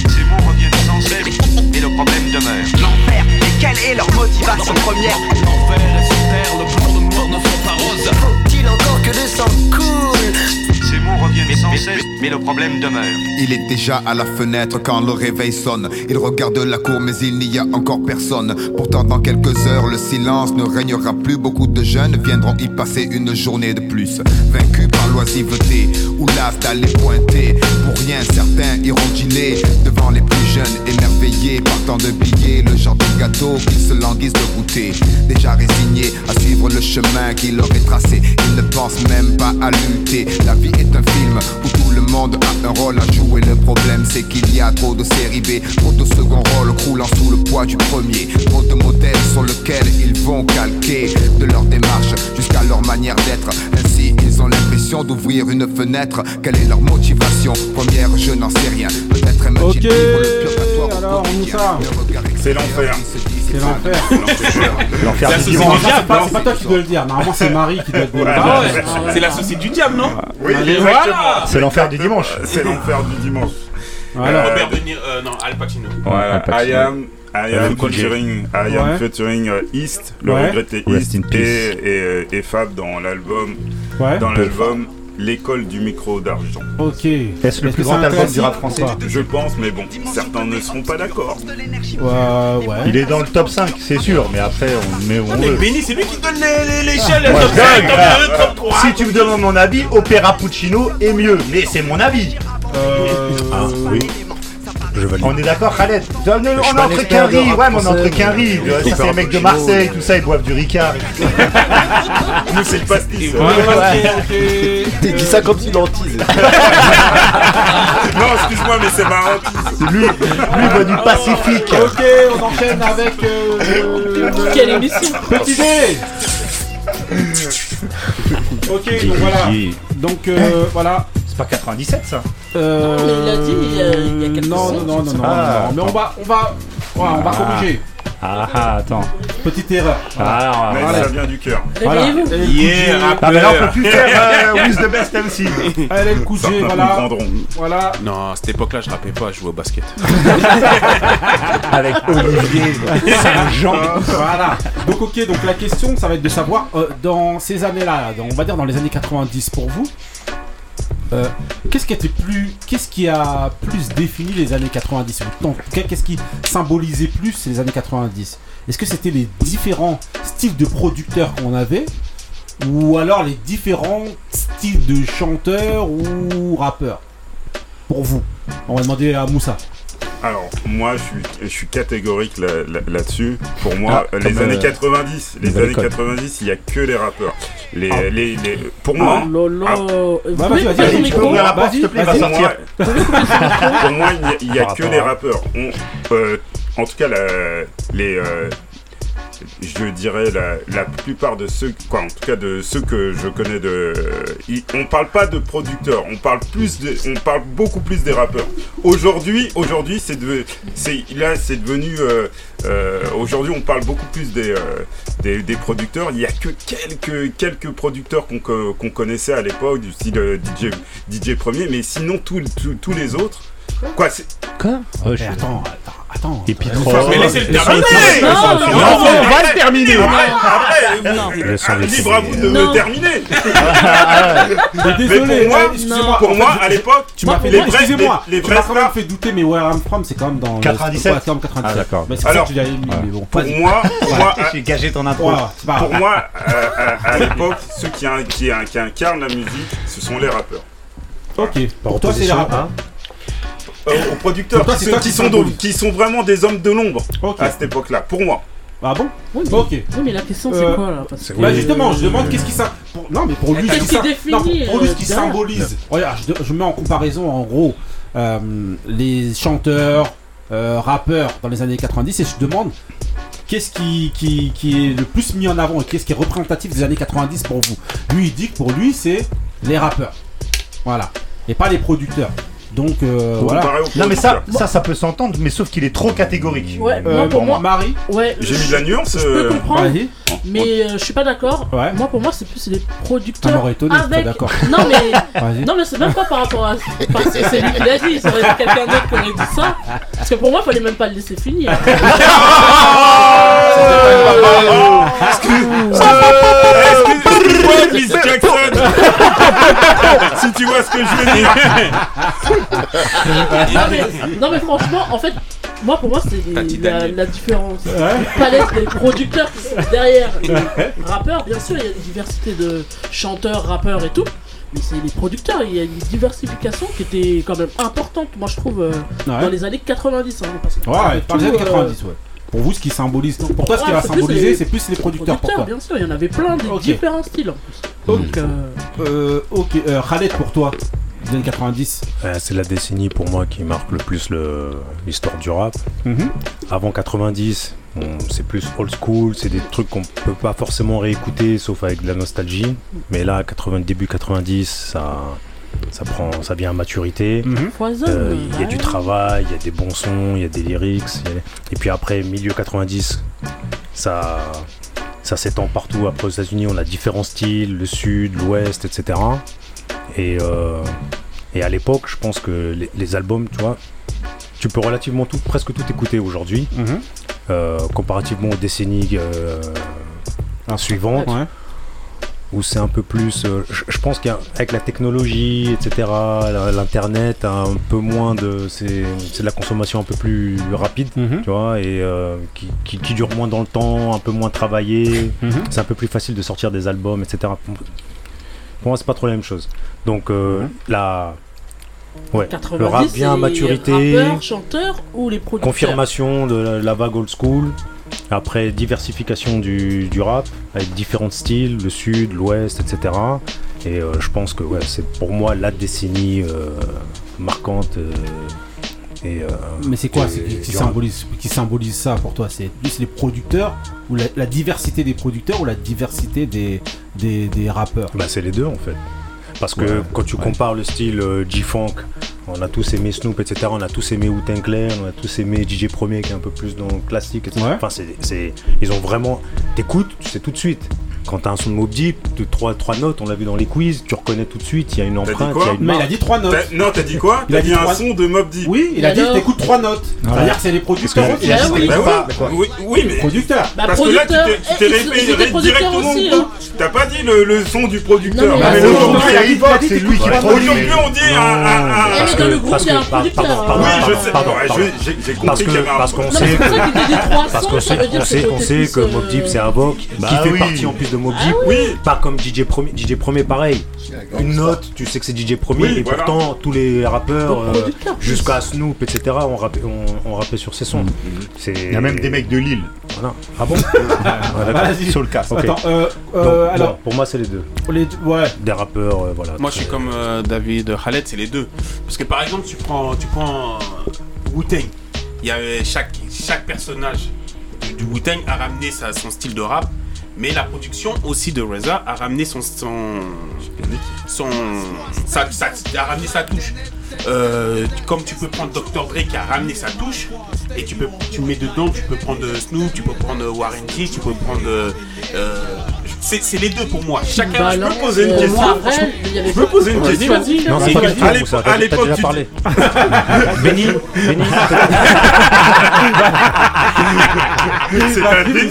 Ces mots reviennent sans cesse, mais le problème demeure. L'enfer, et quelle est leur motivation première Enfer et sur terre, le blanc, le noir ne sont pas roses. Faut-il encore que coulent Ces mots mais le problème demeure. Il est déjà à la fenêtre quand le réveil sonne. Il regarde la cour, mais il n'y a encore personne. Pourtant, dans quelques heures, le silence ne régnera plus. Beaucoup de jeunes viendront y passer une journée de plus. Vaincus par l'oisiveté ou l'as d'aller pointer. Pour rien, certains iront dîner devant les plus jeunes, émerveillés par tant de billets. Le genre de gâteau qu'ils se languissent de goûter. Déjà résignés à suivre le chemin qui leur est tracé. Ils ne pensent même pas à lutter. La vie est un film où tout le monde a un rôle à jouer. Le problème, c'est qu'il y a trop de série B, trop de second rôle croulant sous le poids du premier. Trop de modèles sur lesquels ils vont calquer de leur démarche jusqu'à leur manière d'être. Ainsi, ils ont l'impression d'ouvrir une fenêtre. Quelle est leur motivation? Première, je n'en sais rien. Ok, alors on nous ça. C'est l'enfer. C'est l'enfer. L'enfer C'est la du société dimanche. du C'est diable. pas, toi qui dois le dire, normalement c'est Marie qui doit le dire. Ah ouais, c'est la société du diable, non Oui, Allez, exactement. voilà. C'est l'enfer du dimanche. C'est l'enfer du dimanche. Voilà. Robert De Niro, euh, non, Al Pacino. Voilà, Al Pacino. I am, I am featuring, I am Ouais. featuring euh, East, le Ouais. regretté East, euh, et Fab dans l'album, Ouais. dans l'album L'école du micro d'argent. Ok. Est-ce le plus que grand album du rap français Je pense, mais bon, certains ne seront pas d'accord. Ouais, ouais. Il est dans le top 5, c'est sûr, mais après on met où on Mais veut. Benny, c'est lui qui donne les- les- l'échelle, le top je 5, donne, top frère. 2, top 3. Si tu me demandes mon avis, Opéra Puccino est mieux, mais c'est mon avis. Euh, Ah, oui. Je valide. On est d'accord, Khaled On est, entre qu'un riz, ouais, mais on est entre qu'un riz. Ça, c'est les mecs de Marseille, tout ça, ils boivent du Ricard. Nous, c'est le pastis. Dit ça comme si l'antise. Non, excuse-moi, mais c'est marrant. Lui, lui il veut du Pacifique. Ok, on enchaîne avec. Euh, Quelle émission Petit D Ok, donc voilà. Donc euh, voilà. C'est pas 97 ça Euh, Mais il l'a dit il y a- il y a quelques Non, non, non, non, non, Ah, non, Mais on va, on va, voilà, on va Ah. corriger. Ah ah, attends. Petite erreur. Ah, Mais Voilà. ça vient du cœur. Voilà. Yeah. Ah, mais là on peut plus faire euh, With the Best MC. Allez, le coup de G, Certains voilà. Voilà. Non, à cette époque-là, je rappais pas, je jouais au basket. Avec Olivier Saint-Jean. Voilà. Donc ok, donc la question, ça va être de savoir euh, dans ces années-là, on va dire dans les années 90 pour vous, euh, qu'est-ce qui était plus, qu'est-ce qui a plus défini les années 90 ou en tout cas, qu'est-ce qui symbolisait plus les années 90 Est-ce que c'était les différents styles de producteurs qu'on avait ou alors les différents styles de chanteurs ou rappeurs? Pour vous, on va demander à Moussa. Alors, moi, je suis, je suis catégorique là- là- là-dessus. Pour moi, Ah, euh, les années euh, 90, les années école. 90, il n'y a que les rappeurs. Les, Ah. les, les- pour moi, Oh là là. Ah. Vous Bah, pouvez vas-y, couper vas-y, son tu micro peux ouvrir la porte, Vas-y, s'il te plaît, vas-y. va pour moi, sortir. pour moi, il n'y a, il y a Par que les rappeurs. On- euh, en tout cas, la- les, euh, je dirais la, plupart de ceux, en tout cas de ceux que je connais de, ils- on parle pas de producteurs, on parle plus on parle beaucoup plus des rappeurs. Aujourd'hui, aujourd'hui, c'est là, c'est devenu, euh, euh, aujourd'hui, on parle beaucoup plus des, euh, producteurs. Il y a que quelques, quelques producteurs qu'on co- qu'on connaissait à l'époque du style euh, DJ, DJ premier, mais sinon tous les autres. Quoi, c'est. Quoi Mais attends, attends, attends. Et puis Euh, trop. Mais laissez le terminer. Non, terminer. non, Non, non, on va le terminer. Après, libre à vous de Non. me terminer. Désolé, pour moi, euh, excusez-moi. pour moi, à l'époque, tu m'as fait, les vrais, excusez-moi, les, vrais m'as quand même fait douter, mais Where I'm From, c'est quand même dans le- 97? Ouais, c'est comme 97. Ah, d'accord. Mais c'est pour Alors, pour moi, pour moi, à- J'ai gagé ton intro. Pour moi, euh, à, l'époque, ceux qui, in- qui, in- qui incarnent la musique, ce sont les rappeurs. Ok, pour toi, c'est les rappeurs. Euh, aux producteurs, toi, qui, c'est sont- toi qui qui sont qui sont vraiment des hommes de l'ombre à cette époque-là, pour moi. Ah bon Oui, mais- Ok. Oui, mais la question, Euh, c'est quoi là Parce que- Bah justement, je demande qu'est-ce qui ça. pour- Non, mais pour lui, Qu'est-ce ce qui définit, non, pour, pour lui, ce qui euh, derrière symbolise. Regarde, je, je mets en comparaison en gros euh, les chanteurs, euh, rappeurs dans les années 90 et je demande qu'est-ce qui, qui, qui est le plus mis en avant et qu'est-ce qui est représentatif des années 90 pour vous? Lui, il dit que pour lui, c'est les rappeurs. Voilà. Et pas les producteurs. Donc euh, voilà. Non mais ça, ça, ça peut s'entendre, mais sauf qu'il est trop catégorique. Ouais, Euh, moi pour moi. Marie Ouais. J'ai mis de la nuance. Je peux euh, comprendre. Vas-y. Mais euh, je suis pas d'accord. Ouais. Moi pour moi c'est plus les producteurs. Ça m'aurait étonné, je suis pas avec... d'accord. Non mais Vas-y. non mais c'est même pas par rapport à parce que c'est lui qui l'a dit. Ça aurait été quelqu'un d'autre qui aurait dit ça. Parce que pour moi fallait même pas le laisser finir. Si tu vois ce que je veux dire non, mais, non, mais franchement, en fait, moi pour moi c'est la, la différence. La palette des producteurs qui sont derrière les rappeurs, bien sûr, il y a une diversité de chanteurs, rappeurs et tout. Mais c'est les producteurs, il y a une diversification qui était quand même importante, moi je trouve, euh, Ouais. dans les années 90. hein, parce que Ouais, avec par les tout, années euh, 90, ouais. Pour vous, ce qui symbolise. Pour toi, ce qui va symboliser, c'est plus les producteurs pour toi. bien sûr, il y en avait plein, des différents styles en plus. Donc, euh, Euh, ok, euh, Khaled, pour toi, les années 90. Euh, c'est la décennie pour moi qui marque le plus le- l'histoire du rap. Mhm. Avant 90, bon, c'est plus old school, c'est des trucs qu'on peut pas forcément réécouter sauf avec de la nostalgie. Mais là, 80, début 90, ça, ça prend, ça vient à maturité. Mhm. Foisonne, Euh, Il y a du travail, il y a des bons sons, il y a des lyrics. il a- Et puis après, milieu 90, ça, ça s'étend partout. Après aux États-Unis, on a différents styles, le sud, l'ouest, etc. Et, euh, et à l'époque, je pense que les, les albums, tu vois, tu peux relativement tout, presque tout écouter aujourd'hui, Mhm. euh, comparativement aux décennies euh, suivantes. Ouais. Où c'est un peu plus. euh, je, je pense qu'avec la technologie, etc., l'internet, un peu moins de. C'est de la consommation un peu plus rapide, Mhm. tu vois, et euh, qui, qui- qui dure moins dans le temps, un peu moins travaillé. Mhm. C'est un peu plus facile de sortir des albums, etc. Pour moi, c'est pas trop la même chose. Donc, euh, la. Ouais, 90, le rap vient à c'est maturité. rappeurs, chanteurs ou les producteurs? Confirmation de la, la vague old school. Après, diversification du, du rap avec différents styles, le sud, l'ouest, etc. Et euh, je pense que ouais, c'est pour moi la décennie euh, marquante. euh, et, Mais c'est quoi qui, symbolise, qui symbolise ça pour toi? C'est plus les producteurs ou la, la diversité des producteurs ou la diversité des, des, des rappeurs? Bah, c'est les deux en fait. Parce que Ouais, quand tu ouais. compares le style euh, G-Funk, on a tous aimé Snoop, etc. On a tous aimé Wu-Tang Clan, on a tous aimé DJ Premier qui est un peu plus dans le classique, etc. Enfin, c'est, c'est- ils ont vraiment. T'écoutes, tu sais tout de suite. Quand t'as un son de Mob Deep, de 3, trois notes, on l'a vu dans les quiz, tu reconnais tout de suite, il y a une empreinte, il quoi y a une Mais il a dit trois notes. T'as- Non, t'as dit quoi Il a dit dit un trois- son de Mob Deep. Oui, il a dit alors t'écoutes trois notes. C'est-à-dire que c'est les producteurs. Parce que- Il a dit Bah oui. Bah pas. mais. Producteurs. Bah, Parce que là, tu t'es- tu t'es eh, ils- répété ils étaient producteurs directement aussi, au bout. hein. T'as pas dit le, le son du producteur. Non, mais Ah, mais il a dit- aujourd'hui, il a dit- il a dit c'est lui qui t'écoutes produit. pas. Aujourd'hui, on dit un- un- un- Eh, Parce mais dans que- le groupe, il y a un producteur. hein. Oui, je sais. pardon, Ouais, pardon. je- j'ai- J'ai Parce compris qu'il y que avait un parce qu'on Non, mais sait c'est pour ça qu'il te dit trois parce sons, qu'on ça sait, veut dire on que sait, c'est on côté sait plus, que Mob Deep euh, c'est Avoc qui Bah fait oui. partie en plus de Mob Deep. Oui. Pas comme DJ Premier, DJ Premier pareil. Une note, tu sais que c'est DJ Premier Oui, et voilà. pourtant tous les rappeurs euh, jusqu'à Snoop etc. ont rappé, ont, ont rappé sur ses sons. C'est Il y a même des mecs de Lille. voilà. Ah bon. Vas-y. Sur le. Ok. Attends, euh, Donc, euh, bon, pour moi c'est les deux. les, ouais. Des rappeurs euh, voilà. Moi, je suis comme euh, David Khaled, c'est les deux. Parce que par exemple, tu prends, tu prends euh, Wu-Tang. Il y avait chaque, chaque personnage du, du Wu-Tang a ramené sa- son style de rap. Mais la production aussi de Reza a ramené son. son, son sa, sa- a ramené sa touche. Euh, comme tu peux prendre Dr. Dre qui a ramené sa touche, et tu peux tu mets dedans, tu peux prendre Snoop, tu peux prendre Warren G, tu peux prendre. euh, c'est les deux pour moi. Chacun. Bah, Je peux poser une euh, question Je peux poser une question. Non, c'est pas du tout, À l'époque- ça, à tu- parlé. Benny, C'est un déni.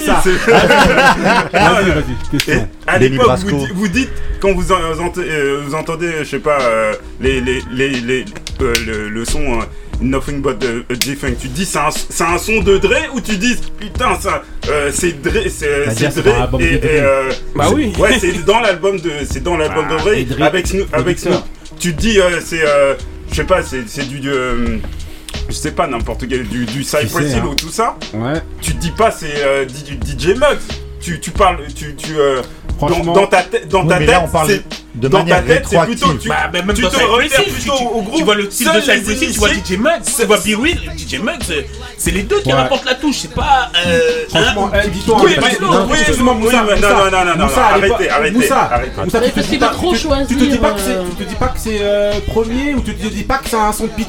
C'est- Vas-y, vas-y, Et question. à l'époque, vous, di- vous dites, quand vous, en- vous ent- euh, vous entendez, je sais pas, euh, les, les, les, les- euh, le, le son euh, Nothing But the G-Funk, tu dis c'est un, c'est un son de Dre ou tu dis putain, ça, euh, c'est Dre, c'est dans Dre l'album et, de Dre. et, euh, Bah oui. Ouais, c'est dans l'album de, c'est dans l'album Ah, de et Dre Dre, avec Snoop, avec. Snoop. Tu dis, euh, c'est, euh, je sais pas, c'est c'est du, euh, je sais pas, n'importe quel, du, du Cypress sais, Hill hein. ou tout ça. Ouais. Tu te dis pas c'est euh, DJ DJ Muggs tu, tu parles, tu, tu euh, dans, ta, tête, c'est ta plutôt tu, bah, tu te plutôt au groupe. Tu vois le style de Side tu vois DJ Max, tu vois b DJ Max, euh, c'est les deux qui rapportent la touche, c'est pas. Euh, Franchement, hein, eh, non, excusez-moi. Non, non, non, non, arrêtez, arrêtez. Tu te dis pas que c'est euh, premier ou tu te dis pas que c'est un son de pit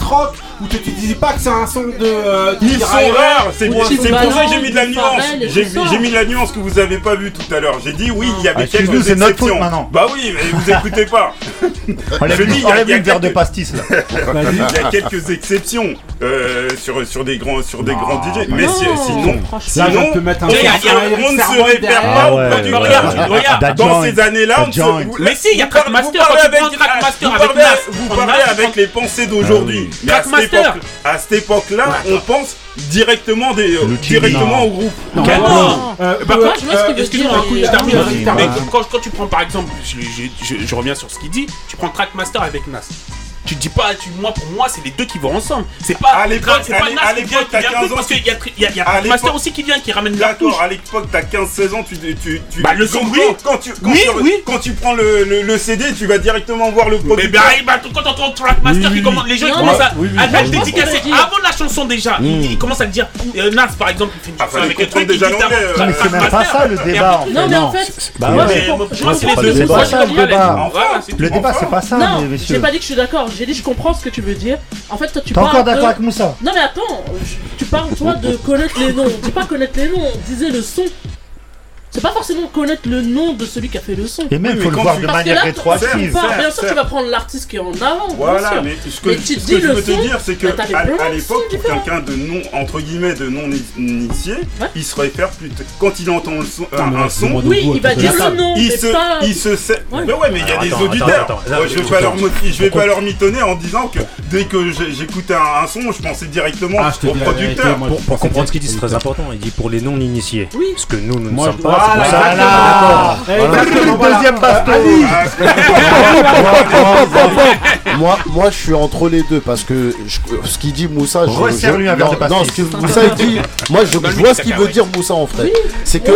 tu te dis pas que c'est un son de. Euh, Ils sont rares, c'est pour, c'est pour ça que j'ai mis de la nuance. J'ai, mis de la nuance que vous avez pas vu tout à l'heure. J'ai dit oui, il y avait quelques nous. Bah oui, mais vous écoutez pas. on l'a vu, il y a, y a quelques... de pastis là. il y a quelques exceptions euh, sur sur des grands sur des grands DJ, mais non, si, sinon sinon on ne se répère pas auprès du Regarde, dans ces années-là, mais si, il y a Trackmaster, vous parlez avec les pensées d'aujourd'hui à cette époque-là, on pense directement des euh, directement au groupe. Quand, tu prends par exemple, je reviens sur ce qu'il dit, tu prends Trackmaster avec Nas. Tu dis pas, tu, moi pour moi, c'est les deux qui vont ensemble. C'est pas, à l'époque, c'est pas Nas parce y a, y a, y a Master aussi qui vient, qui ramène la touche. à l'époque, t'as 15-16 ans, tu, tu, tu, bah, le son, oui. quand, tu, quand, oui, tu, oui. quand tu prends le, le, le, CD, tu vas directement voir le produit. Mais bah, quand t'entends Trackmaster, les gens commencent à, à, dédicacer avant la chanson déjà. Ils, commencent à dire, euh, Nas par exemple, il fait une chanson ah, bah, avec un truc. Euh. Mais c'est même pas ça le débat. Non, mais en fait, moi c'est les deux. Le débat, c'est pas ça. Non, j'ai pas dit que je suis d'accord j'ai dit, je comprends ce que tu veux dire. En fait, toi, tu parles. encore d'accord avec Moussa Non, mais attends, tu parles, toi, de connaître les noms. On pas connaître les noms, on disait le son c'est pas forcément connaître le nom de celui qui a fait le son. Et même, il faut le voir de manière rétroactive. Bien sûr, tu vas prendre l'artiste qui est en avant. Voilà, mais ce que, je veux te dire, c'est que à, l'époque, pour quelqu'un de non, entre guillemets, de non initié, il se réfère plus. Quand il entend un son, oui, il va dire le nom. Il se, il sait. Mais ouais, mais il y a des auditeurs. Je vais pas leur mitonner en disant que dès que j'écoutais un son, je pensais directement au producteur. Pour comprendre ce qu'il dit, c'est très important. Il dit pour les non initiés. Ce que nous, nous ne sommes pas. Deuxième baston. Moi, moi, je suis entre les deux parce que ce qu'il dit Moussa, je, moi, vois ce qu'il veut dire Moussa en fait. C'est que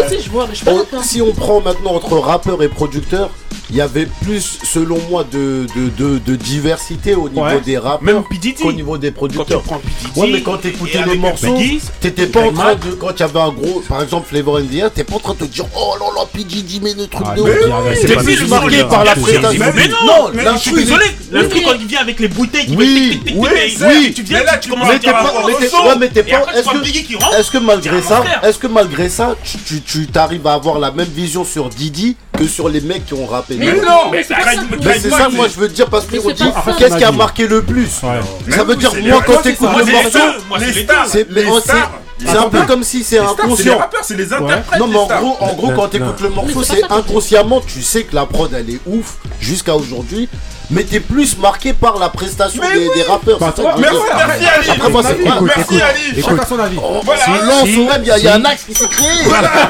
si on prend maintenant entre rappeur et producteur, il y avait plus, selon moi, de, de, de, diversité au niveau des rappeurs même qu'au niveau des producteurs. Quand tu ouais, mais quand t'écoutais le morceau, t'étais pas en train de. Quand il y avait un gros, par exemple, Flavor NDA, t'es pas en train de te dire oh là là, Pidgey dit mais le truc ah, de Mais oui, c'est marqué par la présence. Mais non, je suis désolé, l'instru quand il vient avec les bouteilles qui Oui, oui, tu viens là, tu commences à dire mais t'es pas. Est-ce que malgré ça, est-ce que malgré ça, tu t'arrives à avoir la même vision sur Didi que sur les mecs qui ont rappé. Mais non, mais c'est ça que moi je veux dire parce que qu'est-ce qui a marqué le plus? Ça veut dire moi quand t'écoutes le morceau, c'est mais c'est un peu comme si c'est inconscient. C'est les rappeurs, c'est les interprètes. Non, mais en gros, en gros quand t'écoutes le morceau, c'est inconsciemment, tu sais que la prod elle est ouf jusqu'à aujourd'hui mais t'es plus marqué par la prestation des, oui. des, rappeurs. Bah, toi, merci, merci Ali. Après, moi, c'est écoute, Merci Ali. Chacun son avis. Oh, voilà. Si, si, il y, si. y, a un axe qui s'est créé. Voilà.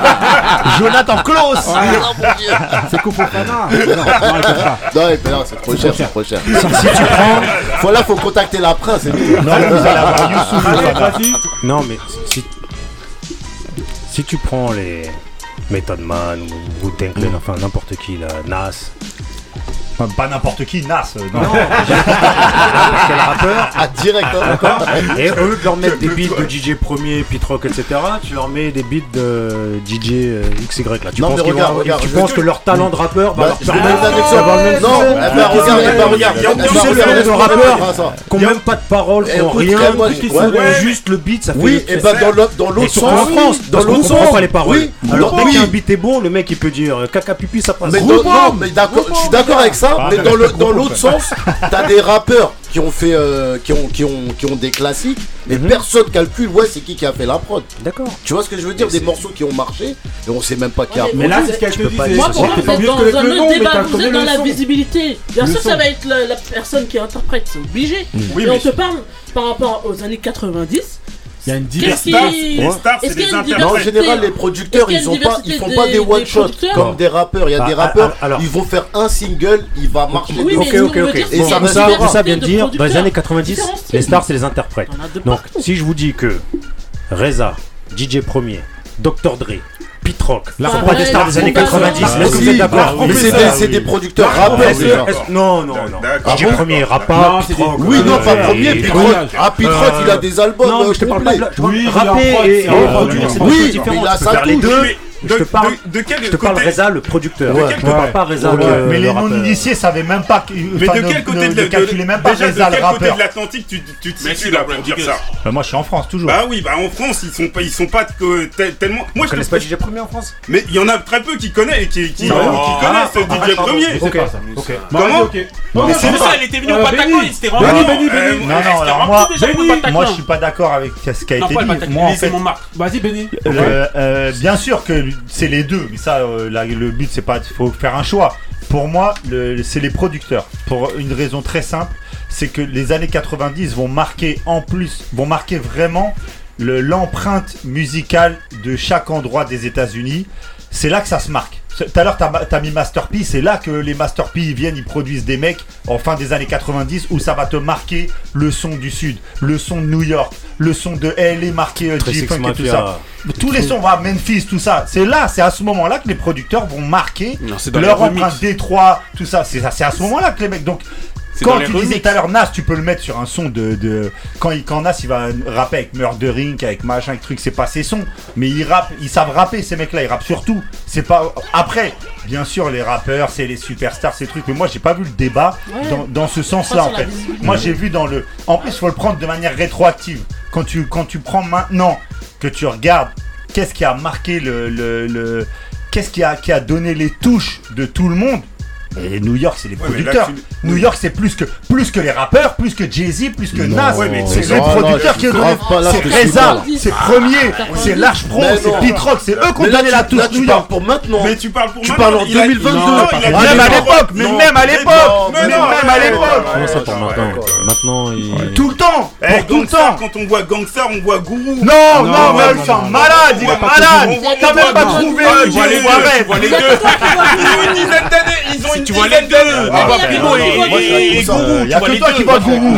Ah, Jonathan Klaus. Oh, voilà. Ah, c'est coup pour Fana. Non, non, c'est trop cher, c'est trop cher. Si, tu prends, voilà, faut contacter la prince. Non. Non, mais si si tu prends les Method Man ou Wu Clan, enfin n'importe qui, Nas, pas n'importe qui, Nas. Euh, non, non quel rappeur Ah, direct. Hein, et eux, lieu de leur mettre des beats de DJ Premier, Pit Rock, etc., tu leur mets des beats de DJ euh, XY. Là. Tu non, penses, regarde, regarde, tu penses que leur talent de rappeur va bah, leur permettre d'avoir le même Non, regarde, regarde. Tu sais, les de rappeurs qui n'ont même pas de paroles, qui eh, n'ont rien, font juste le beat, ça fait. Eh ben, oui, et dans l'autre sens. En France, dans l'autre sens. pas les paroles. Alors dès qu'un beat est bon, le mec il peut dire euh, caca pipi, ça passe. Mais d'accord, je suis d'accord avec ça. Ah, mais mais dans le groupe, dans l'autre sens, t'as des rappeurs qui ont fait euh, qui ont qui ont qui ont des classiques, mais personne calcule ouais c'est qui qui a fait la prod. D'accord. Tu vois ce que je veux dire? Des morceaux qui ont marché et on sait même pas qui a. Mais là, c'est ce aller Moi, pour moi, vous êtes dans un le autre débat, vous êtes dans la visibilité. Bien sûr, ça va être la, personne qui interprète, c'est obligé. Oui, Et on te parle par rapport aux années 90. Il y a une diversité. qui- Les stars, c'est des Non, en général, les producteurs, ils ont pas, ils font pas des one shot comme des rappeurs. Il y a Ah, des ah, rappeurs, alors- ils vont faire un single, il va marcher. Oui, Ok, ok, ok. Bon, comme ça, diversité ça vient de dire, dans les années 90, Différents styles. les stars, c'est les interprètes. Donc, si je vous dis que Reza, DJ Premier, Dr. Dre, pit rock. La ah, des années 90. Mais c'est des, producteurs rappeurs déjà. Non, non, non. Premier rap Oui, non, pas premier, pit rock. Ah, il a des albums. Non, je te parle pas. Oui, rapper et produire, c'est Oui, il a je te parle, de, Reza, le producteur. Mais les non-initiés savaient même pas. Mais de quel côté de. De quel côté de l'Atlantique tu, te situes là pour dire ça Moi, je suis en France toujours. Bah oui, bah en France, ils sont pas, ils sont pas tellement. Moi, je connais pas DJ Premier en France? Mais il y en a très peu qui connaissent, qui, ah ah, ah, DJ Premier. Comment C'est ça, il était venu au il s'était rendu. Non, non, alors moi, moi, je suis pas d'accord avec ce qui a été dit. Moi, en fait, vas-y, Benny. Bien sûr que c'est les deux, mais ça, euh, le but, c'est pas. faut faire un choix. Pour moi, c'est les producteurs. Pour une raison très simple, c'est que les années 90 vont marquer en plus, vont marquer vraiment l'empreinte musicale de chaque endroit des États-Unis. C'est là que ça se marque. Tout à l'heure, t'as mis Masterpiece, c'est là que les Masterpiece viennent, ils produisent des mecs en fin des années 90 où ça va te marquer le son du Sud, le son de New York, le son de LA marqué G-Funk et tout ça. Tous les sons, va Memphis, tout ça. C'est là, c'est à ce moment-là que les producteurs vont marquer leur empreinte Détroit, tout ça. C'est à ce moment-là que les mecs. Quand tu disais tout à l'heure Nas, tu peux le mettre sur un son de. de... Quand, il, quand Nas il va rapper avec Murdering, avec machin, avec truc, c'est pas ses sons. Mais ils rappe, ils savent rapper ces mecs-là, ils rappent surtout. C'est pas. Après, bien sûr, les rappeurs, c'est les superstars, ces trucs. Mais moi, j'ai pas vu le débat dans, ce sens-là, en fait. Moi, j'ai vu dans le. En plus, faut le prendre de manière rétroactive. Quand tu, quand tu prends maintenant, que tu regardes, qu'est-ce qui a marqué le, le, le qu'est-ce qui a, qui a donné les touches de tout le monde? Et New York, c'est les producteurs. New York, c'est plus que, plus que les rappeurs, plus que Jay-Z, plus que Nas. C'est les producteurs qui ont donné. C'est Reza, c'est Premier, c'est Large Pro, c'est Pitrock, c'est eux qui ont donné la touche New York. pour maintenant. Mais tu parles pour Tu parles en 2022. Même à l'époque, mais même à l'époque. Même à l'époque. Comment ça pour maintenant Maintenant, Tout le temps. Tout le temps. Quand on voit Gangster, on voit Gourou. Non, non, mais c'est un malade. Il est malade. T'as même pas trouvé. Arrête. Ils ont une d'années. Ils ont une tu vois les deux. Ah, Primo et Gourou. Il y a que toi qui vois Gourou.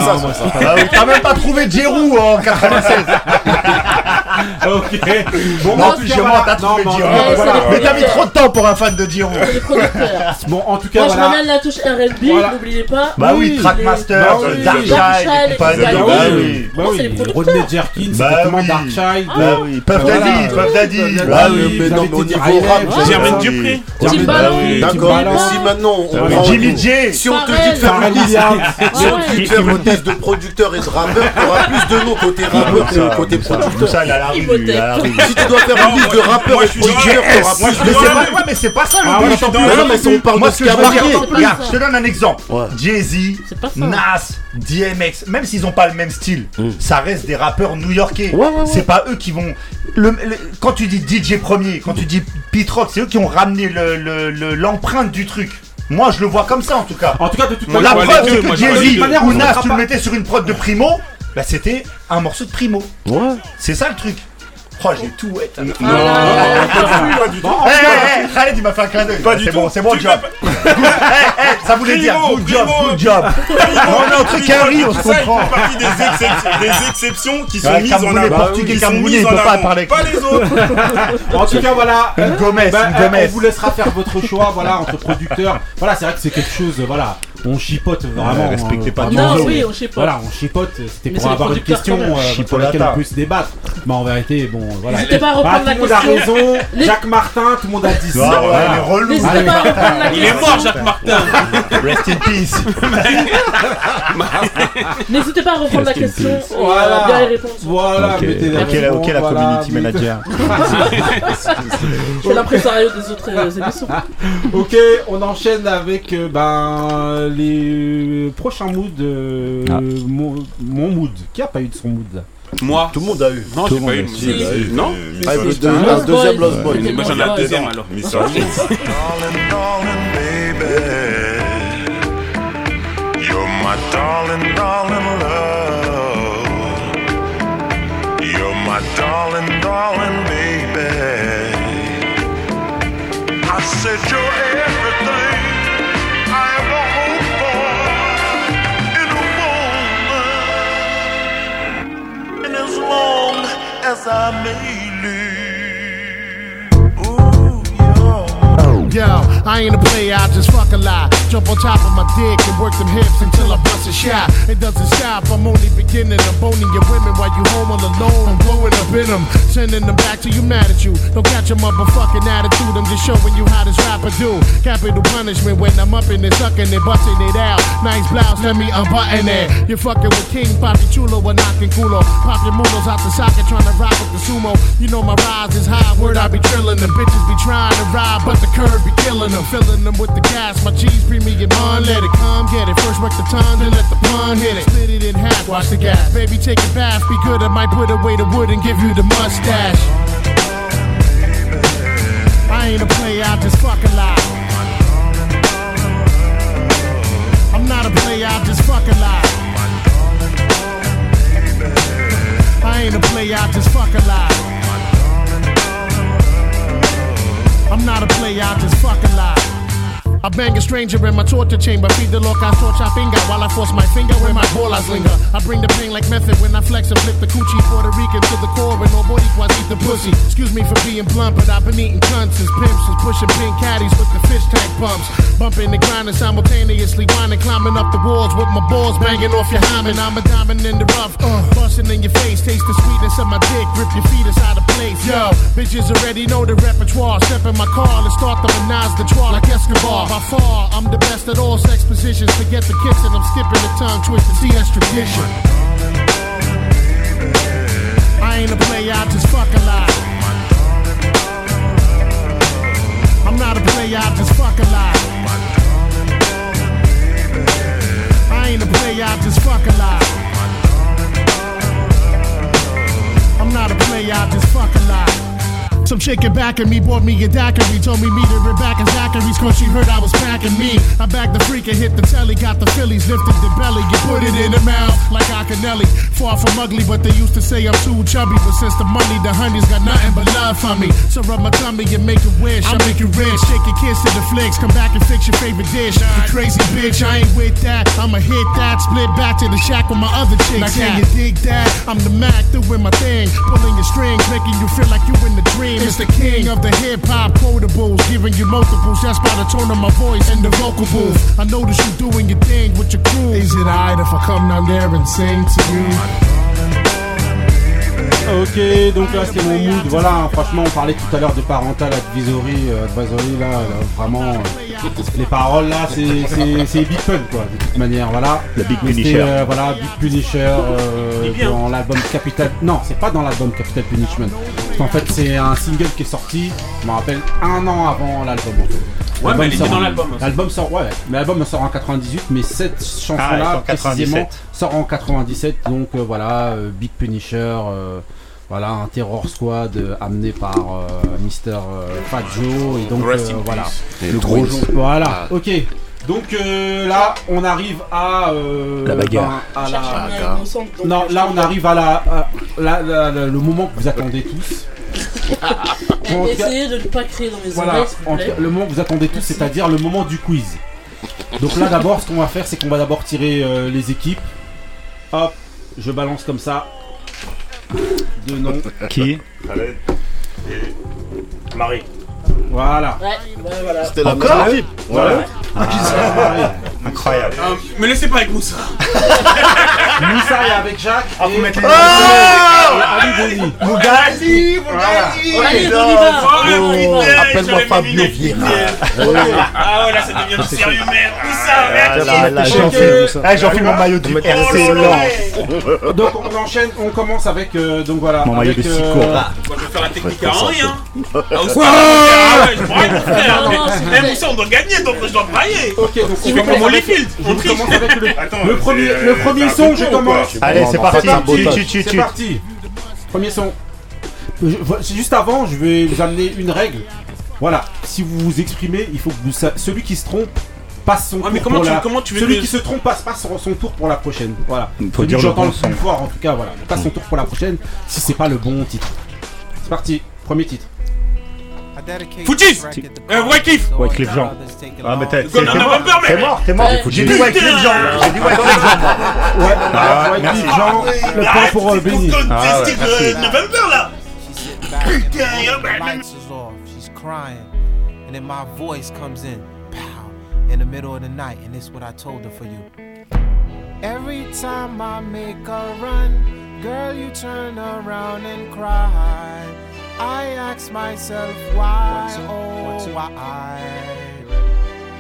T'as même pas trouvé Djerou en 96. ok. Bon, en plus, Jérôme, t'as trouvé Giron. Mais t'as mis trop de temps pour un fan de Giron. Bon, en tout cas, Moi, je ramène la touche RB, n'oubliez pas. Bah oui, Trackmaster, Darkshide, Bah, bah oui, Rodney Jerkins, bah Darkshide. Bah oui, Puff Daddy, Puff Daddy. Bah, bah oui, mais non, mais au niveau rap, Germaine Dupré. D'accord, si maintenant on Jimmy J. Si on te dit de faire une liste de producteurs et de rappeurs, t'auras plus de noms côté rappeur que côté producteur. Ça, il a la rue. Si tu dois faire une liste de rappeurs et producteurs, mais c'est pas, mais c'est pas ça le but. Mais on parle de ce qui. Je te donne un exemple. Jay-Z, Nas, DMX, même s'ils ont pas le même style, ça reste des rappeurs new-yorkais. C'est pas eux qui vont. Quand tu dis DJ premier, quand tu dis Pete Rock, c'est eux qui ont ramené l'empreinte du truc. Moi, je le vois comme ça en tout cas. En tout cas, la preuve, c'est que Jay-Z ou Nas, tu le mettais sur une prod de Primo, bah c'était un morceau de Primo. C'est ça le truc. Oh, j'ai tout ouais. Ah, non, non, non, pas du tout. Eh, eh, eh. Il m'a fait un clin d'œil. C'est bon, c'est bon, job. ça voulait dire good job, good job. On est on se comprend. Des exceptions qui sont mises en avant. Portugais, ils peuvent pas parler. Les autres. En tout cas, voilà. Une gomesse, bah, une. On vous laissera faire votre choix, voilà, entre producteurs. Voilà, c'est vrai que c'est quelque chose, voilà on chipote vraiment. Hein. respectez pas Non, oui, on chipote. Voilà, on chipote. C'était pour avoir une question euh, pour laquelle on peut se débattre. Mais en vérité, bon, voilà. N'hésitez pas à reprendre bah, la question. Tout le a raison. Jacques Martin, tout le monde a dit ça. Il est mort, Jacques Martin. Rest in peace. N'hésitez pas à reprendre la question. Voilà. Bien les réponses. Voilà, mettez. Ok, la community manager. Je suis l'impresario des autres euh, émissions. Ok, on enchaîne avec euh, ben. Euh, les euh, prochains moods. Euh, mon, mood. Qui a pas eu de son mood? Là Moi Tout le monde a eu. Non, j'ai pas eu. Non deuxième Boy. Moi j'en ai un deuxième alors. Darling, darling, baby. You're my darling, darling baby. As I may I ain't a player, I just fuck a lie. Jump on top of my dick and work them hips until I bust a shot. It doesn't stop, I'm only beginning. I'm boning your women while you home all alone. I'm blowing up in them, sending them back to you mad at you. Don't catch your motherfucking attitude, I'm just showing you how this rapper do. Capital punishment when I'm up in it, sucking it, busting it out. Nice blouse, let me unbutton it. You're fucking with King Papi Chulo or knocking culo. Pop your mulos out the socket, trying to rock with the sumo. You know my rise is high, word I be trilling The Bitches be trying to ride, but the curve be killing them. Filling them with the gas, my cheese premium on, let it come, get it. First work the tongue, then let the pun hit it. Split it in half, watch the gas. Baby, take a bath, be good, I might put away the wood and give you the mustache. I ain't a player, I just fucking lie. I'm not a player, I just fucking lie. I ain't a player, I just fucking lie. I'm not a player, I just fucking lie. I bang a stranger in my torture chamber. Feed the loca torture finger while I force my finger where my bolas linger. I bring the pain like method when I flex and flip the coochie Puerto Rican to the core and nobody quite eat the pussy. Excuse me for being blunt, but I've been eating cunts as pimps is pushing pink caddies with the fish tank pumps. Bumping and grinding simultaneously, grinding, climbing up the walls with my balls banging off your hymen. I'm a diamond in the rough, uh, busting in your face. Taste the sweetness of my dick, rip your feet inside the place. Yo, bitches already know the repertoire. Step in my car, let's start the menage the trois like Escobar. By far, I'm the best at all sex positions. Forget the kicks and I'm skipping the tongue twisted. See, that's tradition. I ain't a player, I just fucking lie. I'm not a player, I just fucking lie. I ain't a player, I just fucking lie. I'm not a player, I just fucking lie. Some chicken back at me bought me a daiquiri. Told me meet her back in Zachary's cause she heard I was packing me. I bagged the freak and hit the telly. Got the Phillies, lifted the belly. You put it in the mouth like Acanelli. Far from ugly, but they used to say I'm too chubby. But since the money, the honey's got nothing but love for me. So rub my tummy and make a wish. I'll make you rich. Shake your kiss to the flicks. Come back and fix your favorite dish. You crazy bitch, I ain't with that. I'ma hit that. Split back to the shack with my other chicks. Now can you dig that? I'm the Mac doing my thing. Pulling your strings, making you feel like you in the dream. It's the king of the hip hop quotables. Giving you multiples. That's by the tone of my voice and the vocal booth. I notice you doing your thing with your crew. Is it alright if I come down there and sing to you? Ok, donc là c'est mon mood. Voilà, hein, franchement, on parlait tout à l'heure de parental advisory, euh, advisory là, là, vraiment. euh, les paroles là, c'est c'est- c'est Big Pun quoi, de toute manière. Voilà. Le Big Punisher. c'était, euh, voilà, Big Punisher euh, dans l'album Capital. Non, c'est pas dans l'album Capital Punishment. Qu'en fait, c'est un single qui est sorti, je me rappelle, un an avant l'album. en fait. Ouais, mais elle était sort dans l'album aussi. L'album sort, ouais, mais l'album sort en 98, mais cette chanson Ah, elle là sort en 97. précisément sort en 97. Donc euh, voilà, euh, Big Punisher. euh, voilà, un Terror Squad euh, amené par euh, Mister euh, Fat Joe et donc euh, voilà. Et le gros. Voilà, Ah. ok. Donc euh, là, on arrive à euh, La bagarre. ben, à la- Non, là on arrive à la, à la- la- la- le moment que vous attendez tous. Essayez de ne pas crier dans les Voilà, oreilles, vous plaît. le moment que vous attendez tous, c'est-à-dire le moment du quiz. Donc là d'abord, ce qu'on va faire, c'est qu'on va d'abord tirer euh, les équipes. Hop, je balance comme ça. Deux noms. Qui? Marie. Voilà. Ouais, voilà. C'était la Encore même équipe. Voilà. Ah, Incroyable. Euh, me laissez pas avec Moussa. Moussa est avec Jacques. Ah, et- mettre les- Ali Voilà. Allez, Ok. on y va. Oh, Appelle-moi Fabio Vieira. Ah ouais, là ça devient du sérieux, merde. Moussa, Ah, merde. j'en fais, ah, mon maillot du Oh RC. Donc on enchaîne, on commence avec euh, donc voilà. Mon maillot de euh, Sico. Moi je vais faire la technique à Henri, hein. Ah, Ouais. Je braille mon frère. Non, non, c'est Mais Moussa, on doit gagner, donc je dois brailler. Ok, donc On on fait commence comme avec, Holyfield. on On triche. commence avec le, Attends, le c'est, premier, le premier c'est un son, je commence. quoi. Allez, c'est parti. C'est parti. Premier son. Je- je- juste avant, je vais vous amener une règle. Voilà, si vous vous exprimez, il faut que vous sa- celui qui se trompe passe son Ouais, tour mais comment pour tu- la... comment tu veux celui que- qui se trompe passe, passe son, son tour pour la prochaine. Voilà. Faut Celui dire que le j'entends bon le son. plus fort en tout cas, voilà. Passe son tour pour la prochaine si c'est pas le bon titre. C'est parti. Premier titre. Footies Euh, Wycliffe Wycliffe Jean. Ah, mais t'es Gone t'es on mort. November, mec. T'es mort, t'es mort. J'ai dit Wycliffe Jean. J'ai dit Wycliffe Jean. moi. Ouais, Ah, ouais, merci. Jean, le point pour euh, Benny. Gone Ah, ouais, Festive merci. November là Putain, Putain, y'a- lights is off. She's crying. And then my voice comes in, pow, in the middle of the night, and this is what I told her for you. Every time I make a run, girl, you turn around and cry. I ask myself why, oh why?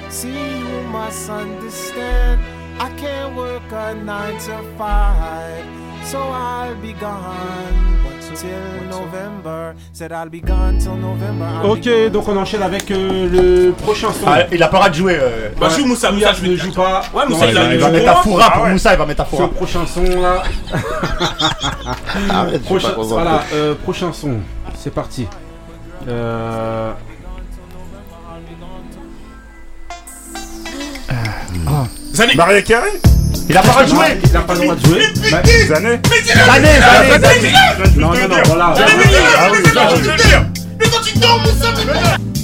See, you must understand, I can't work a nine to five, so I'll be gone till November. Said I'll be gone till November. I'll be Ok, donc on enchaîne avec euh, le prochain son. Ah, il a pas de jouer. euh. Bah, joue Moussa, Moussa, je ne joue pas. Ouais, Non, Moussa, il a il va mettre à Foura pour Ah ouais. Moussa, il va mettre à Ce Foura. prochain son là. Arrête, suis prochain, voilà, euh, prochain son. C'est parti. Euh... Ah. Zané. Maria Carré Il a pas le droit de jouer. Il a pas le droit de jouer. Bah, Zané Zané, Zané. Non, non, non, voilà. Mais quand tu dors, mais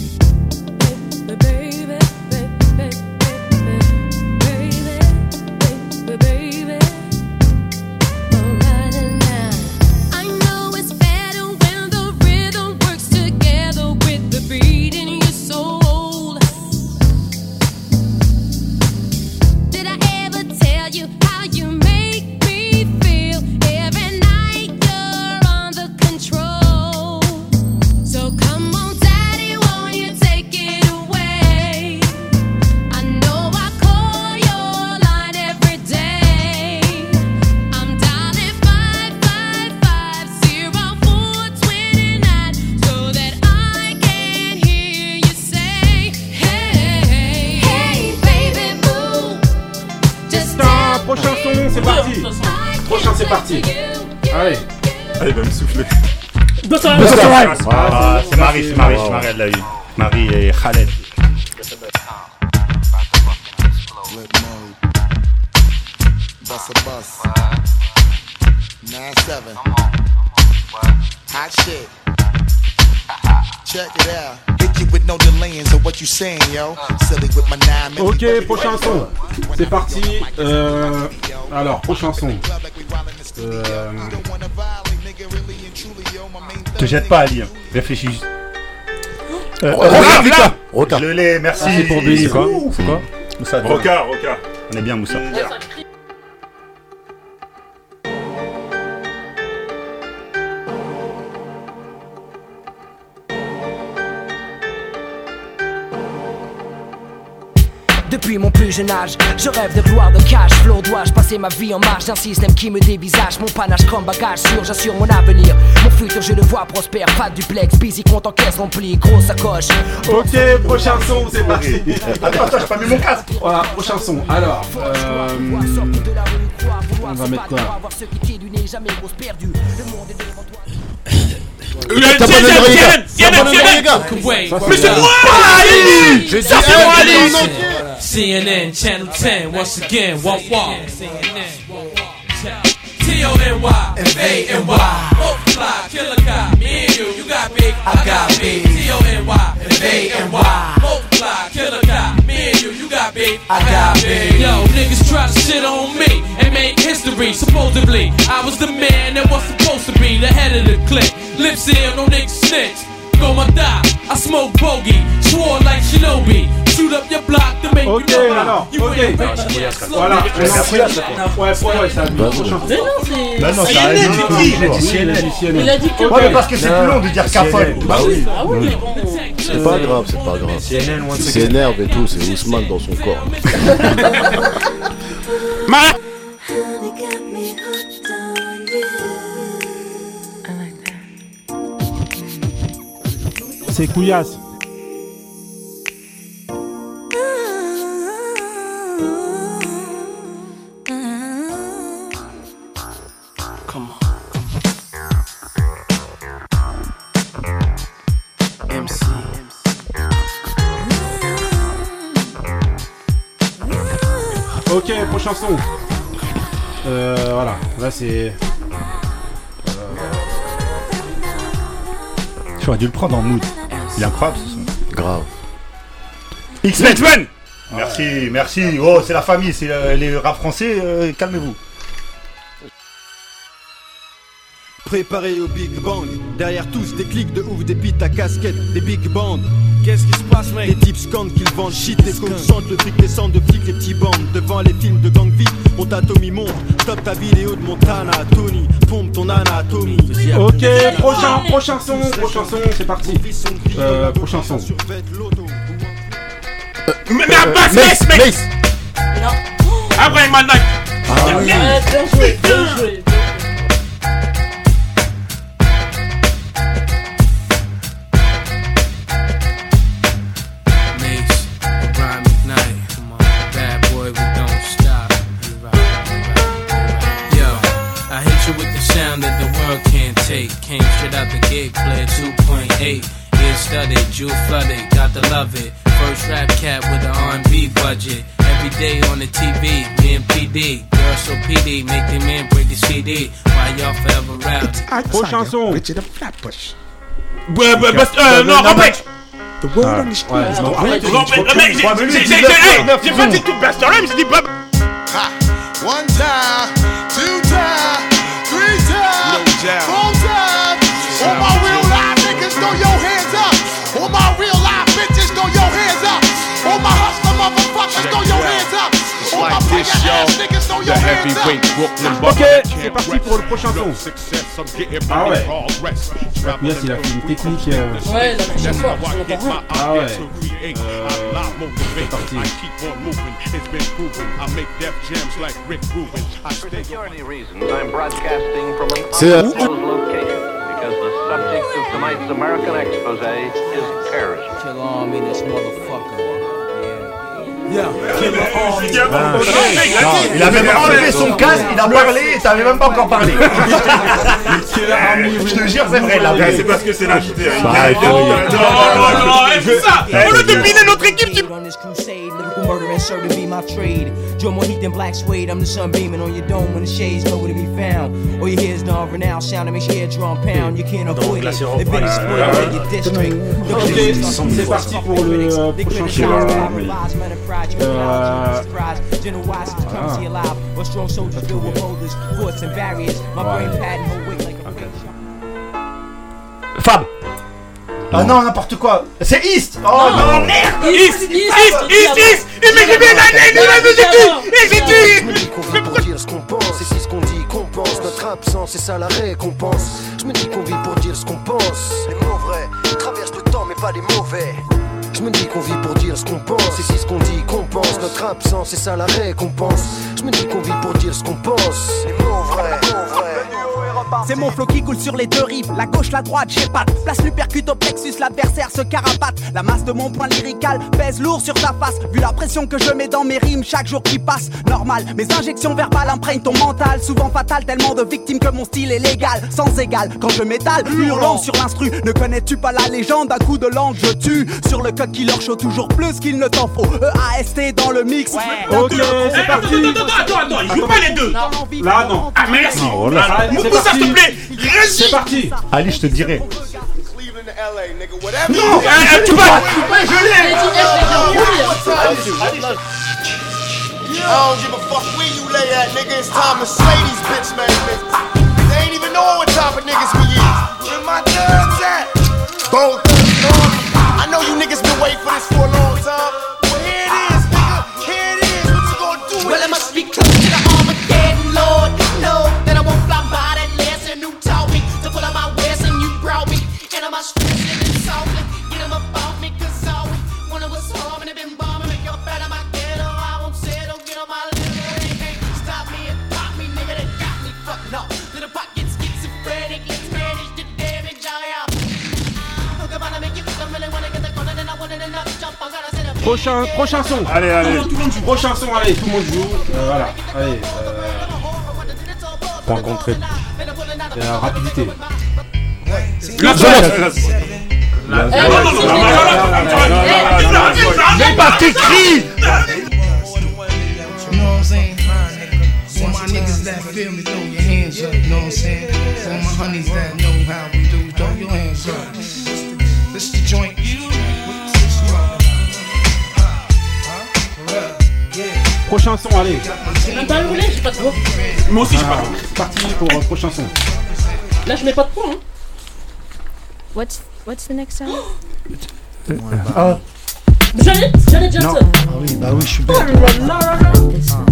Euh, alors, prochain son. Euh, Te jette pas, Ali. hein. Réfléchis juste. Euh, Roca, Roca, Roca. Je l'ai, merci. Ah, c'est pour Billy, C'est quoi. quoi C'est quoi Moussa, Roca, Roca. On est bien, Moussa. Plus jeune âge, je rêve de gloire de cash flow. Dois-je passer ma vie en marge d'un système qui me dévisage Mon panache comme bagage sûr, j'assure mon avenir. Mon futur, je le vois prospère. Pas de duplex, busy, compte en caisse remplie, grosse sacoche. Ok, prochain son, c'est parti. Attends, attends, j'ai pas mis mon casque. Voilà, prochain son. Alors, euh, on va mettre quoi Voir ceux qui tirent du nez, jamais grosse perdue. Le monde est devant toi. Yann, Yann, Yann, Yann, Yann, Yann. Ouais. Mais c'est moi, Ali Je Ça dis c'est moi, Ali. Ali CNN Channel 10 once again. Walk walk. T-O-N-Y, F-A-N-Y Multiply, killer cop, me and you, you got big, I got big. T-O-N-Y, F-A-N-Y Multiply, killer cop, me and you, you got big, I got big. Yo, niggas try to shit on me and make history. Supposedly, I was the man that was supposed to be the head of the clique. Lip seal, no niggas snitch Go my die, I smoke bogey Swore like Shinobi Shoot up your block to make Ok, you know alors, You ok. ain't rich. Voilà, Slow on nigga. enchaîne. Ouais, ouais, ouais, ça a mis le prochain. Mais non, c'est. Bah non, c'est- ça a il a dit Il a CNN. il a dit que. Ouais, mais parce que c'est plus long de dire Cafol. Bah oui. Ah oui, mais bon. C'est pas grave, c'est pas grave. CNN, again. s'énerve et tout, c'est Ousmane dans son corps. C'est Couillasse. Ok, prochain son. Euh, voilà, là c'est. J'aurais dû le prendre en mood. Il est incroyable ce son. Grave. X-Men Merci, merci. Oh, c'est la famille, c'est euh, les rap français. euh, Calmez-vous. Préparé au Big Bang, derrière tous des clics de ouf, des pites à casquette, des big bands. Qu'est-ce qui se passe, mec Les types scandent qu'ils vendent shit, les scons chantent, le fric descend de flics, les petits bandes. Devant les films de gang vite, on t'atomie montre. Stop ta vidéo de Montana, Tony, pompe ton anatomie. Ok, prochain, prochain son, prochain son, c'est parti. Euh, prochain son. Mais mais Abbas, laisse, mec Après, maintenant Ah oui. Ouais, bien joué, bien joué. Love it. First rap cat with an R&B budget. Every day on the TV, me and PD. Girl so PD, make them man break the CD. Why y'all forever rowdy? Prochain son. Ouais, bah, bah, euh, non, Rampage The world on the street. Ouais, non, arrête, Rampage, tu- mais j'ai- Ouais, mais lui, j'ai- il j'ai- dit j'ai- neuf hey, J'ai sons. pas dit tout Buster Rhymes, j'ai dit Bob. One time, two time, three time, four All my player ass niggas, throw your hands up. Ok, c'est parti pour le prochain son. Ah ouais. Yes, il a fait une technique. euh, Ouais, la prochaine fois, on entend. Ah ouais. Euh, c'est parti. I'm broadcasting from an C'est, euh, undisclosed location because the subject of tonight's American expose is terrorism. Kill army, this motherfucker. Yeah. Non, il a même enlevé son casque, il a parlé et t'avais même pas encore parlé. Je te jure, c'est vrai, là. C'est parce que c'est l'invité. hein. Bah. Non, non, non, c'est ça On a deviné notre équipe lyrical murder and to be my trade. Draw more heat than black suede. I'm the sun beaming on your dome when the shades nowhere to be found. All you hear is the renowned sound that makes your head drum pound. You can't avoid it. They've been exploited in your district. Look at Ok, this. c'est parti pour le euh, prochain like a Fab. Ah non, n'importe quoi. C'est East. Oh non, merde. East, East, East, East bien Et j'ai dit qu'on vit pour dire ce qu'on pense, et c'est ce qu'on dit qu'on pense. Notre absence, c'est ça la récompense. Je me dis qu'on vit pour dire ce qu'on pense. Les mots vrais traversent le temps, mais pas les mauvais. Je me dis qu'on vit pour dire ce qu'on pense, et c'est ce qu'on dit qu'on pense. Notre absence, c'est ça la récompense. Je me dis qu'on vit pour dire ce qu'on pense. Les mots vrais, mots vrais. C'est mon flow qui coule sur les deux rives, la gauche, la droite, j'ai pas. Place l'uppercut au plexus, l'adversaire se carapate. La masse de mon point lyrical pèse lourd sur ta face. Vu la pression que je mets dans mes rimes chaque jour qui passe, normal. Mes injections verbales imprègnent ton mental, souvent fatal, tellement de victimes que mon style est légal, sans égal. Quand je m'étale, hurlant sur l'instru, ne connais-tu pas la légende? Un coup de langue, je tue. Sur le code qui leur chaud toujours plus qu'il ne t'en faut. EAST dans le mix. Ok, c'est parti. Attends, attends, attends, il joue pas les deux Là, non. Ah, merci. Allez, s'il te plaît C'est parti. Ali, je te dirai. Non euh, Tu vas... Je l'ai I don't give a fuck where you lay at, nigga. It's time to slay these bitch man niggas. They ain't even know what type of niggas we is. Where my thugs at? Both thugs, you know? You niggas been waiting for this for a long time. Prochain, prochain son. Allez, allez. Tout le monde joue. Prochain son, allez, tout le monde joue. Euh, voilà. Allez. Euh, Point contré. euh, rapidité. La Mais pas t'écris You know what I'm saying? For my niggas that feel me, throw your hands up. You know what I'm saying? For my honeys that know how we do, throw your hands up. Prochain son, allez. J'ai même pas roulé, j'ai pas de points. Moi aussi, j'ai pas Ah, C'est parti pour le prochain son. Là, je mets pas de points. Hein. What's what's the next sound? Ah. Janet, Janet Jackson. Ah oui, bah oui, je suis Oh bête. là là là là. Prochain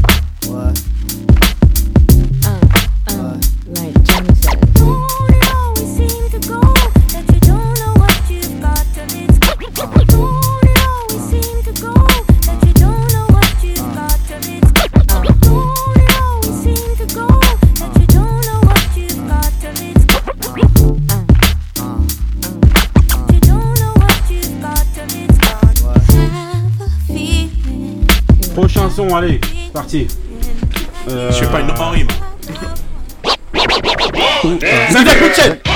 son, allez, c'est parti. Euh... Je fais pas une Henri, moi. Sylvia Coutienne.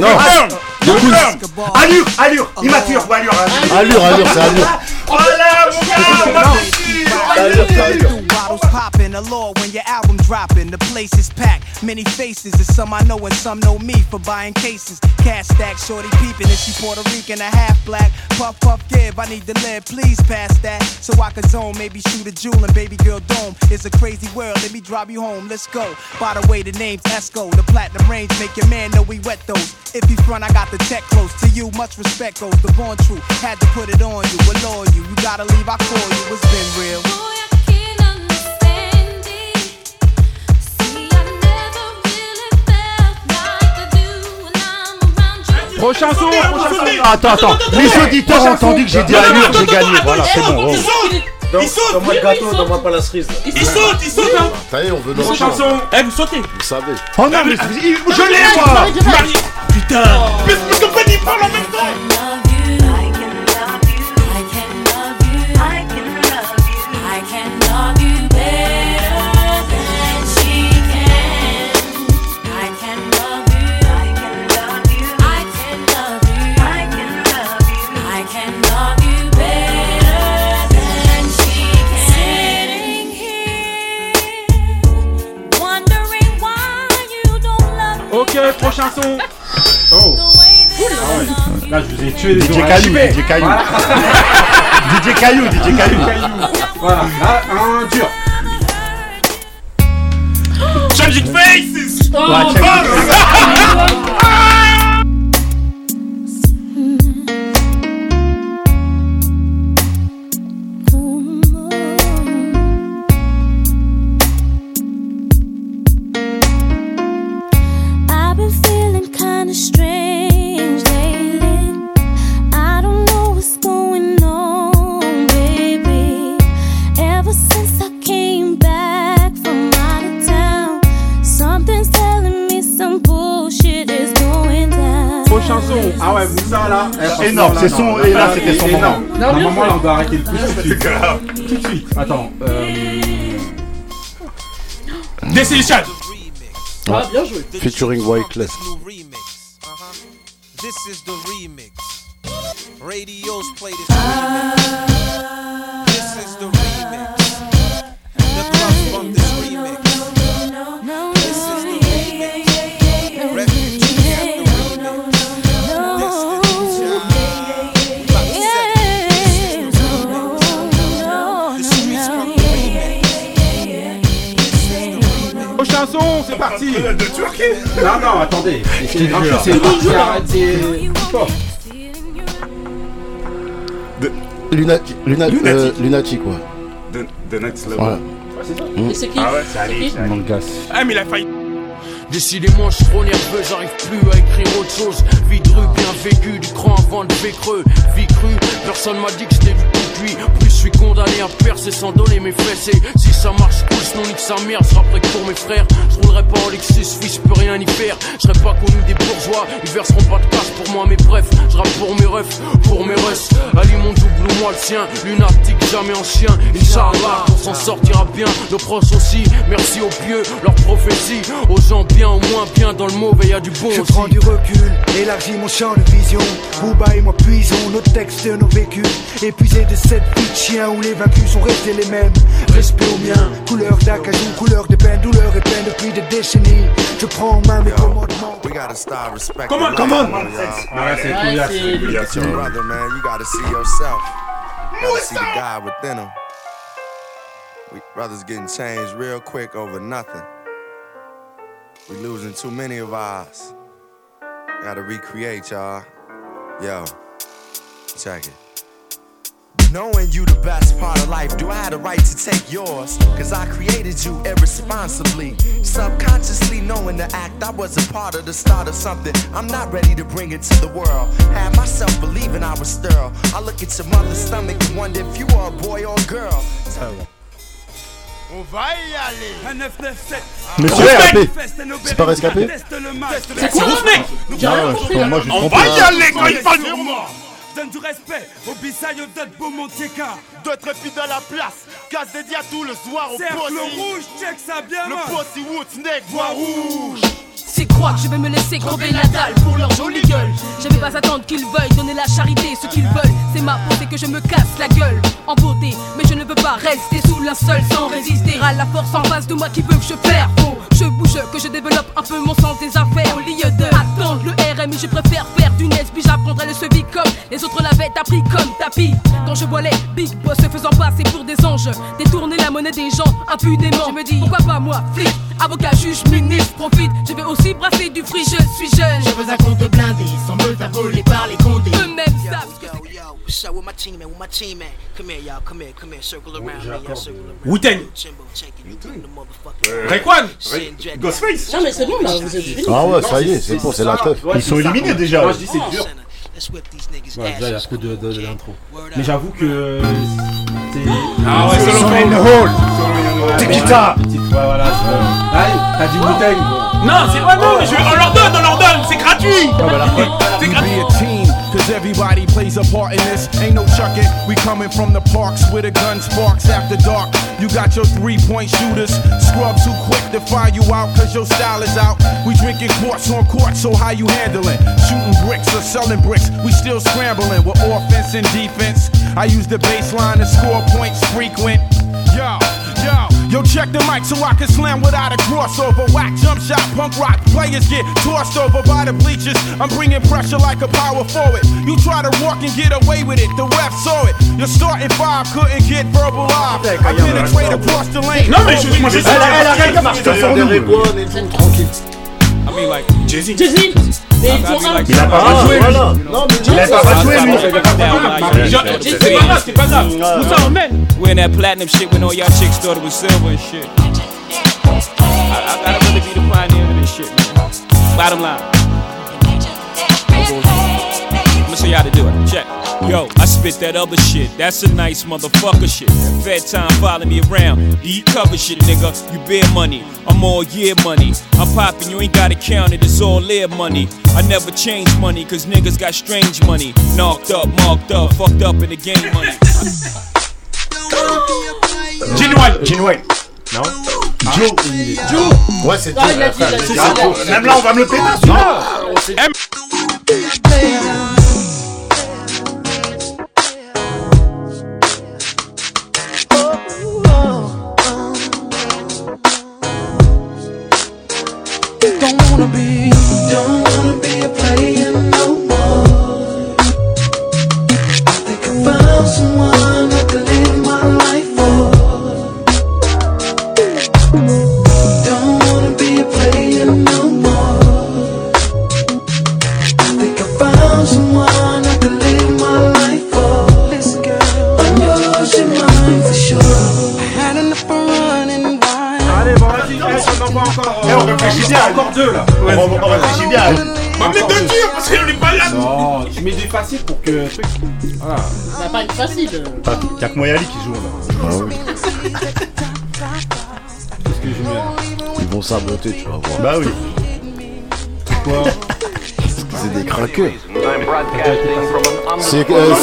Non. je veux peur. Allure, allure, immature ou allure hein. Allure, allure, c'est allure. Voilà, mon gars, Allure, c'est allure. Your album dropping. The place is packed, many faces. And some I know and some know me for buying cases. Cash stack, shorty peeping, and she Puerto Rican, a half black. Puff, puff, give, I need to live, please pass that. So I can zone, maybe shoot a jewel and baby girl dome. It's a crazy world, let me drive you home, let's go. By the way, the name's Esco, the platinum range, make your man know we wet those. If he front, I got the tech close. To you, much respect goes. The born truth, had to put it on you, allure you. You gotta leave, I call you, it's been real. Prochain. Attends, attends. Les auditeurs ont entendu que j'ai dit allure, j'ai gagné. Voilà, c'est bon. oh. Il saute Donne-moi le gâteau, donne-moi pas la cerise. là. Il saute, il saute hein Ça y est, on veut notre Prochain chance. son. Eh, vous sautez Vous savez. Oh non, mais il- je l'ai, moi Putain Mais ton petit parle en même temps prochain son. Oh. Ah ouais. Là, je vous ai tué les DJ. Caillou, DJ Caillou. Voilà. DJ Caillou, DJ Caillou. Voilà, là, un dur. Changing faces Oh, Ouais, Énorme, c'est non, son- là, et là, c'était son moment. énorme. Non, Normalement, bien là, on doit arrêter le plus tout de suite. Tout de suite. Attends. Euh... Destiny Ah, bien joué. Featuring Wyclef. This is the remix. Radios play this remix. This is the remix. C'est parti De Turquie Non, non, attendez. te C'est c'est parti, c'est-. Lunatic, Luna- Lunatic. euh, Lunatic, ouais. The, the next level. Voilà. Et c'est qui Ah ouais, C'est Ali. Mangas. Ah, mais il a failli. Décidément, je suis trop nerveux, j'arrive plus à écrire autre chose. Vie de rue, bien vécu, du cran avant de creux. Vie crue, personne m'a dit que j'étais du tout cuit. Plus je suis condamné à percer sans donner mes fesses. Et si ça marche, sinon nique sa mère, sera prêt que pour mes frères. Je roulerai pas en Lexus, oui, je peux rien y faire. Je serai pas connu des bourgeois, ils verseront pas de cash pour moi, mais bref, je rappe pour mes refs, pour mes russes. Ali mon double ou moi le sien, lunatique, jamais en chien. Inch'Allah, on s'en sortira bien, nos proches aussi. Merci aux pieux, leurs prophéties. Aux gens bien, au moins bien, dans le mauvais, y a du bon Je aussi. prends du recul, élargis mon champ de vision. Booba et moi puisons nos textes, nos vécus. Épuisés de cette vie de chien où les vaincus sont restés les mêmes. Respect au mien, couleur d'acajou, couleur de peine, douleur et peine depuis des décennies. Je prends en main mes commandements. We gotta start respecting Come on, life, come on. y'all. Ah, ouais, c'est Ouais, Couillasse, c'est- c'est Couillasse, Your c'est- brother, man, you gotta see yourself. You gotta see the God within him. We brothers getting changed real quick over nothing. We losing too many of ours. Gotta recreate, y'all. Yo, check it. Knowing you the best part of life, do I have the right to take yours? Cause I created you irresponsibly. Subconsciously knowing the act, I was a part of the start of something. I'm not ready to bring it to the world. Had myself believing I was sterile. I look at your mother's stomach and wonder if you are a boy or a girl. On va y aller. Un 997. Monsieur Rescapé. C'est pas rescapé C'est quoi ce mec je comprends, On va y aller quand il parle sur moi. Donne du respect au Bissayo d'autres Beaumontieka. D'autres puis dans la place. Casse dédié à tout le soir au Cercle Pussy. rouge, check ça bien, Le man. Pussy Woods, nec, voix rouge. Que je vais me laisser crever la dalle pour leur jolie gueule. Je vais pas attendre qu'ils veuillent donner la charité. Ce qu'ils veulent, c'est ma peau, que je me casse la gueule en beauté. Mais je ne peux pas rester sous linceul sans résister à la force en face de moi qui veut que je perds. Faut je bouge, que je développe un peu mon sens des affaires. Au lieu de attendre le RMI, je préfère faire du NES. Puis j'apprendrai le sevi comme les autres l'avaient appris comme tapis. Quand je vois les big boss se faisant passer pour des anges, détourner la monnaie des gens impunément. Je me dis, pourquoi pas moi, flic, avocat, juge, ministre, profite. Je vais aussi brasser du fric, je suis jeune. Je veux un compte blindé, sans me faire voler par les condés. Eux-mêmes savent que. What's up with my team, man? With my team, man? Come here, y'all. Come here, come here. Circle around me, y'all. Circle around. The motherfucking. Rayquan. Ghostface. Non, mais c'est bon, là, vous êtes finis. Ah ouais, ça y est, c'est bon, c'est la teuf. Ouais, c'est ça. Moi, je dis c'est dur. Let's whip these niggas' Ouais, déjà, il y a de, de, de l'intro. Mais j'avoue que. c'est- Ah ouais, Solo Solo in in the the hole. hole. Tikita. Ouais, voilà. c'est- Allez, t'as dit Wu-Tang. Non, c'est pas non, mais je- on leur donne, on leur donne, c'est gratuit. Ah, bah, la faute. C'est gratuit. be a team, cause everybody plays a part in this. Ain't no chucking, we coming from the parks where the gun sparks after dark. You got your three point shooters, scrub too quick to fire you out cause your style is out. We drinking quarts on court, so how you handling? Shooting bricks or selling bricks, we still scrambling with offense and defense. I use the baseline to score points frequent. Yo, yo, yo, check the mic so I can slam without a crossover. Whack jump shot, punk rock. Players get tossed over by the bleachers. I'm bringing pressure like a power forward. You try to walk and get away with it. The ref saw it. Your starting five couldn't get verbal live. I penetrate across the lane. Non, mais je- moi, je sais- Elle a- elle a rien qu'à marcher sur nous. Tranquille. I mean, like, Jay-Z. Jay-Z. Mais ils sont un. Il a pas rejoué, lui. Non, mais Il a pas rejoué, lui. C'est pas grave, c'est pas grave. Moussa, emmène. Wearing that platinum shit when all y'all chicks thought it was silver and shit. I, I gotta really be the pioneer of this shit, man. Bottom line. You how to do it. Check. Yo, I spit that other shit. That's a nice motherfucker shit. Fed time follow me around. Eat cover shit, nigga. You bear money. I'm all year money. I'm popping, you ain't gotta count it. It's all live money. I never change money, cause niggas got strange money. Knocked up, marked up, fucked up in the game money. Genuine. Genuine. Non Joe. Joe. Ouais, c'est Ah, il a dit, il a dit, C'est il a dit. Joe. Même là, on va me le péter. celui-là. Don't wanna be, don't wanna be a player no more. I think I found someone réfléchit bien. Encore deux là. On on réfléchit bien. On va mettre deux tirs parce pas là. Non, je mets des faciles pour que. Voilà. Ça va pas être facile. Ah, Y'a que Moyali qui joue là. Ah oui. Qu'est-ce que je mets Ils vont saboter, tu vas voir. Bah oui. Quoi C'est des craqueux. C'est euh, euh,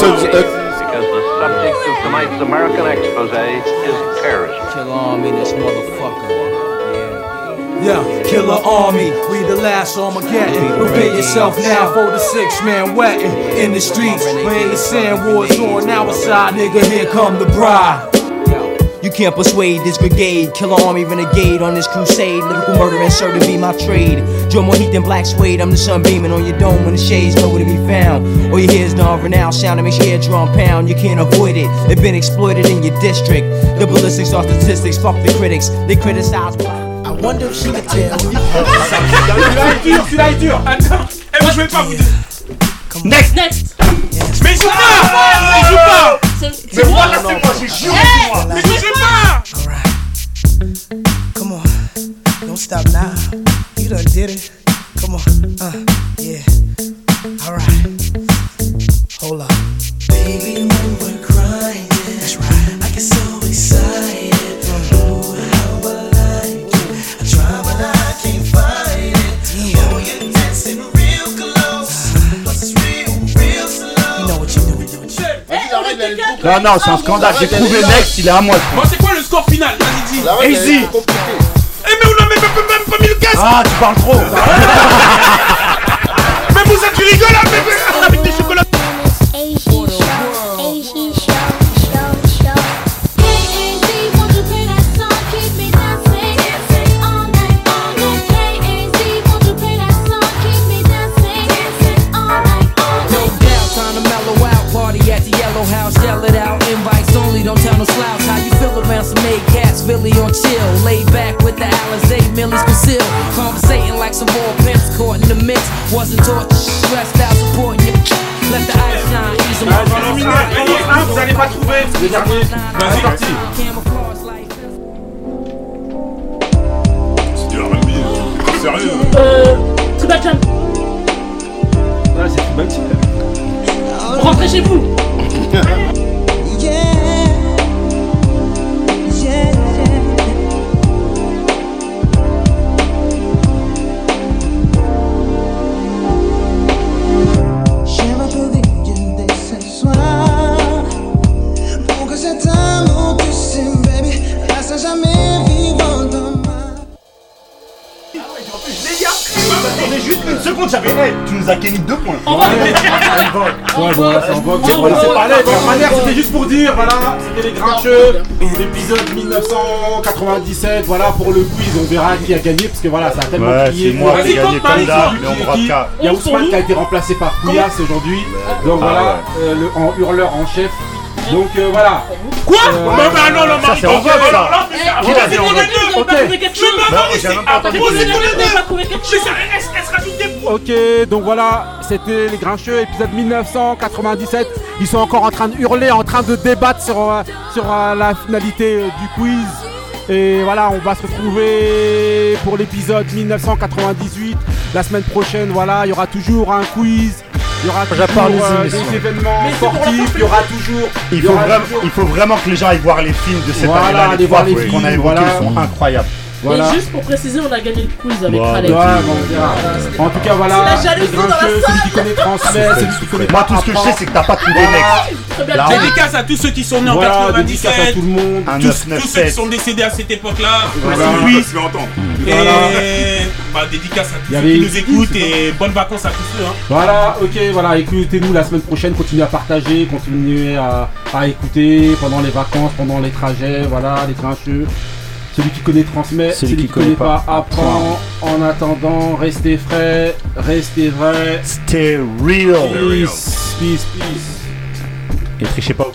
because the subject of tonight's American expose is terrorism. Kill army, this motherfucker. Yeah, killer army, we the last Armageddon. Prepare yourself now for the six man wetting in the streets. When the sand wars on our side, nigga, here come the bride. You can't persuade this brigade. Killer army renegade on this crusade. Lyrical murder and sure to be my trade. Draw more heat than black suede. I'm the sun beaming on your dome when the shades nowhere to be found. All you hear is non-renowned sound that makes your eardrum pound. You can't avoid it. They've been exploited in your district. The ballistics are statistics. Fuck the critics. They criticize. I wonder if she could tell. Celui-là est dur, celui-là est dur. Attends, eh, moi je vais pas vous dire. Next, next. Mais il joue pas Il joue pas Mais moi moi. là c'est moi, j'ai chiant Hey, moi Mais c'est joue moi. pas Come on, don't stop now. You done did it. Come on, uh, yeah. Alright, hold up. Non, non, c'est un scandale. J'ai trouvé Next, il est à moi. Bon, c'est quoi le score final Vas-y, dis. Easy. Eh, mais on a même, même, même pas mis le casque Ah, tu parles trop. Mais Moussa, tu rigoles mais- made cats? Philly on chill. Laid back with the Alizé, Millie's conceal. Conversating like some more pimps caught in the mix. Wasn't taught stressed out, supporting you. Let the ice shine, ease 'em Ah, up. j'en ai mis un, j'en ai mis un, vous allez pas trouver. C'est le dernier. Vas-y, parti. C'est du R&B. Sérieux Euh, Tribal Jam. Ouais, c'est Tribal Jam. Rentrez chez vous. Jamais vivant dans ma Attendez juste une seconde, j'avais. Hey, tu nous as gagné deux points. On va Ouais, voilà, c'est en vogue. On Voilà, c'est pas l'aide. manière, vote. c'était juste pour dire, voilà, c'était les grincheux. L'épisode 1997, voilà, pour le quiz, on verra qui a gagné, parce que voilà, ça a tellement Ouais, crié. c'est moi qui ai gagné comme qui- mais on. Il y a On Ousmane qui a été remplacé par Couillasse aujourd'hui. Donc Ah voilà, euh, le, en hurleur en chef. Donc euh, voilà. Quoi Euh, Non, mais non, non, Marie, alors là, Ok. quelque chose Je Ah, quelque chose donc voilà, c'était les Grincheux, épisode 1997. Ils sont encore en train de hurler, en train de débattre sur, euh, sur euh, la finalité du quiz. Et voilà, on va se retrouver pour l'épisode 1998. La semaine prochaine, voilà, il y aura toujours un quiz. Il y aura toujours les euh, des événements Mais sportifs. Il y aura toujours. Il y faut, aura vraiment, toujours- il faut vraiment que les gens aillent voir les films de cette Voilà, année-là. Les voir trois les qu'on a films, évoqués voilà. sont incroyables. Voilà. Et juste pour préciser, on a gagné le quiz avec Ouais, Khaled. ouais, bon, on verra. En tout cas, voilà. C'est la jalousie dans la salle. celui qui connaît transmet, celui qui connaît Moi, tout ce que je sais, c'est que t'as pas tous les Voilà. mecs. Dédicace à tous ceux qui sont nés en Voilà, dédicace 97. à tout le monde. Un Tous, 997. tous ceux qui sont décédés à cette époque-là. Voilà. Oui. se fait entendre. Et Voilà. bah, dédicace à tous ceux qui nous écoutent et bonnes vacances à tous ceux. Hein. Voilà, ok, voilà, écoutez-nous la semaine prochaine, continuez à partager, continuez à, à écouter pendant les vacances, pendant les trajets, voilà, les grincheux. Celui qui connaît transmet, celui, qui connaît pas apprend. En attendant, restez frais, restez vrais. Stay real. Peace, peace, peace. Et trichez pas.